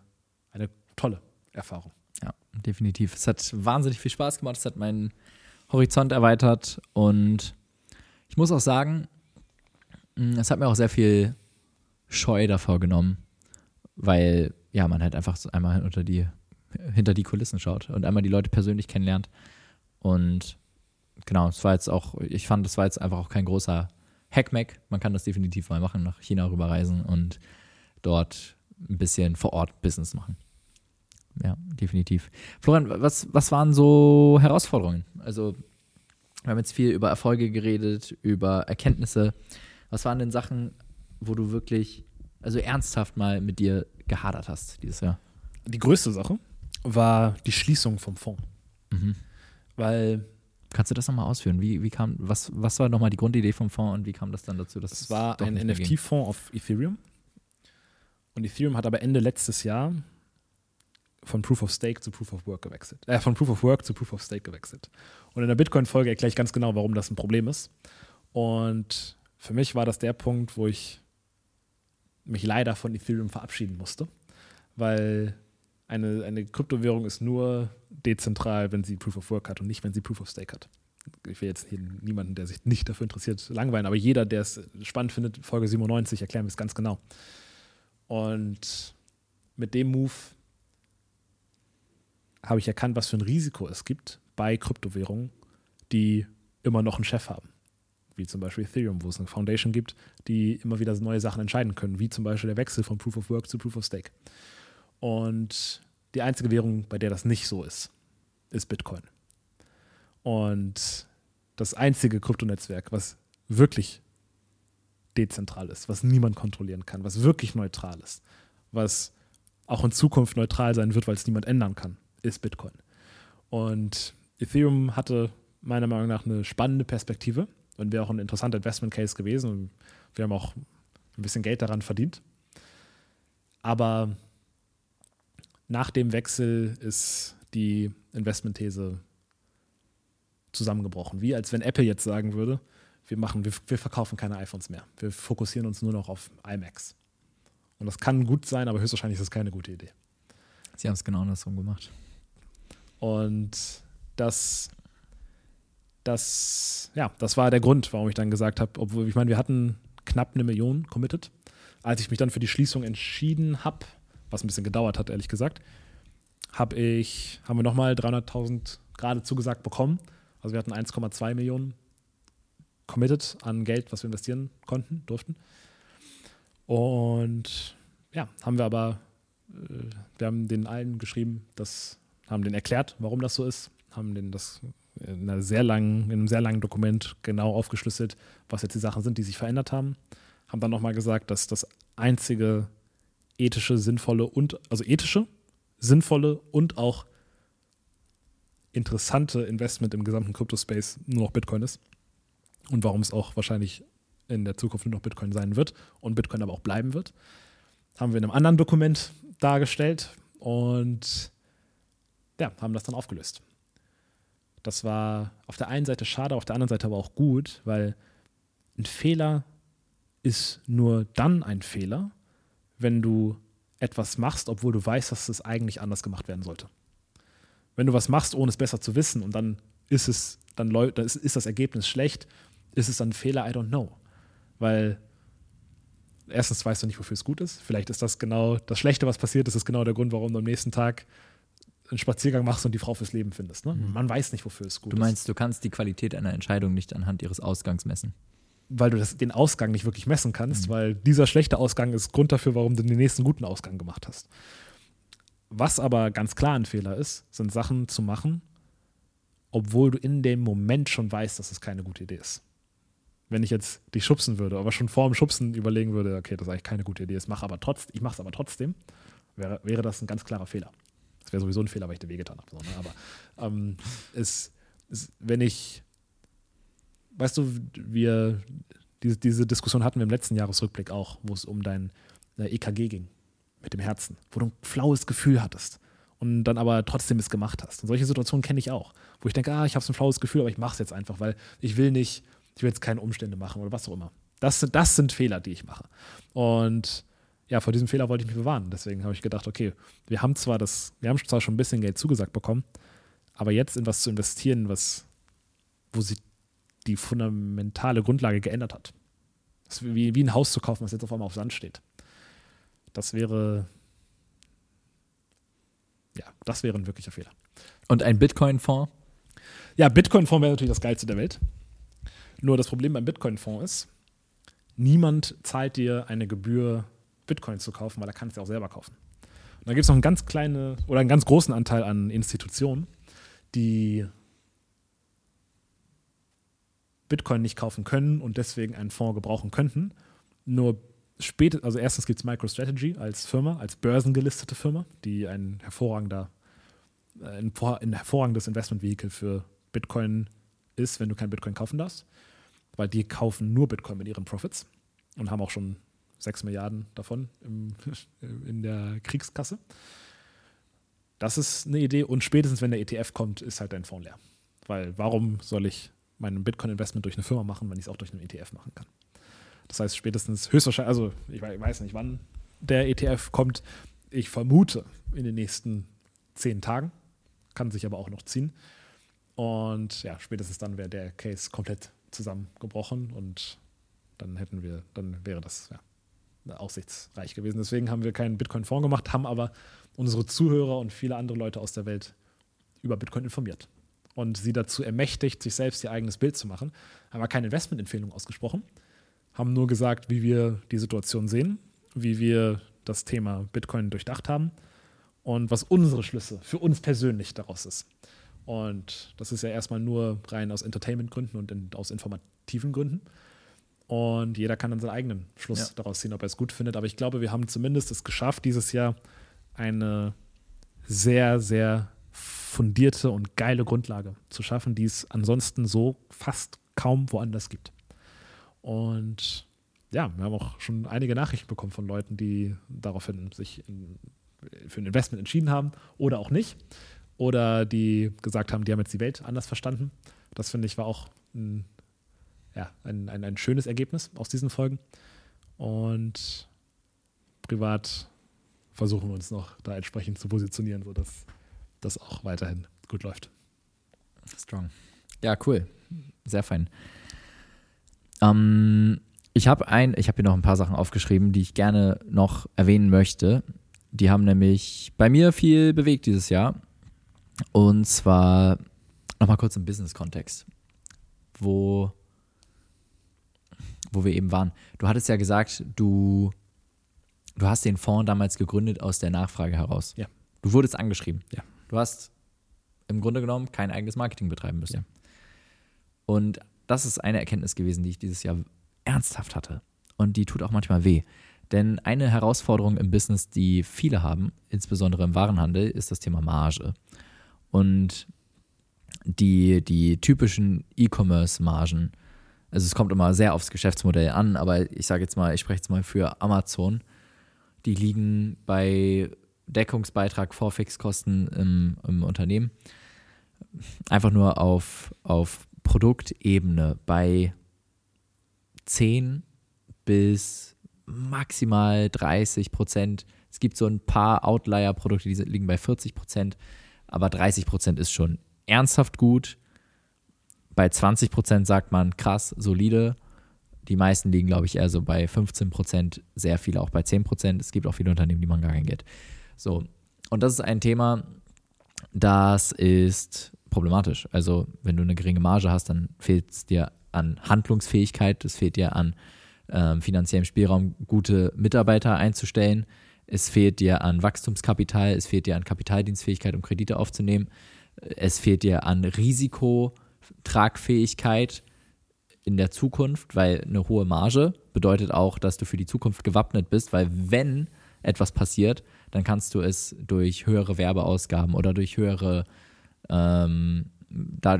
eine tolle Erfahrung. Ja, definitiv. Es hat wahnsinnig viel Spaß gemacht. Es hat meinen Horizont erweitert und ich muss auch sagen, mh, es hat mir auch sehr viel Scheu davor genommen, weil ja, man halt einfach einmal unter die, hinter die Kulissen schaut und einmal die Leute persönlich kennenlernt. Und genau, es war jetzt auch, ich fand, es war jetzt einfach auch kein großer Hackmack. Man kann das definitiv mal machen, nach China rüberreisen und dort ein bisschen vor Ort Business machen. Ja, definitiv. Florian, was, was waren so Herausforderungen? Also, wir haben jetzt viel über Erfolge geredet, über Erkenntnisse. Was waren denn Sachen, wo du wirklich, also ernsthaft mal mit dir gehadert hast dieses Jahr? Die größte Sache war die Schließung vom Fonds. Mhm. Weil Kannst du das nochmal ausführen? Wie, wie kam, was, was war nochmal die Grundidee vom Fonds und wie kam das dann dazu, dass es war ein? NFT-Fonds auf Ethereum. Und Ethereum hat aber Ende letztes Jahr von Proof of Stake zu Proof of Work gewechselt. Äh, von Proof of Work zu Proof of Stake gewechselt. Und in der Bitcoin-Folge erkläre ich ganz genau, warum das ein Problem ist. Und für mich war das der Punkt, wo ich mich leider von Ethereum verabschieden musste, weil eine, eine Kryptowährung ist nur dezentral, wenn sie Proof of Work hat und nicht, wenn sie Proof of Stake hat. Ich will jetzt hier niemanden, der sich nicht dafür interessiert, langweilen, aber jeder, der es spannend findet, Folge 97, erklären wir es ganz genau. Und mit dem Move habe ich erkannt, was für ein Risiko es gibt bei Kryptowährungen, die immer noch einen Chef haben. Wie zum Beispiel Ethereum, wo es eine Foundation gibt, die immer wieder neue Sachen entscheiden können, wie zum Beispiel der Wechsel von Proof of Work zu Proof of Stake. Und die einzige Währung, bei der das nicht so ist, ist Bitcoin. Und das einzige Kryptonetzwerk, was wirklich dezentral ist, was niemand kontrollieren kann, was wirklich neutral ist, was auch in Zukunft neutral sein wird, weil es niemand ändern kann, ist Bitcoin. Und Ethereum hatte meiner Meinung nach eine spannende Perspektive und wäre auch ein interessanter Investment Case gewesen. Wir haben auch ein bisschen Geld daran verdient. Aber nach dem Wechsel ist die Investmentthese zusammengebrochen. Wie als wenn Apple jetzt sagen würde, wir, machen, wir, wir verkaufen keine iPhones mehr. Wir fokussieren uns nur noch auf iMacs. Und das kann gut sein, aber höchstwahrscheinlich ist das keine gute Idee. Sie haben es genau andersrum gemacht. Und das, das, ja, das war der Grund, warum ich dann gesagt habe, obwohl, ich meine, wir hatten knapp eine Million committed. Als ich mich dann für die Schließung entschieden habe, was ein bisschen gedauert hat, ehrlich gesagt, habe ich, haben wir nochmal 300.000 gerade zugesagt bekommen. Also wir hatten 1,2 Millionen committed an Geld, was wir investieren konnten, durften. Und ja, haben wir aber, äh, wir haben den allen geschrieben, das, haben denen erklärt, warum das so ist, haben denen das in, einer sehr langen, in einem sehr langen Dokument genau aufgeschlüsselt, was jetzt die Sachen sind, die sich verändert haben. Haben dann nochmal gesagt, dass das einzige ethische, sinnvolle und, also ethische, sinnvolle und auch interessante Investment im gesamten Crypto-Space nur noch Bitcoin ist. Und warum es auch wahrscheinlich in der Zukunft nur noch Bitcoin sein wird und Bitcoin aber auch bleiben wird. Haben wir in einem anderen Dokument dargestellt und ja, haben das dann aufgelöst. Das war auf der einen Seite schade, auf der anderen Seite aber auch gut, weil ein Fehler ist nur dann ein Fehler, wenn du etwas machst, obwohl du weißt, dass es eigentlich anders gemacht werden sollte. Wenn du was machst, ohne es besser zu wissen und dann ist es, dann ist, ist das Ergebnis schlecht, ist es dann ein Fehler, I don't know. Weil erstens weißt du nicht, wofür es gut ist. Vielleicht ist das genau das Schlechte, was passiert ist, ist genau der Grund, warum du am nächsten Tag einen Spaziergang machst und die Frau fürs Leben findest. Ne? Mhm. Man weiß nicht, wofür es gut ist. Du meinst, ist. du kannst die Qualität einer Entscheidung nicht anhand ihres Ausgangs messen? Weil du das, den Ausgang nicht wirklich messen kannst, mhm. weil dieser schlechte Ausgang ist Grund dafür, warum du den nächsten guten Ausgang gemacht hast. Was aber ganz klar ein Fehler ist, sind Sachen zu machen, obwohl du in dem Moment schon weißt, dass es keine gute Idee ist. Wenn ich jetzt dich schubsen würde, aber schon vor dem Schubsen überlegen würde, okay, das ist eigentlich keine gute Idee, ich mache ich mache es aber trotzdem, wäre, wäre das ein ganz klarer Fehler. Das wäre sowieso ein Fehler, weil ich dir wehgetan habe. So, ne? Aber ähm, es, es, wenn ich, weißt du, wir, diese, diese Diskussion hatten wir im letzten Jahresrückblick auch, wo es um dein äh, EKG ging mit dem Herzen, wo du ein flaues Gefühl hattest und dann aber trotzdem es gemacht hast. Und solche Situationen kenne ich auch, wo ich denke, ah, ich habe so ein flaues Gefühl, aber ich mache es jetzt einfach, weil ich will nicht, ich will jetzt keine Umstände machen oder was auch immer. Das, das sind Fehler, die ich mache. Und ja, vor diesem Fehler wollte ich mich bewahren. Deswegen habe ich gedacht, okay, wir haben zwar das, wir haben zwar schon ein bisschen Geld zugesagt bekommen, aber jetzt in was zu investieren, was, wo sich die fundamentale Grundlage geändert hat. Wie, wie ein Haus zu kaufen, was jetzt auf einmal auf Sand steht. Das wäre, ja, das wäre ein wirklicher Fehler. Und ein Bitcoin-Fonds? Ja, Bitcoin-Fonds wäre natürlich das geilste der Welt. Nur das Problem beim Bitcoin-Fonds ist, niemand zahlt dir eine Gebühr Bitcoin zu kaufen, weil er kann es ja auch selber kaufen. Und dann gibt es noch einen ganz kleinen oder einen ganz großen Anteil an Institutionen, die Bitcoin nicht kaufen können und deswegen einen Fonds gebrauchen könnten. Nur später, also erstens gibt es MicroStrategy als Firma, als börsengelistete Firma, die ein hervorragender, ein, ein hervorragendes Investmentvehikel für Bitcoin ist, wenn du kein Bitcoin kaufen darfst. Weil die kaufen nur Bitcoin mit ihren Profits und haben auch schon 6 Milliarden davon im, in der Kriegskasse. Das ist eine Idee und spätestens, wenn der ETF kommt, ist halt dein Fonds leer. Weil warum soll ich mein Bitcoin-Investment durch eine Firma machen, wenn ich es auch durch einen ETF machen kann? Das heißt, spätestens höchstwahrscheinlich, also ich weiß nicht, wann der ETF kommt, ich vermute, in den nächsten zehn Tagen. Kann sich aber auch noch ziehen. Und ja, spätestens dann wäre der Case komplett zusammengebrochen und dann hätten wir, dann wäre das ja, aussichtsreich gewesen. Deswegen haben wir keinen Bitcoin-Fonds gemacht, haben aber unsere Zuhörer und viele andere Leute aus der Welt über Bitcoin informiert und sie dazu ermächtigt, sich selbst ihr eigenes Bild zu machen. Haben wir keine Investmentempfehlung ausgesprochen, haben nur gesagt, wie wir die Situation sehen, wie wir das Thema Bitcoin durchdacht haben und was unsere Schlüsse für uns persönlich daraus ist. Und das ist ja erstmal nur rein aus Entertainment-Gründen und in, aus informativen Gründen. Und jeder kann dann seinen eigenen Schluss ja. daraus ziehen, ob er es gut findet. Aber ich glaube, wir haben zumindest es geschafft, dieses Jahr eine sehr, sehr fundierte und geile Grundlage zu schaffen, die es ansonsten so fast kaum woanders gibt. Und ja, wir haben auch schon einige Nachrichten bekommen von Leuten, die daraufhin sich in, für ein Investment entschieden haben oder auch nicht. Oder die gesagt haben, die haben jetzt die Welt anders verstanden. Das finde ich war auch ein, ja, ein, ein, ein schönes Ergebnis aus diesen Folgen. Und privat versuchen wir uns noch da entsprechend zu positionieren, sodass das auch weiterhin gut läuft. Strong. Ja, cool. Sehr fein. Ähm, ich habe ein, ich habe hier noch ein paar Sachen aufgeschrieben, die ich gerne noch erwähnen möchte. Die haben nämlich bei mir viel bewegt dieses Jahr. Und zwar nochmal kurz im Business-Kontext, wo, wo wir eben waren. Du hattest ja gesagt, du, du hast den Fonds damals gegründet aus der Nachfrage heraus. Ja. Du wurdest angeschrieben. Ja. Du hast im Grunde genommen kein eigenes Marketing betreiben müssen. Ja. Und das ist eine Erkenntnis gewesen, die ich dieses Jahr ernsthaft hatte. Und die tut auch manchmal weh. Denn eine Herausforderung im Business, die viele haben, insbesondere im Warenhandel, ist das Thema Marge. Und die, die typischen E-Commerce-Margen, also es kommt immer sehr aufs Geschäftsmodell an, aber ich sage jetzt mal, ich spreche jetzt mal für Amazon, die liegen bei Deckungsbeitrag vor Fixkosten im, im Unternehmen. Einfach nur auf, auf Produktebene bei 10 bis maximal 30 Prozent. Es gibt so ein paar Outlier-Produkte, die liegen bei 40 Prozent, aber 30 Prozent ist schon ernsthaft gut. Bei 20 Prozent sagt man krass, solide. Die meisten liegen, glaube ich, eher so bei 15 Prozent, sehr viele auch bei 10 Prozent. Es gibt auch viele Unternehmen, die machen gar kein Geld. So, und das ist ein Thema, das ist problematisch. Also, wenn du eine geringe Marge hast, dann fehlt es dir an Handlungsfähigkeit, es fehlt dir an ähm, finanziellem Spielraum, gute Mitarbeiter einzustellen. Es fehlt dir an Wachstumskapital, es fehlt dir an Kapitaldienstfähigkeit, um Kredite aufzunehmen. Es fehlt dir an Risikotragfähigkeit in der Zukunft, weil eine hohe Marge bedeutet auch, dass du für die Zukunft gewappnet bist, weil wenn etwas passiert, dann kannst du es durch höhere Werbeausgaben oder durch höhere, ähm, da,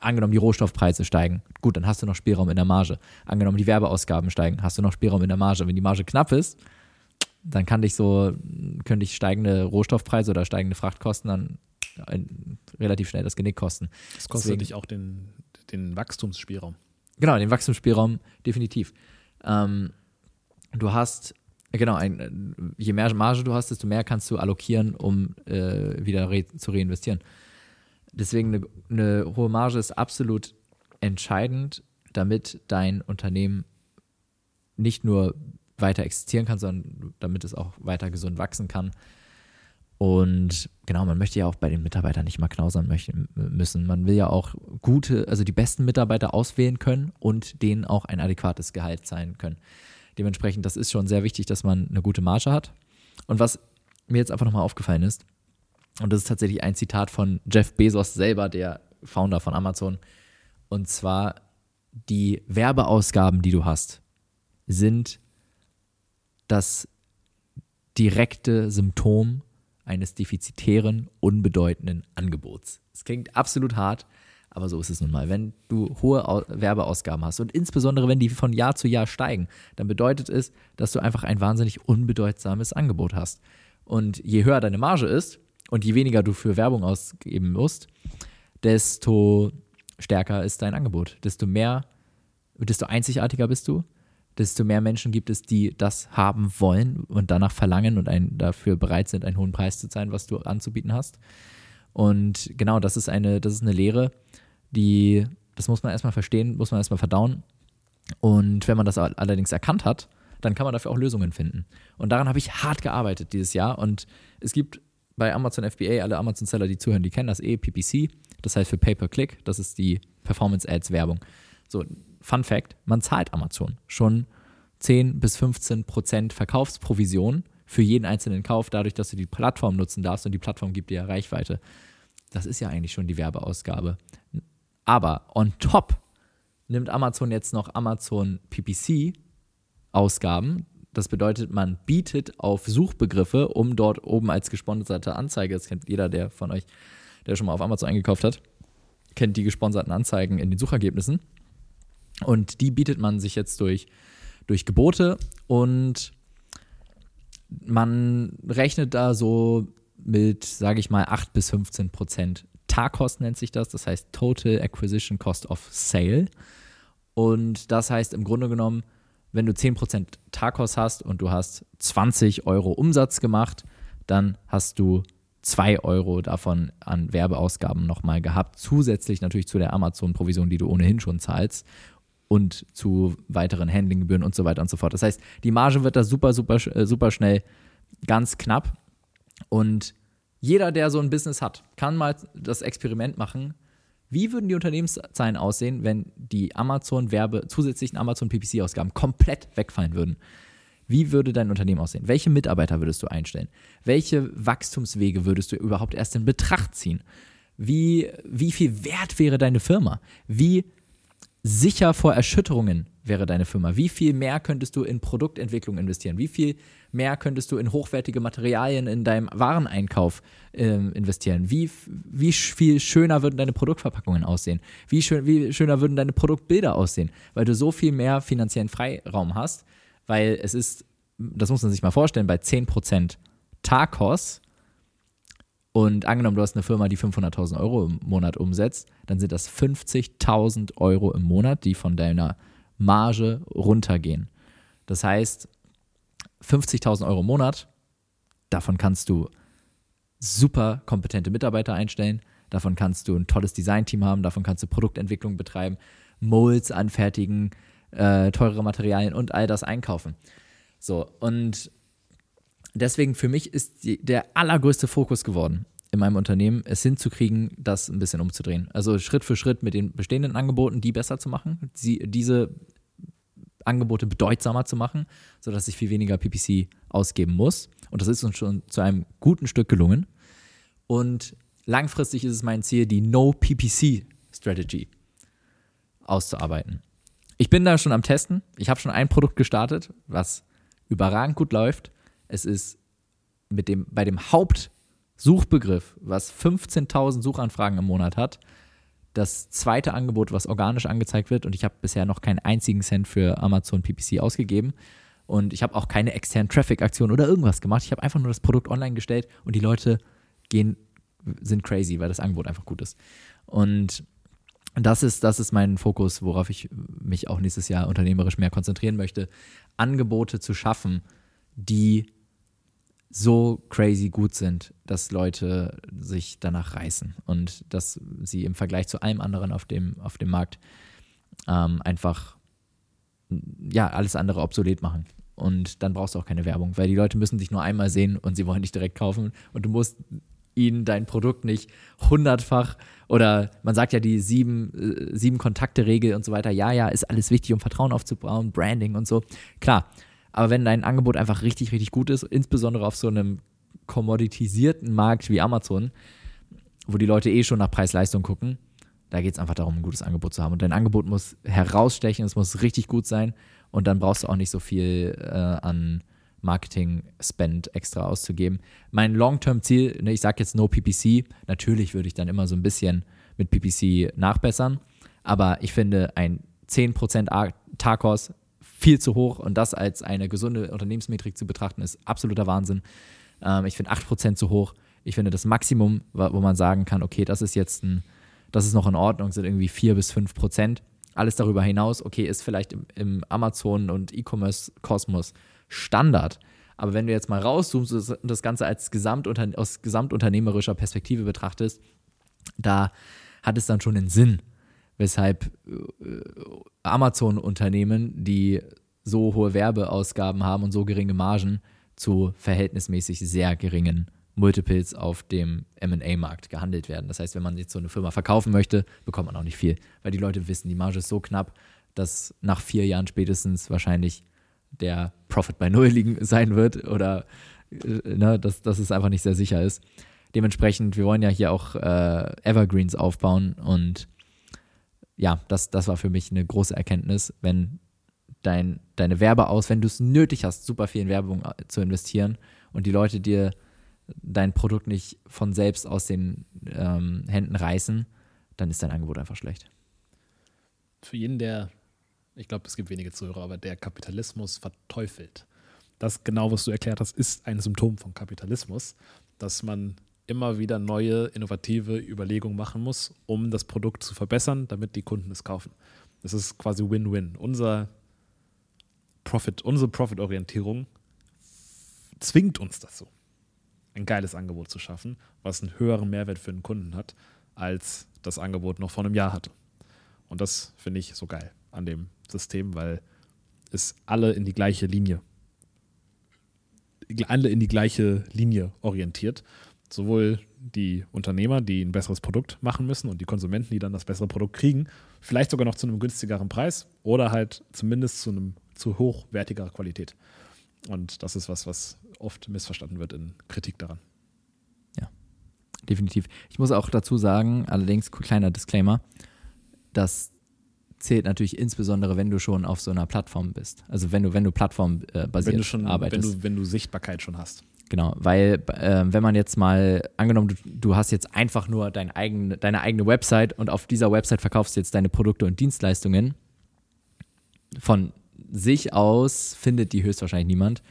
angenommen die Rohstoffpreise steigen, gut, dann hast du noch Spielraum in der Marge. Angenommen die Werbeausgaben steigen, hast du noch Spielraum in der Marge. Wenn die Marge knapp ist, dann kann dich so, können dich steigende Rohstoffpreise oder steigende Frachtkosten dann relativ schnell das Genick kosten. Das kostet Deswegen, dich auch den, den Wachstumsspielraum. Genau, den Wachstumsspielraum definitiv. Ähm, du hast Genau, ein, je mehr Marge du hast, desto mehr kannst du allokieren, um äh, wieder re zu reinvestieren. Deswegen eine, eine hohe Marge ist absolut entscheidend, damit dein Unternehmen nicht nur weiter existieren kann, sondern damit es auch weiter gesund wachsen kann. Und genau, man möchte ja auch bei den Mitarbeitern nicht mal knausern müssen. Man will ja auch gute, also die besten Mitarbeiter auswählen können und denen auch ein adäquates Gehalt zahlen können. Dementsprechend, das ist schon sehr wichtig, dass man eine gute Marge hat. Und was mir jetzt einfach nochmal aufgefallen ist, und das ist tatsächlich ein Zitat von Jeff Bezos selber, der Founder von Amazon, und zwar die Werbeausgaben, die du hast, sind das direkte Symptom eines defizitären, unbedeutenden Angebots. Es klingt absolut hart, aber so ist es nun mal. Wenn du hohe Werbeausgaben hast und insbesondere wenn die von Jahr zu Jahr steigen, dann bedeutet es, dass du einfach ein wahnsinnig unbedeutsames Angebot hast. Und je höher deine Marge ist und je weniger du für Werbung ausgeben musst, desto stärker ist dein Angebot, desto mehr, desto einzigartiger bist du, desto mehr Menschen gibt es, die das haben wollen und danach verlangen und ein, dafür bereit sind, einen hohen Preis zu zahlen, was du anzubieten hast. Und genau, das ist eine, das ist eine Lehre, die, das muss man erstmal verstehen, muss man erstmal verdauen. Und wenn man das allerdings erkannt hat, dann kann man dafür auch Lösungen finden. Und daran habe ich hart gearbeitet dieses Jahr. Und es gibt bei Amazon FBA, alle Amazon-Seller, die zuhören, die kennen das eh, PPC. Das heißt für Pay-per-Click, das ist die Performance-Ads-Werbung. So, Fun Fact: Man zahlt Amazon schon 10 bis 15 Prozent Verkaufsprovision für jeden einzelnen Kauf, dadurch, dass du die Plattform nutzen darfst und die Plattform gibt dir Reichweite. Das ist ja eigentlich schon die Werbeausgabe. Aber on top nimmt Amazon jetzt noch Amazon PPC Ausgaben. Das bedeutet, man bietet auf Suchbegriffe, um dort oben als gesponserte Anzeige, das kennt jeder, der von euch, der schon mal auf Amazon eingekauft hat, kennt die gesponserten Anzeigen in den Suchergebnissen. Und die bietet man sich jetzt durch, durch Gebote und man rechnet da so mit, sage ich mal, 8 bis 15 Prozent TACOS nennt sich das, das heißt Total Acquisition Cost of Sale. Und das heißt im Grunde genommen, wenn du 10% TACOS hast und du hast 20 Euro Umsatz gemacht, dann hast du 2 Euro davon an Werbeausgaben nochmal gehabt, zusätzlich natürlich zu der Amazon-Provision, die du ohnehin schon zahlst und zu weiteren Handlinggebühren und so weiter und so fort. Das heißt, die Marge wird da super, super, äh, super schnell ganz knapp und jeder, der so ein Business hat, kann mal das Experiment machen. Wie würden die Unternehmenszahlen aussehen, wenn die Amazon-Werbe, zusätzlichen Amazon-PPC-Ausgaben komplett wegfallen würden? Wie würde dein Unternehmen aussehen? Welche Mitarbeiter würdest du einstellen? Welche Wachstumswege würdest du überhaupt erst in Betracht ziehen? Wie, wie viel wert wäre deine Firma? Wie sicher vor Erschütterungen wäre deine Firma? Wie viel mehr könntest du in Produktentwicklung investieren? Wie viel mehr könntest du in hochwertige Materialien in deinem Wareneinkauf äh, investieren? Wie, wie viel schöner würden deine Produktverpackungen aussehen? Wie, schön, wie schöner würden deine Produktbilder aussehen? Weil du so viel mehr finanziellen Freiraum hast, weil es ist, das muss man sich mal vorstellen, bei 10% Tacos und angenommen, du hast eine Firma, die 500.000 Euro im Monat umsetzt, dann sind das 50.000 Euro im Monat, die von deiner Marge runtergehen. Das heißt, 50.000 Euro im Monat, davon kannst du super kompetente Mitarbeiter einstellen, davon kannst du ein tolles Designteam haben, davon kannst du Produktentwicklung betreiben, Molds anfertigen, äh, teure Materialien und all das einkaufen. So, und deswegen für mich ist die, der allergrößte Fokus geworden in meinem Unternehmen, es hinzukriegen, das ein bisschen umzudrehen. Also Schritt für Schritt mit den bestehenden Angeboten, die besser zu machen, sie, diese Angebote bedeutsamer zu machen, sodass ich viel weniger PPC ausgeben muss. Und das ist uns schon zu einem guten Stück gelungen. Und langfristig ist es mein Ziel, die No-PPC-Strategy auszuarbeiten. Ich bin da schon am Testen. Ich habe schon ein Produkt gestartet, was überragend gut läuft. Es ist mit dem, bei dem Hauptsuchbegriff, was 15.000 Suchanfragen im Monat hat, das zweite Angebot, was organisch angezeigt wird. Und ich habe bisher noch keinen einzigen Cent für Amazon PPC ausgegeben. Und ich habe auch keine externen Traffic-Aktionen oder irgendwas gemacht. Ich habe einfach nur das Produkt online gestellt und die Leute gehen, sind crazy, weil das Angebot einfach gut ist. Und das ist, das ist mein Fokus, worauf ich mich auch nächstes Jahr unternehmerisch mehr konzentrieren möchte. Angebote zu schaffen, die so crazy gut sind, dass Leute sich danach reißen und dass sie im Vergleich zu allem anderen auf dem, auf dem Markt ähm, einfach ja, alles andere obsolet machen. Und dann brauchst du auch keine Werbung, weil die Leute müssen dich nur einmal sehen und sie wollen dich direkt kaufen und du musst ihnen dein Produkt nicht hundertfach oder man sagt ja die sieben, äh, sieben Kontakte-Regel und so weiter. Ja, ja, ist alles wichtig, um Vertrauen aufzubauen, Branding und so. Klar, aber wenn dein Angebot einfach richtig, richtig gut ist, insbesondere auf so einem kommoditisierten Markt wie Amazon, wo die Leute eh schon nach Preis-Leistung gucken, da geht es einfach darum, ein gutes Angebot zu haben. Und dein Angebot muss herausstechen, es muss richtig gut sein und dann brauchst du auch nicht so viel äh, an Marketing-Spend extra auszugeben. Mein Long-Term-Ziel, ne, ich sage jetzt no PPC, natürlich würde ich dann immer so ein bisschen mit PPC nachbessern, aber ich finde ein 10% Tacos viel zu hoch und das als eine gesunde Unternehmensmetrik zu betrachten, ist absoluter Wahnsinn. Ähm, ich finde 8% zu hoch. Ich finde das Maximum, wo man sagen kann, okay, das ist jetzt ein, das ist noch in Ordnung, sind irgendwie 4 bis 5 Prozent. Alles darüber hinaus, okay, ist vielleicht im, im Amazon- und E-Commerce-Kosmos Standard. Aber wenn du jetzt mal rauszoomst und das Ganze als Gesamtunter aus gesamtunternehmerischer Perspektive betrachtest, da hat es dann schon einen Sinn, weshalb äh, Amazon-Unternehmen, die so hohe Werbeausgaben haben und so geringe Margen, zu verhältnismäßig sehr geringen Multiples auf dem MA-Markt gehandelt werden. Das heißt, wenn man jetzt so eine Firma verkaufen möchte, bekommt man auch nicht viel, weil die Leute wissen, die Marge ist so knapp, dass nach vier Jahren spätestens wahrscheinlich der Profit bei Null liegen sein wird oder äh, ne, dass, dass es einfach nicht sehr sicher ist. Dementsprechend, wir wollen ja hier auch äh, Evergreens aufbauen und ja, das, das war für mich eine große Erkenntnis, wenn dein, deine Werbeaus, wenn du es nötig hast, super viel in Werbung äh, zu investieren und die Leute dir dein Produkt nicht von selbst aus den ähm, Händen reißen, dann ist dein Angebot einfach schlecht. Für jeden, der, ich glaube, es gibt wenige Zuhörer, aber der Kapitalismus verteufelt. Das genau, was du erklärt hast, ist ein Symptom von Kapitalismus, dass man immer wieder neue, innovative Überlegungen machen muss, um das Produkt zu verbessern, damit die Kunden es kaufen. Das ist quasi Win-Win. Unser Profit, unsere Profit-Orientierung zwingt uns dazu ein geiles Angebot zu schaffen, was einen höheren Mehrwert für den Kunden hat, als das Angebot noch vor einem Jahr hatte. Und das finde ich so geil an dem System, weil es alle in die gleiche Linie, alle in die gleiche Linie orientiert. Sowohl die Unternehmer, die ein besseres Produkt machen müssen und die Konsumenten, die dann das bessere Produkt kriegen, vielleicht sogar noch zu einem günstigeren Preis oder halt zumindest zu einem zu hochwertigerer Qualität. Und das ist was, was oft missverstanden wird in Kritik daran. Ja, definitiv. Ich muss auch dazu sagen, allerdings kleiner Disclaimer, das zählt natürlich insbesondere, wenn du schon auf so einer Plattform bist. Also wenn du, wenn du plattformbasiert äh, wenn du schon, arbeitest. Wenn du, wenn du Sichtbarkeit schon hast. Genau, weil äh, wenn man jetzt mal, angenommen, du, du hast jetzt einfach nur dein eigen, deine eigene Website und auf dieser Website verkaufst du jetzt deine Produkte und Dienstleistungen, von sich aus findet die höchstwahrscheinlich niemand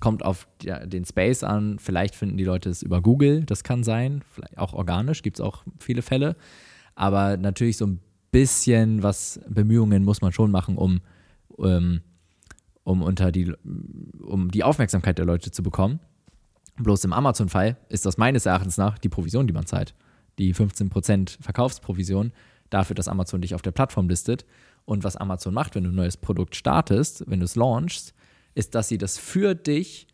kommt auf den Space an. Vielleicht finden die Leute es über Google, das kann sein. Vielleicht auch organisch, gibt es auch viele Fälle. Aber natürlich so ein bisschen was Bemühungen muss man schon machen, um, um, ähm, um unter die, um die Aufmerksamkeit der Leute zu bekommen. Bloß im Amazon-Fall ist das meines Erachtens nach die Provision, die man zahlt. Die 15% Verkaufsprovision dafür, dass Amazon dich auf der Plattform listet. Und was Amazon macht, wenn du ein neues Produkt startest, wenn du es launchst, ist, dass sie das für dich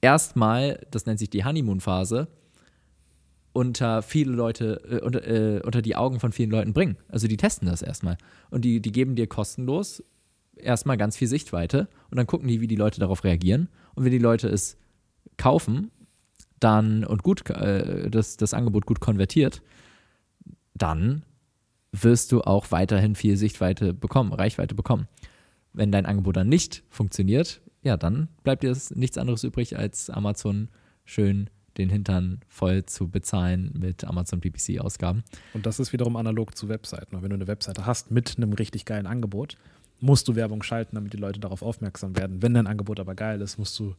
erstmal, das nennt sich die Honeymoon-Phase, unter viele Leute, äh, unter, äh, unter die Augen von vielen Leuten bringen. Also die testen das erstmal. Und die, die geben dir kostenlos erstmal ganz viel Sichtweite und dann gucken die, wie die Leute darauf reagieren. Und wenn die Leute es kaufen, dann und gut äh, das, das Angebot gut konvertiert, dann wirst du auch weiterhin viel Sichtweite bekommen, Reichweite bekommen. Wenn dein Angebot dann nicht funktioniert, ja, dann bleibt dir nichts anderes übrig, als Amazon schön den Hintern voll zu bezahlen mit Amazon PPC-Ausgaben. Und das ist wiederum analog zu Webseiten. Wenn du eine Webseite hast mit einem richtig geilen Angebot, musst du Werbung schalten, damit die Leute darauf aufmerksam werden. Wenn dein Angebot aber geil ist, musst du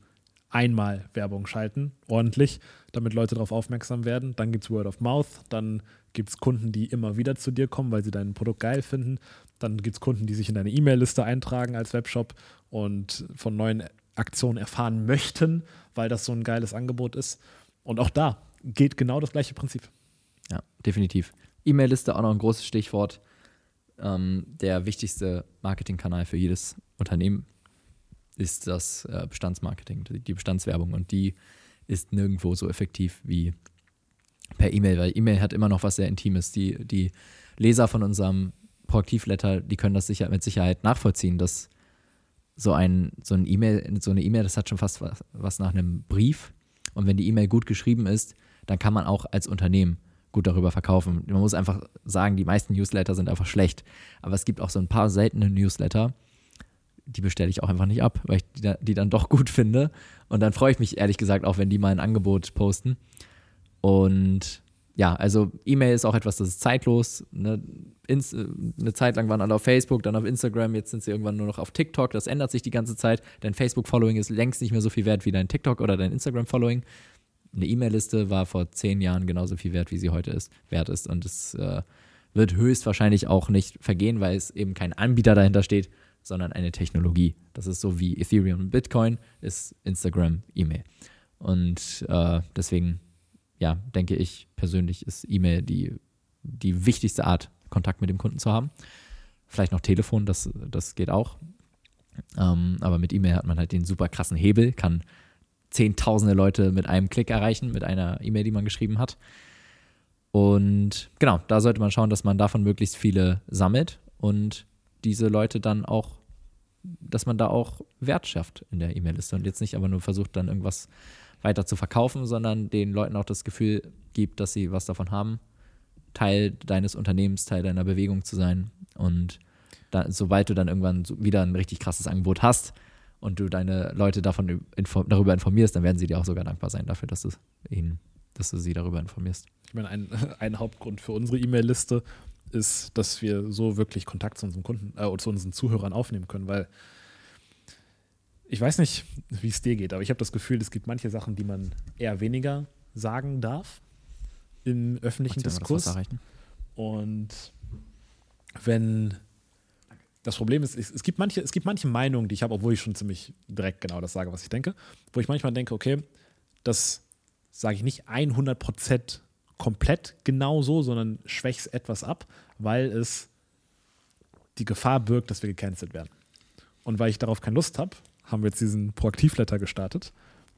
einmal Werbung schalten, ordentlich, damit Leute darauf aufmerksam werden. Dann gibt es Word of Mouth, dann gibt es Kunden, die immer wieder zu dir kommen, weil sie dein Produkt geil finden. Dann gibt es Kunden, die sich in deine E-Mail-Liste eintragen als Webshop und von neuen Aktionen erfahren möchten, weil das so ein geiles Angebot ist. Und auch da geht genau das gleiche Prinzip. Ja, definitiv. E-Mail-Liste auch noch ein großes Stichwort. Ähm, der wichtigste Marketingkanal für jedes Unternehmen ist das äh, Bestandsmarketing, die Bestandswerbung. Und die ist nirgendwo so effektiv wie per E-Mail, weil E-Mail hat immer noch was sehr Intimes. Die, die Leser von unserem Proaktivletter, die können das sicher, mit Sicherheit nachvollziehen, dass so ein so ein E-Mail, so eine E-Mail, das hat schon fast was, was nach einem Brief. Und wenn die E-Mail gut geschrieben ist, dann kann man auch als Unternehmen gut darüber verkaufen. Man muss einfach sagen, die meisten Newsletter sind einfach schlecht. Aber es gibt auch so ein paar seltene Newsletter, die bestelle ich auch einfach nicht ab, weil ich die, die, dann doch gut finde. Und dann freue ich mich ehrlich gesagt auch, wenn die mal ein Angebot posten. Und ja, also E-Mail ist auch etwas, das ist zeitlos. Ne? Ins, äh, eine Zeit lang waren alle auf Facebook, dann auf Instagram, jetzt sind sie irgendwann nur noch auf TikTok. Das ändert sich die ganze Zeit. Dein Facebook-Following ist längst nicht mehr so viel wert wie dein TikTok oder dein Instagram-Following. Eine E-Mail-Liste war vor zehn Jahren genauso viel wert, wie sie heute ist, wert ist. Und es äh, wird höchstwahrscheinlich auch nicht vergehen, weil es eben kein Anbieter dahinter steht, sondern eine Technologie. Das ist so wie Ethereum und Bitcoin, ist Instagram, E-Mail. Und äh, deswegen, ja, denke ich persönlich, ist E-Mail die, die wichtigste Art, Kontakt mit dem Kunden zu haben. Vielleicht noch Telefon, das, das geht auch. Ähm, aber mit E-Mail hat man halt den super krassen Hebel, kann zehntausende Leute mit einem Klick erreichen, mit einer E-Mail, die man geschrieben hat. Und genau, da sollte man schauen, dass man davon möglichst viele sammelt und diese Leute dann auch, dass man da auch Wert schafft in der E-Mail-Liste und jetzt nicht aber nur versucht, dann irgendwas weiter zu verkaufen, sondern den Leuten auch das Gefühl gibt, dass sie was davon haben, Teil deines Unternehmens, Teil deiner Bewegung zu sein. Und da, sobald du dann irgendwann wieder ein richtig krasses Angebot hast und du deine Leute davon info darüber informierst, dann werden sie dir auch sogar dankbar sein dafür, dass du ihnen, dass du sie darüber informierst. Ich meine, ein, ein Hauptgrund für unsere E-Mail-Liste ist, dass wir so wirklich Kontakt zu unseren Kunden äh, zu unseren Zuhörern aufnehmen können, weil ich weiß nicht, wie es dir geht, aber ich habe das Gefühl, es gibt manche Sachen, die man eher weniger sagen darf im öffentlichen Diskurs. Und wenn das Problem ist, es gibt manche, es gibt manche Meinungen, die ich habe, obwohl ich schon ziemlich direkt genau das sage, was ich denke, wo ich manchmal denke, okay, das sage ich nicht 100% komplett genau so, sondern schwäche es etwas ab, weil es die Gefahr birgt, dass wir gecancelt werden. Und weil ich darauf keine Lust habe, haben wir jetzt diesen Proaktivletter gestartet,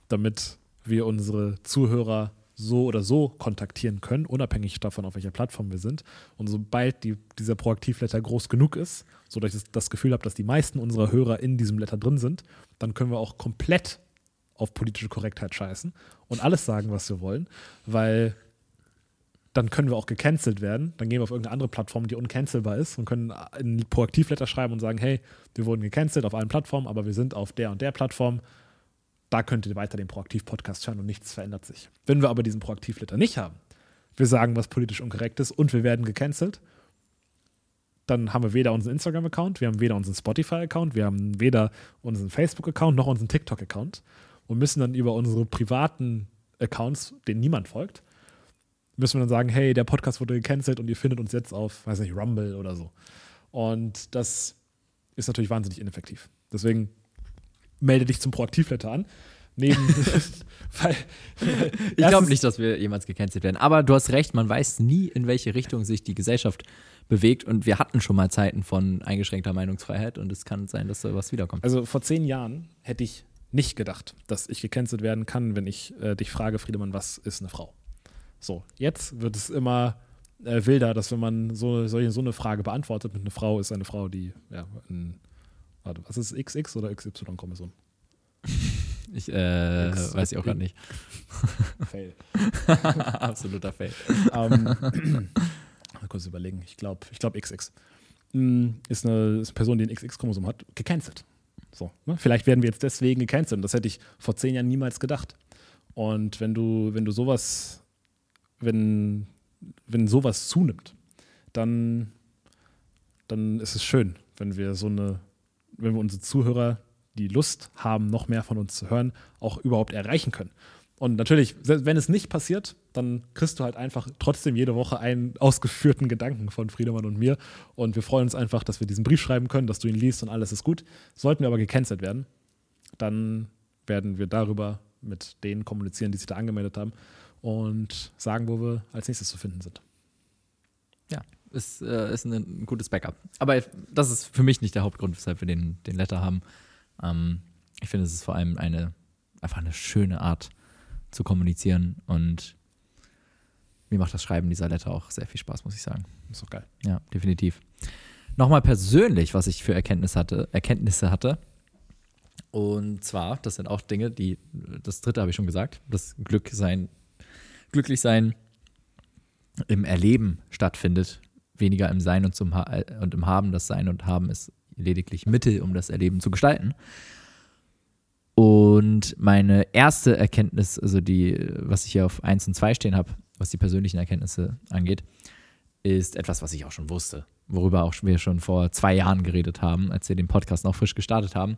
damit wir unsere Zuhörer so oder so kontaktieren können, unabhängig davon, auf welcher Plattform wir sind. Und sobald die, dieser Proaktivletter groß genug ist, sodass ich das Gefühl habe, dass die meisten unserer Hörer in diesem Letter drin sind, dann können wir auch komplett auf politische Korrektheit scheißen und alles sagen, was wir wollen, weil dann können wir auch gecancelt werden. Dann gehen wir auf irgendeine andere Plattform, die uncancelbar ist und können ein Proaktivletter schreiben und sagen, hey, wir wurden gecancelt auf allen Plattformen, aber wir sind auf der und der Plattform da könnt ihr weiter den Proaktiv-Podcast hören und nichts verändert sich. Wenn wir aber diesen Proaktiv-Letter nicht haben, wir sagen, was politisch unkorrekt ist und wir werden gecancelt, dann haben wir weder unseren Instagram-Account, wir haben weder unseren Spotify-Account, wir haben weder unseren Facebook-Account noch unseren TikTok-Account und müssen dann über unsere privaten Accounts, denen niemand folgt, müssen wir dann sagen, hey, der Podcast wurde gecancelt und ihr findet uns jetzt auf, weiß nicht, Rumble oder so. Und das ist natürlich wahnsinnig ineffektiv. Deswegen melde dich zum Proaktivletter an. Neben, weil, ich glaube nicht, dass wir jemals gecancelt werden. Aber du hast recht, man weiß nie, in welche Richtung sich die Gesellschaft bewegt. Und wir hatten schon mal Zeiten von eingeschränkter Meinungsfreiheit und es kann sein, dass da was wiederkommt. Also vor zehn Jahren hätte ich nicht gedacht, dass ich gecancelt werden kann, wenn ich äh, dich frage, Friedemann, was ist eine Frau? So, jetzt wird es immer äh, wilder, dass wenn man so, so, so eine Frage beantwortet mit einer Frau, ist eine Frau, die ja, ein Warte, was ist XX oder XY-Chromosom? Ich äh, X, weiß ich auch gerade nicht. Fail. Absoluter Fail. Um, mal kurz überlegen. Ich glaube, ich glaube XX. Mm, ist eine, ist eine Person, die ein XX-Chromosom hat, gecancelt. So, ne? Vielleicht werden wir jetzt deswegen gecancelt. Das hätte ich vor zehn Jahren niemals gedacht. Und wenn du, wenn du sowas, wenn, wenn sowas zunimmt, dann, dann ist es schön, wenn wir so eine wenn wir unsere Zuhörer, die Lust haben, noch mehr von uns zu hören, auch überhaupt erreichen können. Und natürlich, wenn es nicht passiert, dann kriegst du halt einfach trotzdem jede Woche einen ausgeführten Gedanken von Friedemann und mir. Und wir freuen uns einfach, dass wir diesen Brief schreiben können, dass du ihn liest und alles ist gut. Sollten wir aber gecancelt werden, dann werden wir darüber mit denen kommunizieren, die sich da angemeldet haben und sagen, wo wir als nächstes zu finden sind. Ja, ist, äh, ist ein, gutes Backup. Aber das ist für mich nicht der Hauptgrund, weshalb wir den, den Letter haben. Ähm, ich finde, es ist vor allem eine, einfach eine schöne Art zu kommunizieren und mir macht das Schreiben dieser Letter auch sehr viel Spaß, muss ich sagen. Ist doch geil. Ja, definitiv. Nochmal persönlich, was ich für Erkenntnisse hatte, Erkenntnisse hatte. Und zwar, das sind auch Dinge, die, das dritte habe ich schon gesagt, das Glück sein, glücklich sein im Erleben stattfindet weniger im Sein und, zum ha und im Haben. Das Sein und Haben ist lediglich Mittel, um das Erleben zu gestalten. Und meine erste Erkenntnis, also die, was ich hier auf 1 und 2 stehen habe, was die persönlichen Erkenntnisse angeht, ist etwas, was ich auch schon wusste, worüber auch wir schon vor zwei Jahren geredet haben, als wir den Podcast noch frisch gestartet haben.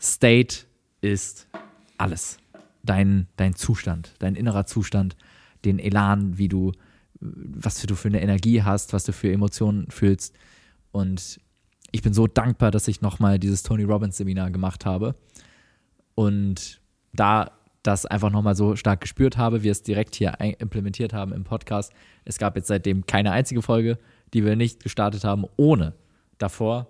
State ist alles. Dein, dein Zustand, dein innerer Zustand, den Elan, wie du was du für eine Energie hast, was du für Emotionen fühlst. Und ich bin so dankbar, dass ich nochmal dieses Tony Robbins Seminar gemacht habe und da das einfach nochmal so stark gespürt habe, wir es direkt hier implementiert haben im Podcast. Es gab jetzt seitdem keine einzige Folge, die wir nicht gestartet haben, ohne davor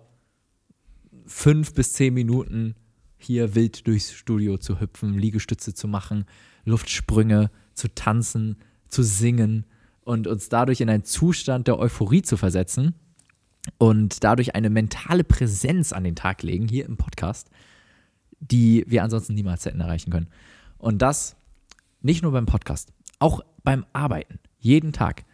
fünf bis zehn Minuten hier wild durchs Studio zu hüpfen, Liegestütze zu machen, Luftsprünge zu tanzen, zu singen und uns dadurch in einen Zustand der Euphorie zu versetzen und dadurch eine mentale Präsenz an den Tag legen, hier im Podcast, die wir ansonsten niemals hätten erreichen können. Und das nicht nur beim Podcast, auch beim Arbeiten, jeden Tag.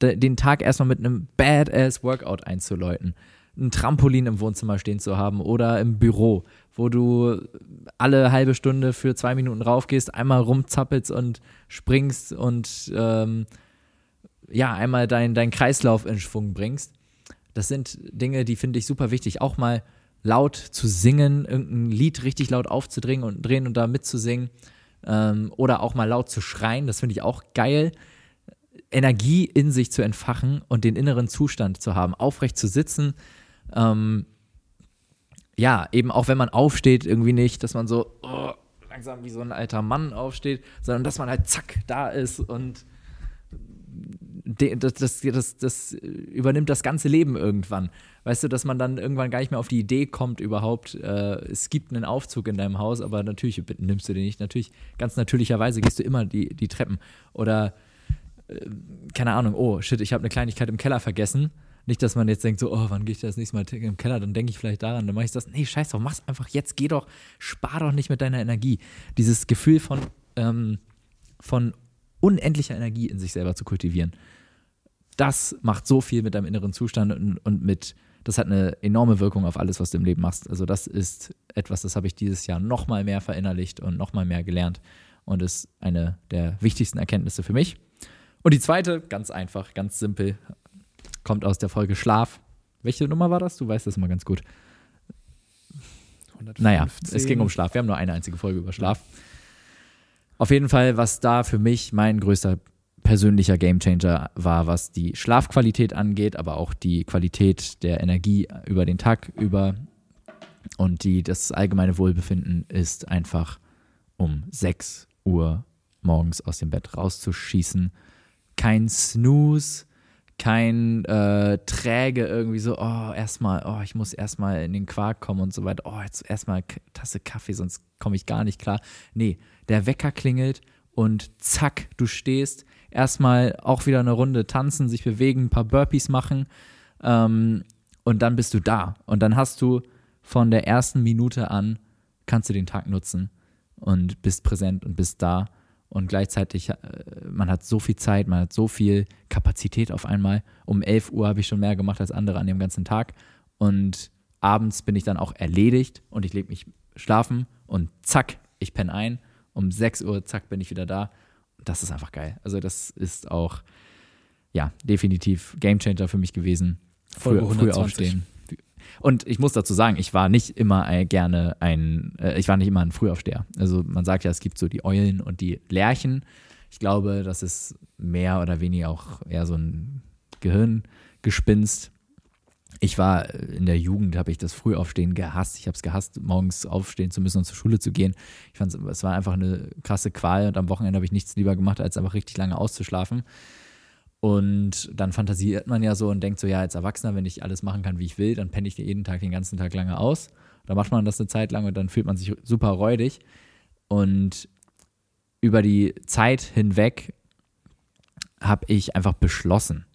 Den Tag erstmal mit einem Badass Workout einzuläuten, ein Trampolin im Wohnzimmer stehen zu haben oder im Büro, wo du alle halbe Stunde für zwei Minuten raufgehst, einmal rumzappelst und springst und ähm, ja, einmal deinen dein Kreislauf in Schwung bringst. Das sind Dinge, die finde ich super wichtig. Auch mal laut zu singen, irgendein Lied richtig laut aufzudrehen und drehen und da mitzusingen. Ähm, oder auch mal laut zu schreien, das finde ich auch geil. Energie in sich zu entfachen und den inneren Zustand zu haben, aufrecht zu sitzen. Ähm, ja, eben auch wenn man aufsteht, irgendwie nicht, dass man so oh, langsam wie so ein alter Mann aufsteht, sondern dass man halt zack da ist und das, das, das, das übernimmt das ganze Leben irgendwann. Weißt du, dass man dann irgendwann gar nicht mehr auf die Idee kommt, überhaupt, äh, es gibt einen Aufzug in deinem Haus, aber natürlich nimmst du den nicht. Natürlich, ganz natürlicherweise gehst du immer die, die Treppen. Oder, äh, keine Ahnung, oh shit, ich habe eine Kleinigkeit im Keller vergessen. Nicht, dass man jetzt denkt, so, oh, wann gehe ich das nächste Mal im Keller, dann denke ich vielleicht daran, dann mache ich das. Nee, scheiß doch, mach's einfach jetzt, geh doch, spar doch nicht mit deiner Energie. Dieses Gefühl von, ähm, von unendlicher Energie in sich selber zu kultivieren. Das macht so viel mit deinem inneren Zustand und, und mit, das hat eine enorme Wirkung auf alles, was du im Leben machst. Also das ist etwas, das habe ich dieses Jahr noch mal mehr verinnerlicht und noch mal mehr gelernt und ist eine der wichtigsten Erkenntnisse für mich. Und die zweite, ganz einfach, ganz simpel, kommt aus der Folge Schlaf. Welche Nummer war das? Du weißt das immer ganz gut. 115. Naja, es ging um Schlaf. Wir haben nur eine einzige Folge über Schlaf. Auf jeden Fall, was da für mich mein größter persönlicher Gamechanger war, was die Schlafqualität angeht, aber auch die Qualität der Energie über den Tag über und die, das allgemeine Wohlbefinden ist einfach um 6 Uhr morgens aus dem Bett rauszuschießen. Kein Snooze, kein äh, träge irgendwie so, oh, erstmal, oh, ich muss erstmal in den Quark kommen und so weiter. Oh, jetzt erstmal Tasse Kaffee, sonst komme ich gar nicht klar. Nee, der Wecker klingelt und zack, du stehst. Erstmal auch wieder eine Runde tanzen, sich bewegen, ein paar Burpees machen ähm, und dann bist du da. Und dann hast du von der ersten Minute an, kannst du den Tag nutzen und bist präsent und bist da. Und gleichzeitig, äh, man hat so viel Zeit, man hat so viel Kapazität auf einmal. Um 11 Uhr habe ich schon mehr gemacht als andere an dem ganzen Tag. Und abends bin ich dann auch erledigt und ich lege mich schlafen und zack, ich penne ein um 6 Uhr, zack, bin ich wieder da. Das ist einfach geil. Also, das ist auch, ja, definitiv Gamechanger für mich gewesen. Früh, früh aufstehen. Und ich muss dazu sagen, ich war nicht immer äh, gerne ein, äh, ich war nicht immer ein Frühaufsteher. Also man sagt ja, es gibt so die Eulen und die Lerchen. Ich glaube, das ist mehr oder weniger auch eher so ein Gehirngespinst ich war in der Jugend, habe ich das Frühaufstehen gehasst. Ich habe es gehasst, morgens aufstehen zu müssen und zur Schule zu gehen. Ich fand es war einfach eine krasse Qual und am Wochenende habe ich nichts lieber gemacht, als einfach richtig lange auszuschlafen. Und dann fantasiert man ja so und denkt so, ja, als Erwachsener, wenn ich alles machen kann, wie ich will, dann penne ich jeden Tag den ganzen Tag lange aus. Da macht man das eine Zeit lang und dann fühlt man sich super räudig. Und über die Zeit hinweg habe ich einfach beschlossen,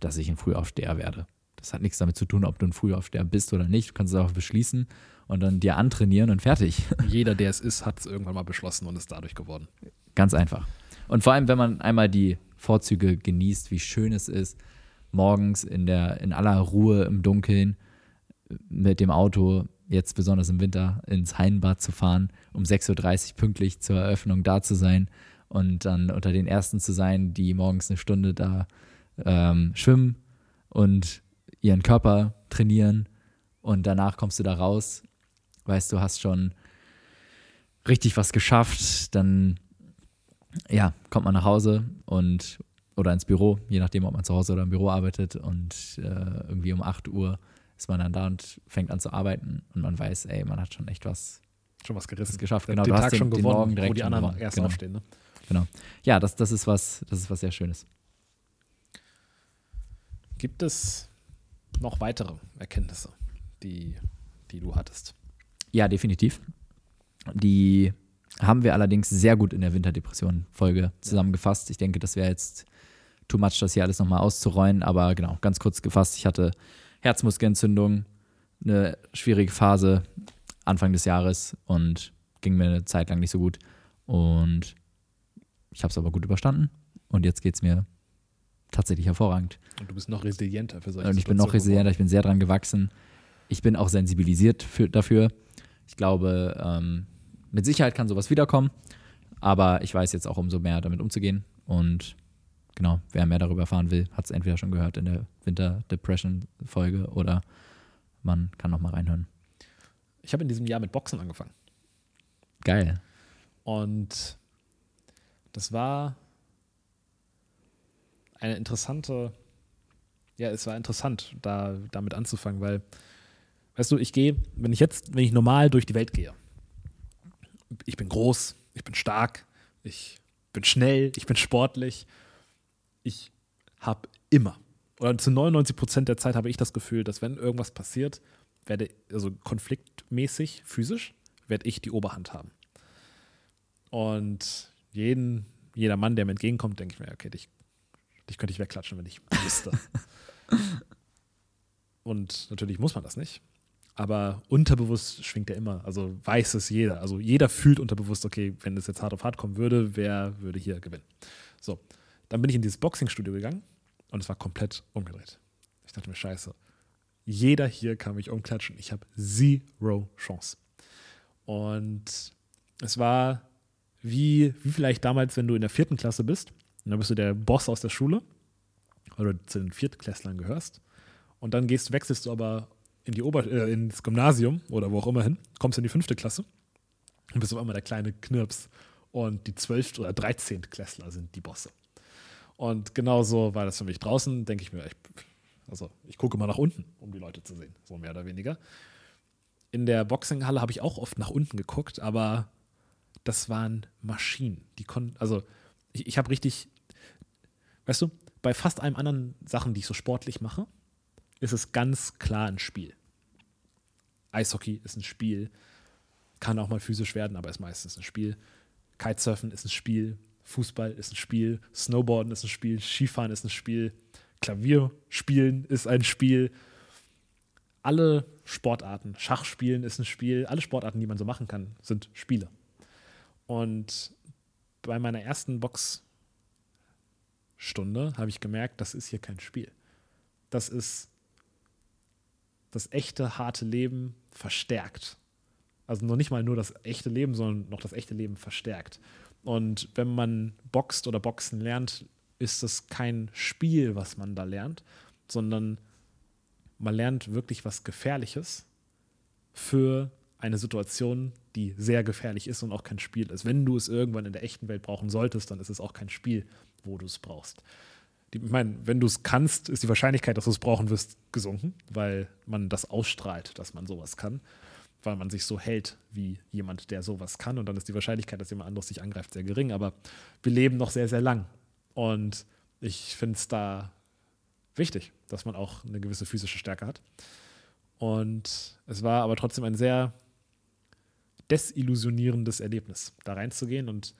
dass ich ein Frühaufsteher werde. Das hat nichts damit zu tun, ob du ein Frühaufsteher bist oder nicht. Du kannst es auch beschließen und dann dir antrainieren und fertig. Jeder, der es ist, hat es irgendwann mal beschlossen und ist dadurch geworden. Ganz einfach. Und vor allem, wenn man einmal die Vorzüge genießt, wie schön es ist, morgens in, der, in aller Ruhe im Dunkeln mit dem Auto, jetzt besonders im Winter, ins Hallenbad zu fahren, um 6.30 Uhr pünktlich zur Eröffnung da zu sein und dann unter den Ersten zu sein, die morgens eine Stunde da ähm, schwimmen und ihren Körper trainieren und danach kommst du da raus, weißt du, hast schon richtig was geschafft, dann ja, kommt man nach Hause und oder ins Büro, je nachdem, ob man zu Hause oder im Büro arbeitet. Und äh, irgendwie um 8 Uhr ist man dann da und fängt an zu arbeiten und man weiß, ey, man hat schon echt was, Schon was gerissen. was geschafft. Den, Genau, den du Tag hast den, schon den gewonnen, Morgen direkt wo die anderen gewonnen. erst genau. aufstehen. Ne? Genau. Ja, das, das, ist was, das ist was sehr Schönes. Gibt es noch weitere Erkenntnisse, die, die du hattest? Ja, definitiv. Die haben wir allerdings sehr gut in der Winterdepression-Folge zusammengefasst. Ich denke, das wäre jetzt too much, das hier alles nochmal auszuräuen. Aber genau, ganz kurz gefasst, ich hatte Herzmuskelentzündung, eine schwierige Phase Anfang des Jahres und ging mir eine Zeit lang nicht so gut. Und ich habe es aber gut überstanden. Und jetzt geht es mir tatsächlich hervorragend. Und du bist noch resilienter für solche Und ich bin noch resilienter, ich bin sehr dran gewachsen. Ich bin auch sensibilisiert für, dafür. Ich glaube, ähm, mit Sicherheit kann sowas wiederkommen, aber ich weiß jetzt auch umso mehr damit umzugehen. Und genau, wer mehr darüber erfahren will, hat es entweder schon gehört in der Winter Depression Folge oder man kann noch mal reinhören. Ich habe in diesem Jahr mit Boxen angefangen. Geil. Und das war eine interessante, ja, es war interessant, da damit anzufangen, weil, weißt du, ich gehe, wenn ich jetzt, wenn ich normal durch die Welt gehe, ich bin groß, ich bin stark, ich bin schnell, ich bin sportlich, ich habe immer, oder zu 99 Prozent der Zeit habe ich das Gefühl, dass wenn irgendwas passiert, werde, also konfliktmäßig, physisch, werde ich die Oberhand haben. Und jeden, jeder Mann, der mir entgegenkommt, denke ich mir, okay, dich, dich könnte ich wegklatschen, wenn ich müsste. Und natürlich muss man das nicht. Aber unterbewusst schwingt er immer. Also weiß es jeder. Also jeder fühlt unterbewusst, okay, wenn es jetzt hart auf hart kommen würde, wer würde hier gewinnen? So, dann bin ich in dieses Boxingstudio gegangen und es war komplett umgedreht. Ich dachte mir, scheiße. Jeder hier kann mich umklatschen. Ich habe zero Chance. Und es war wie, wie vielleicht damals, wenn du in der vierten Klasse bist. Und dann bist du der Boss aus der Schule, du zu den Viertklässlern gehörst. Und dann gehst, wechselst du aber in die Ober äh, ins Gymnasium oder wo auch immer hin, kommst in die fünfte Klasse und bist auf einmal der kleine Knirps. Und die zwölf oder dreizehnt Klässler sind die Bosse. Und genau so war das für mich. Draußen denke ich mir, ich, also ich gucke mal nach unten, um die Leute zu sehen, so mehr oder weniger. In der Boxinghalle habe ich auch oft nach unten geguckt, aber das waren Maschinen. Die konnten, also ich, ich habe richtig, weißt du, bei fast allen anderen Sachen, die ich so sportlich mache, ist es ganz klar ein Spiel. Eishockey ist ein Spiel, kann auch mal physisch werden, aber ist meistens ein Spiel. Kitesurfen ist ein Spiel, Fußball ist ein Spiel, Snowboarden ist ein Spiel, Skifahren ist ein Spiel, Klavierspielen ist ein Spiel. Alle Sportarten, Schachspielen ist ein Spiel, alle Sportarten, die man so machen kann, sind Spiele. Und bei meiner ersten Boxstunde habe ich gemerkt, das ist hier kein Spiel. Das ist das echte, harte Leben verstärkt. Also noch nicht mal nur das echte Leben, sondern noch das echte Leben verstärkt. Und wenn man boxt oder boxen lernt, ist das kein Spiel, was man da lernt, sondern man lernt wirklich was Gefährliches für eine Situation, die sehr gefährlich ist und auch kein Spiel ist. Wenn du es irgendwann in der echten Welt brauchen solltest, dann ist es auch kein Spiel, wo du es brauchst. Die, ich meine, wenn du es kannst, ist die Wahrscheinlichkeit, dass du es brauchen wirst, gesunken, weil man das ausstrahlt, dass man sowas kann, weil man sich so hält wie jemand, der sowas kann. Und dann ist die Wahrscheinlichkeit, dass jemand anderes dich angreift, sehr gering. Aber wir leben noch sehr, sehr lang. Und ich finde es da wichtig, dass man auch eine gewisse physische Stärke hat. Und es war aber trotzdem ein sehr desillusionierendes Erlebnis, da reinzugehen und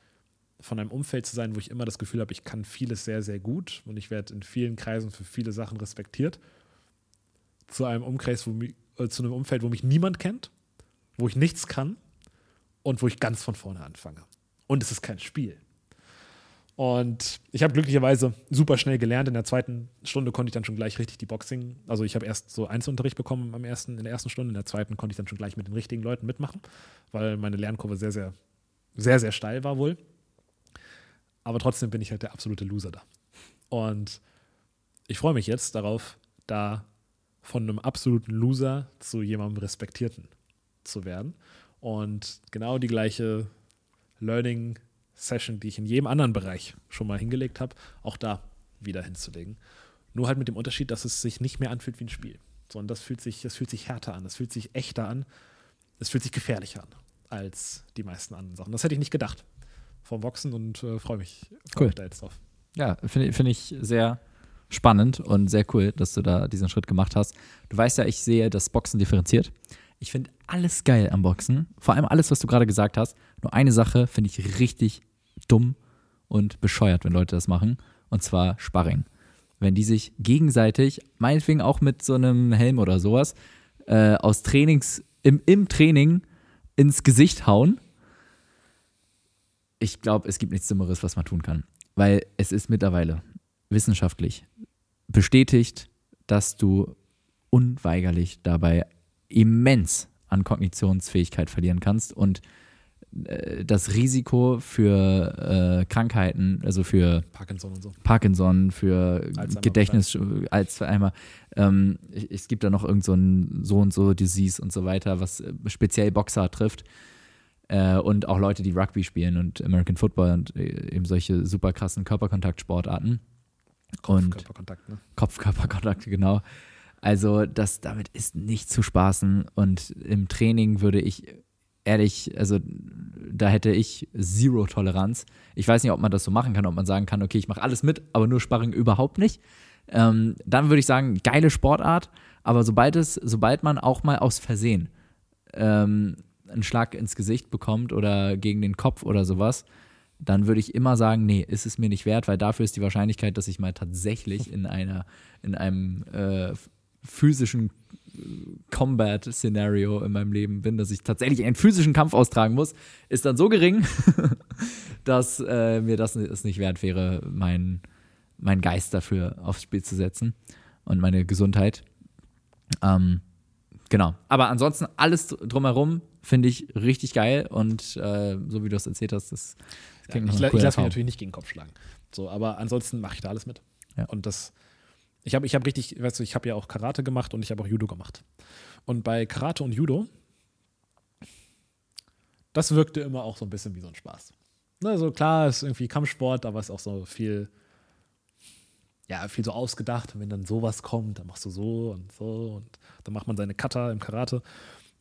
von einem Umfeld zu sein, wo ich immer das Gefühl habe, ich kann vieles sehr, sehr gut und ich werde in vielen Kreisen für viele Sachen respektiert, zu einem Umkreis, wo äh, zu einem Umfeld, wo mich niemand kennt, wo ich nichts kann und wo ich ganz von vorne anfange. Und es ist kein Spiel. Und ich habe glücklicherweise super schnell gelernt. In der zweiten Stunde konnte ich dann schon gleich richtig die Boxing. Also ich habe erst so Einzelunterricht bekommen am ersten, in der ersten Stunde. In der zweiten konnte ich dann schon gleich mit den richtigen Leuten mitmachen, weil meine Lernkurve sehr, sehr, sehr, sehr steil war wohl. Aber trotzdem bin ich halt der absolute Loser da. Und ich freue mich jetzt darauf, da von einem absoluten Loser zu jemandem Respektierten zu werden. Und genau die gleiche Learning Session, die ich in jedem anderen Bereich schon mal hingelegt habe, auch da wieder hinzulegen. Nur halt mit dem Unterschied, dass es sich nicht mehr anfühlt wie ein Spiel. Sondern das fühlt sich, das fühlt sich härter an, das fühlt sich echter an, es fühlt sich gefährlicher an als die meisten anderen Sachen. Das hätte ich nicht gedacht vom Boxen und äh, freue mich, freu Cool. mich da jetzt drauf. Ja, finde find ich sehr spannend und sehr cool, dass du da diesen Schritt gemacht hast. Du weißt ja, ich sehe das Boxen differenziert. Ich finde alles geil am Boxen. Vor allem alles, was du gerade gesagt hast. Nur eine Sache finde ich richtig dumm und bescheuert, wenn Leute das machen. Und zwar Sparring. Wenn die sich gegenseitig, meinetwegen auch mit so einem Helm oder sowas, äh, aus Trainings, im, im Training ins Gesicht hauen. Ich glaube, es gibt nichts Dümmeres, was man tun kann. Weil es ist mittlerweile wissenschaftlich bestätigt, dass du unweigerlich dabei immens an Kognitionsfähigkeit verlieren kannst und äh, das Risiko für äh, Krankheiten, also für Parkinson und so. Parkinson, für Alzheimer Gedächtnis, Alzheimer. Ähm, es gibt da noch irgend so ein so und so Disease und so weiter, was äh, speziell Boxer trifft. Äh, und auch Leute, die Rugby spielen und American Football und äh, eben solche super krassen Körperkontaktsportarten. Und Körperkontakt, ne? Kopf-Körper-Kontakt, genau. Also, das, damit ist nicht zu spaßen. Und im Training würde ich ehrlich, also da hätte ich Zero Toleranz. Ich weiß nicht, ob man das so machen kann, ob man sagen kann, okay, ich mache alles mit, aber nur Sparring überhaupt nicht. Ähm, dann würde ich sagen, geile Sportart, aber sobald es, sobald man auch mal aus Versehen ähm, einen Schlag ins Gesicht bekommt oder gegen den Kopf oder sowas, dann würde ich immer sagen, nee, ist es mir nicht wert, weil dafür ist die Wahrscheinlichkeit, dass ich mal tatsächlich in einer, in einem äh, physischen Combat-Szenario in meinem Leben bin, dass ich tatsächlich einen physischen Kampf austragen muss, ist dann so gering, dass äh, mir das es nicht wert wäre, mein, mein Geist dafür aufs Spiel zu setzen und meine Gesundheit. Ähm, genau. Aber ansonsten alles drumherum finde ich richtig geil und äh, so wie du das erzählt hast, das, das Ja, ich la- ich lasse mich natürlich nicht gegen den Kopf schlagen. So, aber ansonsten mache ich da alles mit. Ja. Und das, ich habe ich hab richtig, weißt du, ich habe ja auch Karate gemacht und ich habe auch Judo gemacht. Und bei Karate und Judo, das wirkte immer auch so ein bisschen wie so ein Spaß. Ne, so klar, ist irgendwie Kampfsport, aber es ist auch so viel, ja, viel so ausgedacht. Und wenn dann sowas kommt, dann machst du so und so und dann macht man seine Kata im Karate,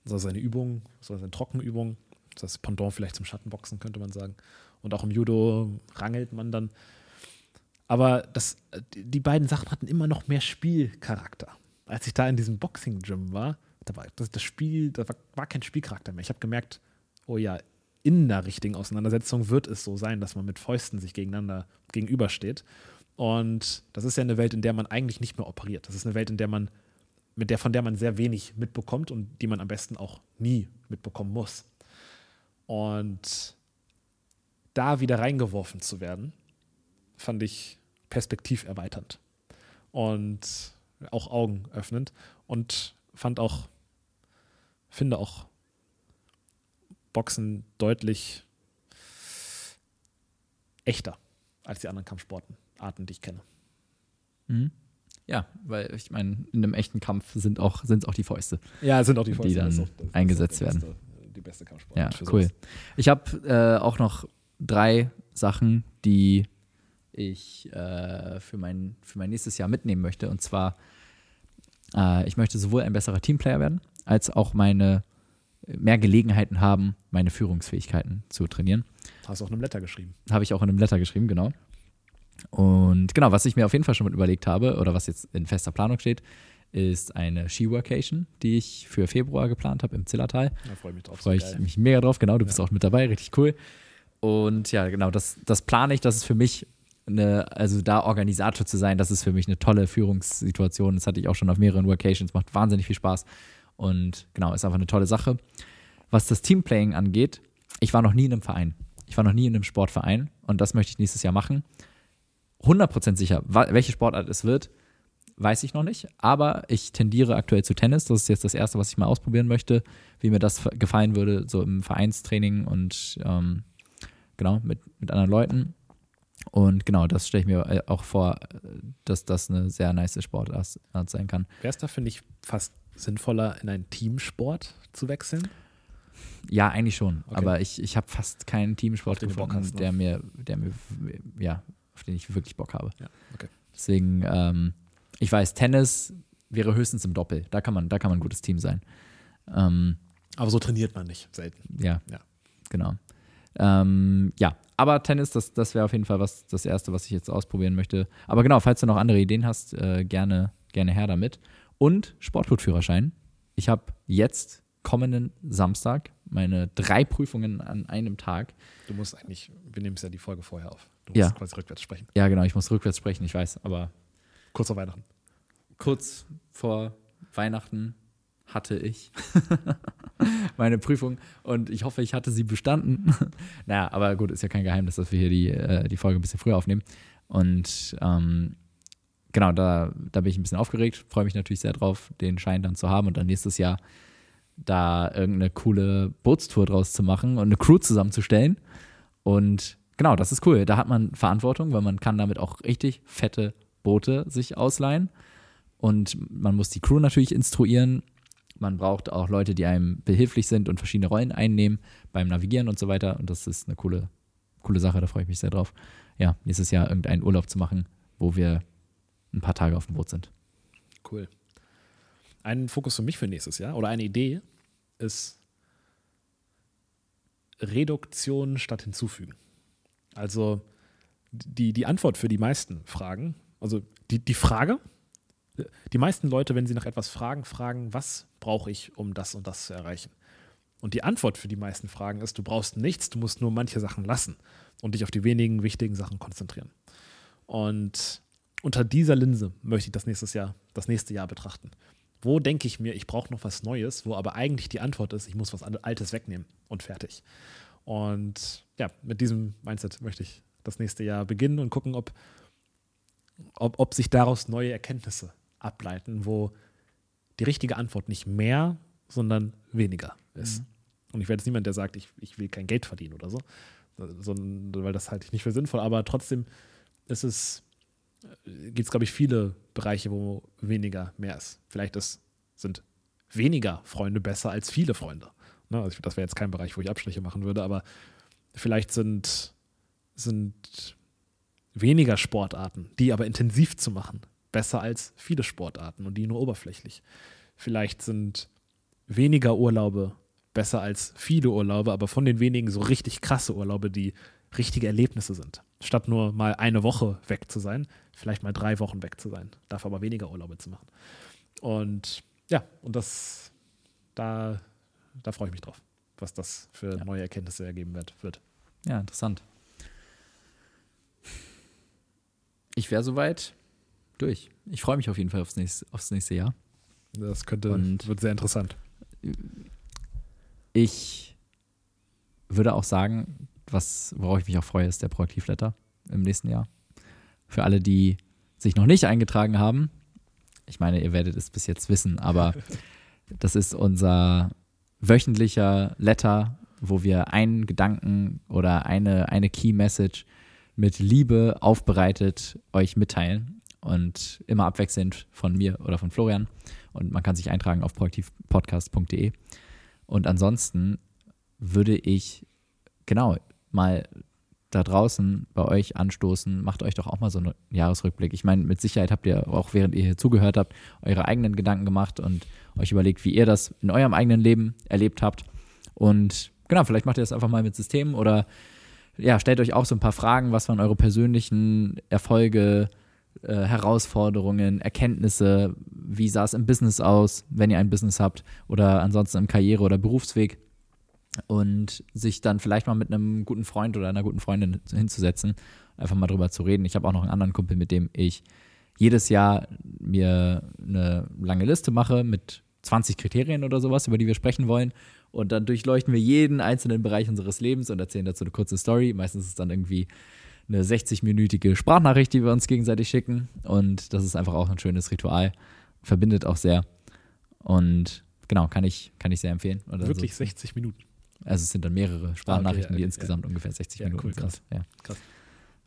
so seine Übung, so seine Trockenübung. Das Pendant vielleicht zum Schattenboxen, könnte man sagen. Und auch im Judo rangelt man dann. Aber das, die die beiden Sachen hatten immer noch mehr Spielcharakter. Als ich da in diesem Boxing-Gym war, da war das, das Spiel, da war, war kein Spielcharakter mehr. Ich habe gemerkt, oh ja, in der richtigen Auseinandersetzung wird es so sein, dass man mit Fäusten sich gegeneinander gegenübersteht. Und das ist ja eine Welt, in der man eigentlich nicht mehr operiert. Das ist eine Welt, in der man, mit der, von der man sehr wenig mitbekommt und die man am besten auch nie mitbekommen muss. Und da wieder reingeworfen zu werden, fand ich perspektiverweiternd und auch Augen öffnend und fand auch, finde auch Boxen deutlich echter als die anderen Kampfsporten, Arten, die ich kenne. Mhm. Ja, weil ich meine, in einem echten Kampf sind auch sind auch die Fäuste. Ja, es sind auch die, Die Fäuste, dann das ist auch- eingesetzt werden. Beste, die beste Kampfsportart. Ja, cool. sowas. Ich habe äh, auch noch drei Sachen, die ich äh, für, mein, für mein nächstes Jahr mitnehmen möchte. Und zwar, äh, ich möchte sowohl ein besserer Teamplayer werden, als auch meine mehr Gelegenheiten haben, meine Führungsfähigkeiten zu trainieren. Hast du auch in einem Letter geschrieben. Habe ich auch in einem Letter geschrieben, genau. Und genau, was ich mir auf jeden Fall schon mit überlegt habe, oder was jetzt in fester Planung steht, ist eine Ski-Workation, die ich für Februar geplant habe im Zillertal. Da freue ich mich drauf. Freue ich Geil. mich mega drauf, genau. Du bist auch mit dabei, richtig cool. Und ja, genau, das, das plane ich. Das ist für mich eine, also da Organisator zu sein, das ist für mich eine tolle Führungssituation. Das hatte ich auch schon auf mehreren Workations, macht wahnsinnig viel Spaß. Und genau, ist einfach eine tolle Sache. Was das Teamplaying angeht, ich war noch nie in einem Verein. Ich war noch nie in einem Sportverein und das möchte ich nächstes Jahr machen. 100% sicher, welche Sportart es wird, weiß ich noch nicht. Aber ich tendiere aktuell zu Tennis. Das ist jetzt das Erste, was ich mal ausprobieren möchte, wie mir das gefallen würde, so im Vereinstraining und ähm, genau, mit, mit anderen Leuten. Und genau, das stelle ich mir äh, auch vor, äh, dass das eine sehr nice Sportart sein kann. Wäre es da, finde ich, fast sinnvoller, in einen Teamsport zu wechseln? Ja, eigentlich schon. Okay. Aber ich, ich habe fast keinen Teamsport gefunden, der mir, der mir, ja, auf den ich wirklich Bock habe. Ja, okay. Deswegen, ähm, ich weiß, Tennis wäre höchstens im Doppel. Da kann man, da kann man ein gutes Team sein. Ähm, Aber so trainiert man nicht, selten. ja, Ja. genau. Ähm, ja, aber Tennis, das, das wäre auf jeden Fall was, das Erste, was ich jetzt ausprobieren möchte. Aber genau, falls du noch andere Ideen hast, äh, gerne, gerne her damit. Und Sportgutführerschein. Ich habe jetzt kommenden Samstag meine drei Prüfungen an einem Tag. Du musst eigentlich, wir nehmen es ja die Folge vorher auf. Du musst Ja. quasi rückwärts sprechen. Ja, genau, ich muss rückwärts sprechen, ich weiß, aber Kurz vor Weihnachten. kurz vor Weihnachten hatte ich meine Prüfung und ich hoffe, ich hatte sie bestanden. naja, aber gut, ist ja kein Geheimnis, dass wir hier die, äh, die Folge ein bisschen früher aufnehmen. Und ähm, genau, da, da bin ich ein bisschen aufgeregt, freue mich natürlich sehr drauf, den Schein dann zu haben und dann nächstes Jahr da irgendeine coole Bootstour draus zu machen und eine Crew zusammenzustellen. Und genau, das ist cool. Da hat man Verantwortung, weil man kann damit auch richtig fette Boote sich ausleihen. Und man muss die Crew natürlich instruieren. Man braucht auch Leute, die einem behilflich sind und verschiedene Rollen einnehmen beim Navigieren und so weiter. Und das ist eine coole, coole Sache, da freue ich mich sehr drauf. Ja, nächstes Jahr irgendeinen Urlaub zu machen, wo wir ein paar Tage auf dem Boot sind. Cool. Ein Fokus für mich für nächstes Jahr oder eine Idee ist Reduktion statt hinzufügen. Also die, die Antwort für die meisten Fragen, also die, die Frage, die meisten Leute, wenn sie nach etwas fragen, fragen, was brauche ich, um das und das zu erreichen? Und die Antwort für die meisten Fragen ist, du brauchst nichts, du musst nur manche Sachen lassen und dich auf die wenigen wichtigen Sachen konzentrieren. Und unter dieser Linse möchte ich das nächstes Jahr, das nächste Jahr betrachten. Wo denke ich mir, ich brauche noch was Neues, wo aber eigentlich die Antwort ist, ich muss was Altes wegnehmen und fertig. Und ja, mit diesem Mindset möchte ich das nächste Jahr beginnen und gucken, ob, ob, ob sich daraus neue Erkenntnisse ableiten, wo die richtige Antwort nicht mehr, sondern weniger ist. Und ich werde jetzt niemand, der sagt, ich, ich will kein Geld verdienen oder so, sondern, weil das halte ich nicht für sinnvoll, aber trotzdem ist es, gibt es, glaube ich, viele Bereiche, wo weniger mehr ist. Vielleicht ist, sind weniger Freunde besser als viele Freunde. Ne? Also das wäre jetzt kein Bereich, wo ich Abstriche machen würde, aber vielleicht sind, sind weniger Sportarten, die aber intensiv zu machen, besser als viele Sportarten und die nur oberflächlich. Vielleicht sind weniger Urlaube besser als viele Urlaube, aber von den wenigen so richtig krasse Urlaube, die richtige Erlebnisse sind. Statt nur mal eine Woche weg zu sein, vielleicht mal drei Wochen weg zu sein, dafür aber weniger Urlaube zu machen. Und ja, und das, da, da freue ich mich drauf, was das für Ja. neue Erkenntnisse ergeben wird. wird. Ja, interessant. Ich wäre soweit durch. Ich freue mich auf jeden Fall aufs nächste, aufs nächste Jahr. Das könnte, Und- wird sehr interessant. Ich würde auch sagen, was, worauf ich mich auch freue, ist der Proaktivletter im nächsten Jahr. Für alle, die sich noch nicht eingetragen haben, ich meine, ihr werdet es bis jetzt wissen, aber das ist unser wöchentlicher Letter, wo wir einen Gedanken oder eine, eine Key Message mit Liebe aufbereitet euch mitteilen und immer abwechselnd von mir oder von Florian. Und man kann sich eintragen auf proaktivpodcast.de. Und ansonsten würde ich genau mal da draußen bei euch anstoßen, macht euch doch auch mal so einen Jahresrückblick. Ich meine, mit Sicherheit habt ihr auch, während ihr hier zugehört habt, eure eigenen Gedanken gemacht und euch überlegt, wie ihr das in eurem eigenen Leben erlebt habt. Und genau, vielleicht macht ihr das einfach mal mit Systemen oder ja, stellt euch auch so ein paar Fragen, was waren eure persönlichen Erfolge, äh, Herausforderungen, Erkenntnisse, wie sah es im Business aus, wenn ihr ein Business habt oder ansonsten im Karriere- oder Berufsweg und sich dann vielleicht mal mit einem guten Freund oder einer guten Freundin hinzusetzen, einfach mal drüber zu reden. Ich habe auch noch einen anderen Kumpel, mit dem ich jedes Jahr mir eine lange Liste mache mit 20 Kriterien oder sowas, über die wir sprechen wollen. Und dann durchleuchten wir jeden einzelnen Bereich unseres Lebens und erzählen dazu eine kurze Story. Meistens ist es dann irgendwie eine 60-minütige Sprachnachricht, die wir uns gegenseitig schicken. Und das ist einfach auch ein schönes Ritual. Verbindet auch sehr. Und genau, kann ich, kann ich sehr empfehlen. Wirklich so. 60 Minuten. Also es sind dann mehrere Sprachnachrichten, okay, die ja, insgesamt ungefähr 60 Ja, Minuten cool, krass. sind. Ja. Krass.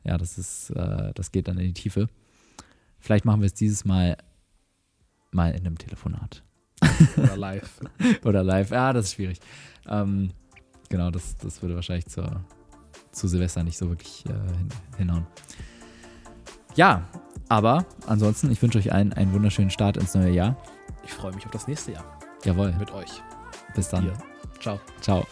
ja, das ist, äh, das geht dann in die Tiefe. Vielleicht machen wir es dieses Mal mal in einem Telefonat Oder live. oder live. Ja, das ist schwierig. Ähm, genau, das, das würde wahrscheinlich zur, zu Silvester nicht so wirklich äh, hin, hinhauen. Ja, Aber ansonsten, ich wünsche euch allen einen wunderschönen Start ins neue Jahr. Ich freue mich auf das nächste Jahr Jawohl. mit euch. Bis dann. Dir. Ciao. Ciao.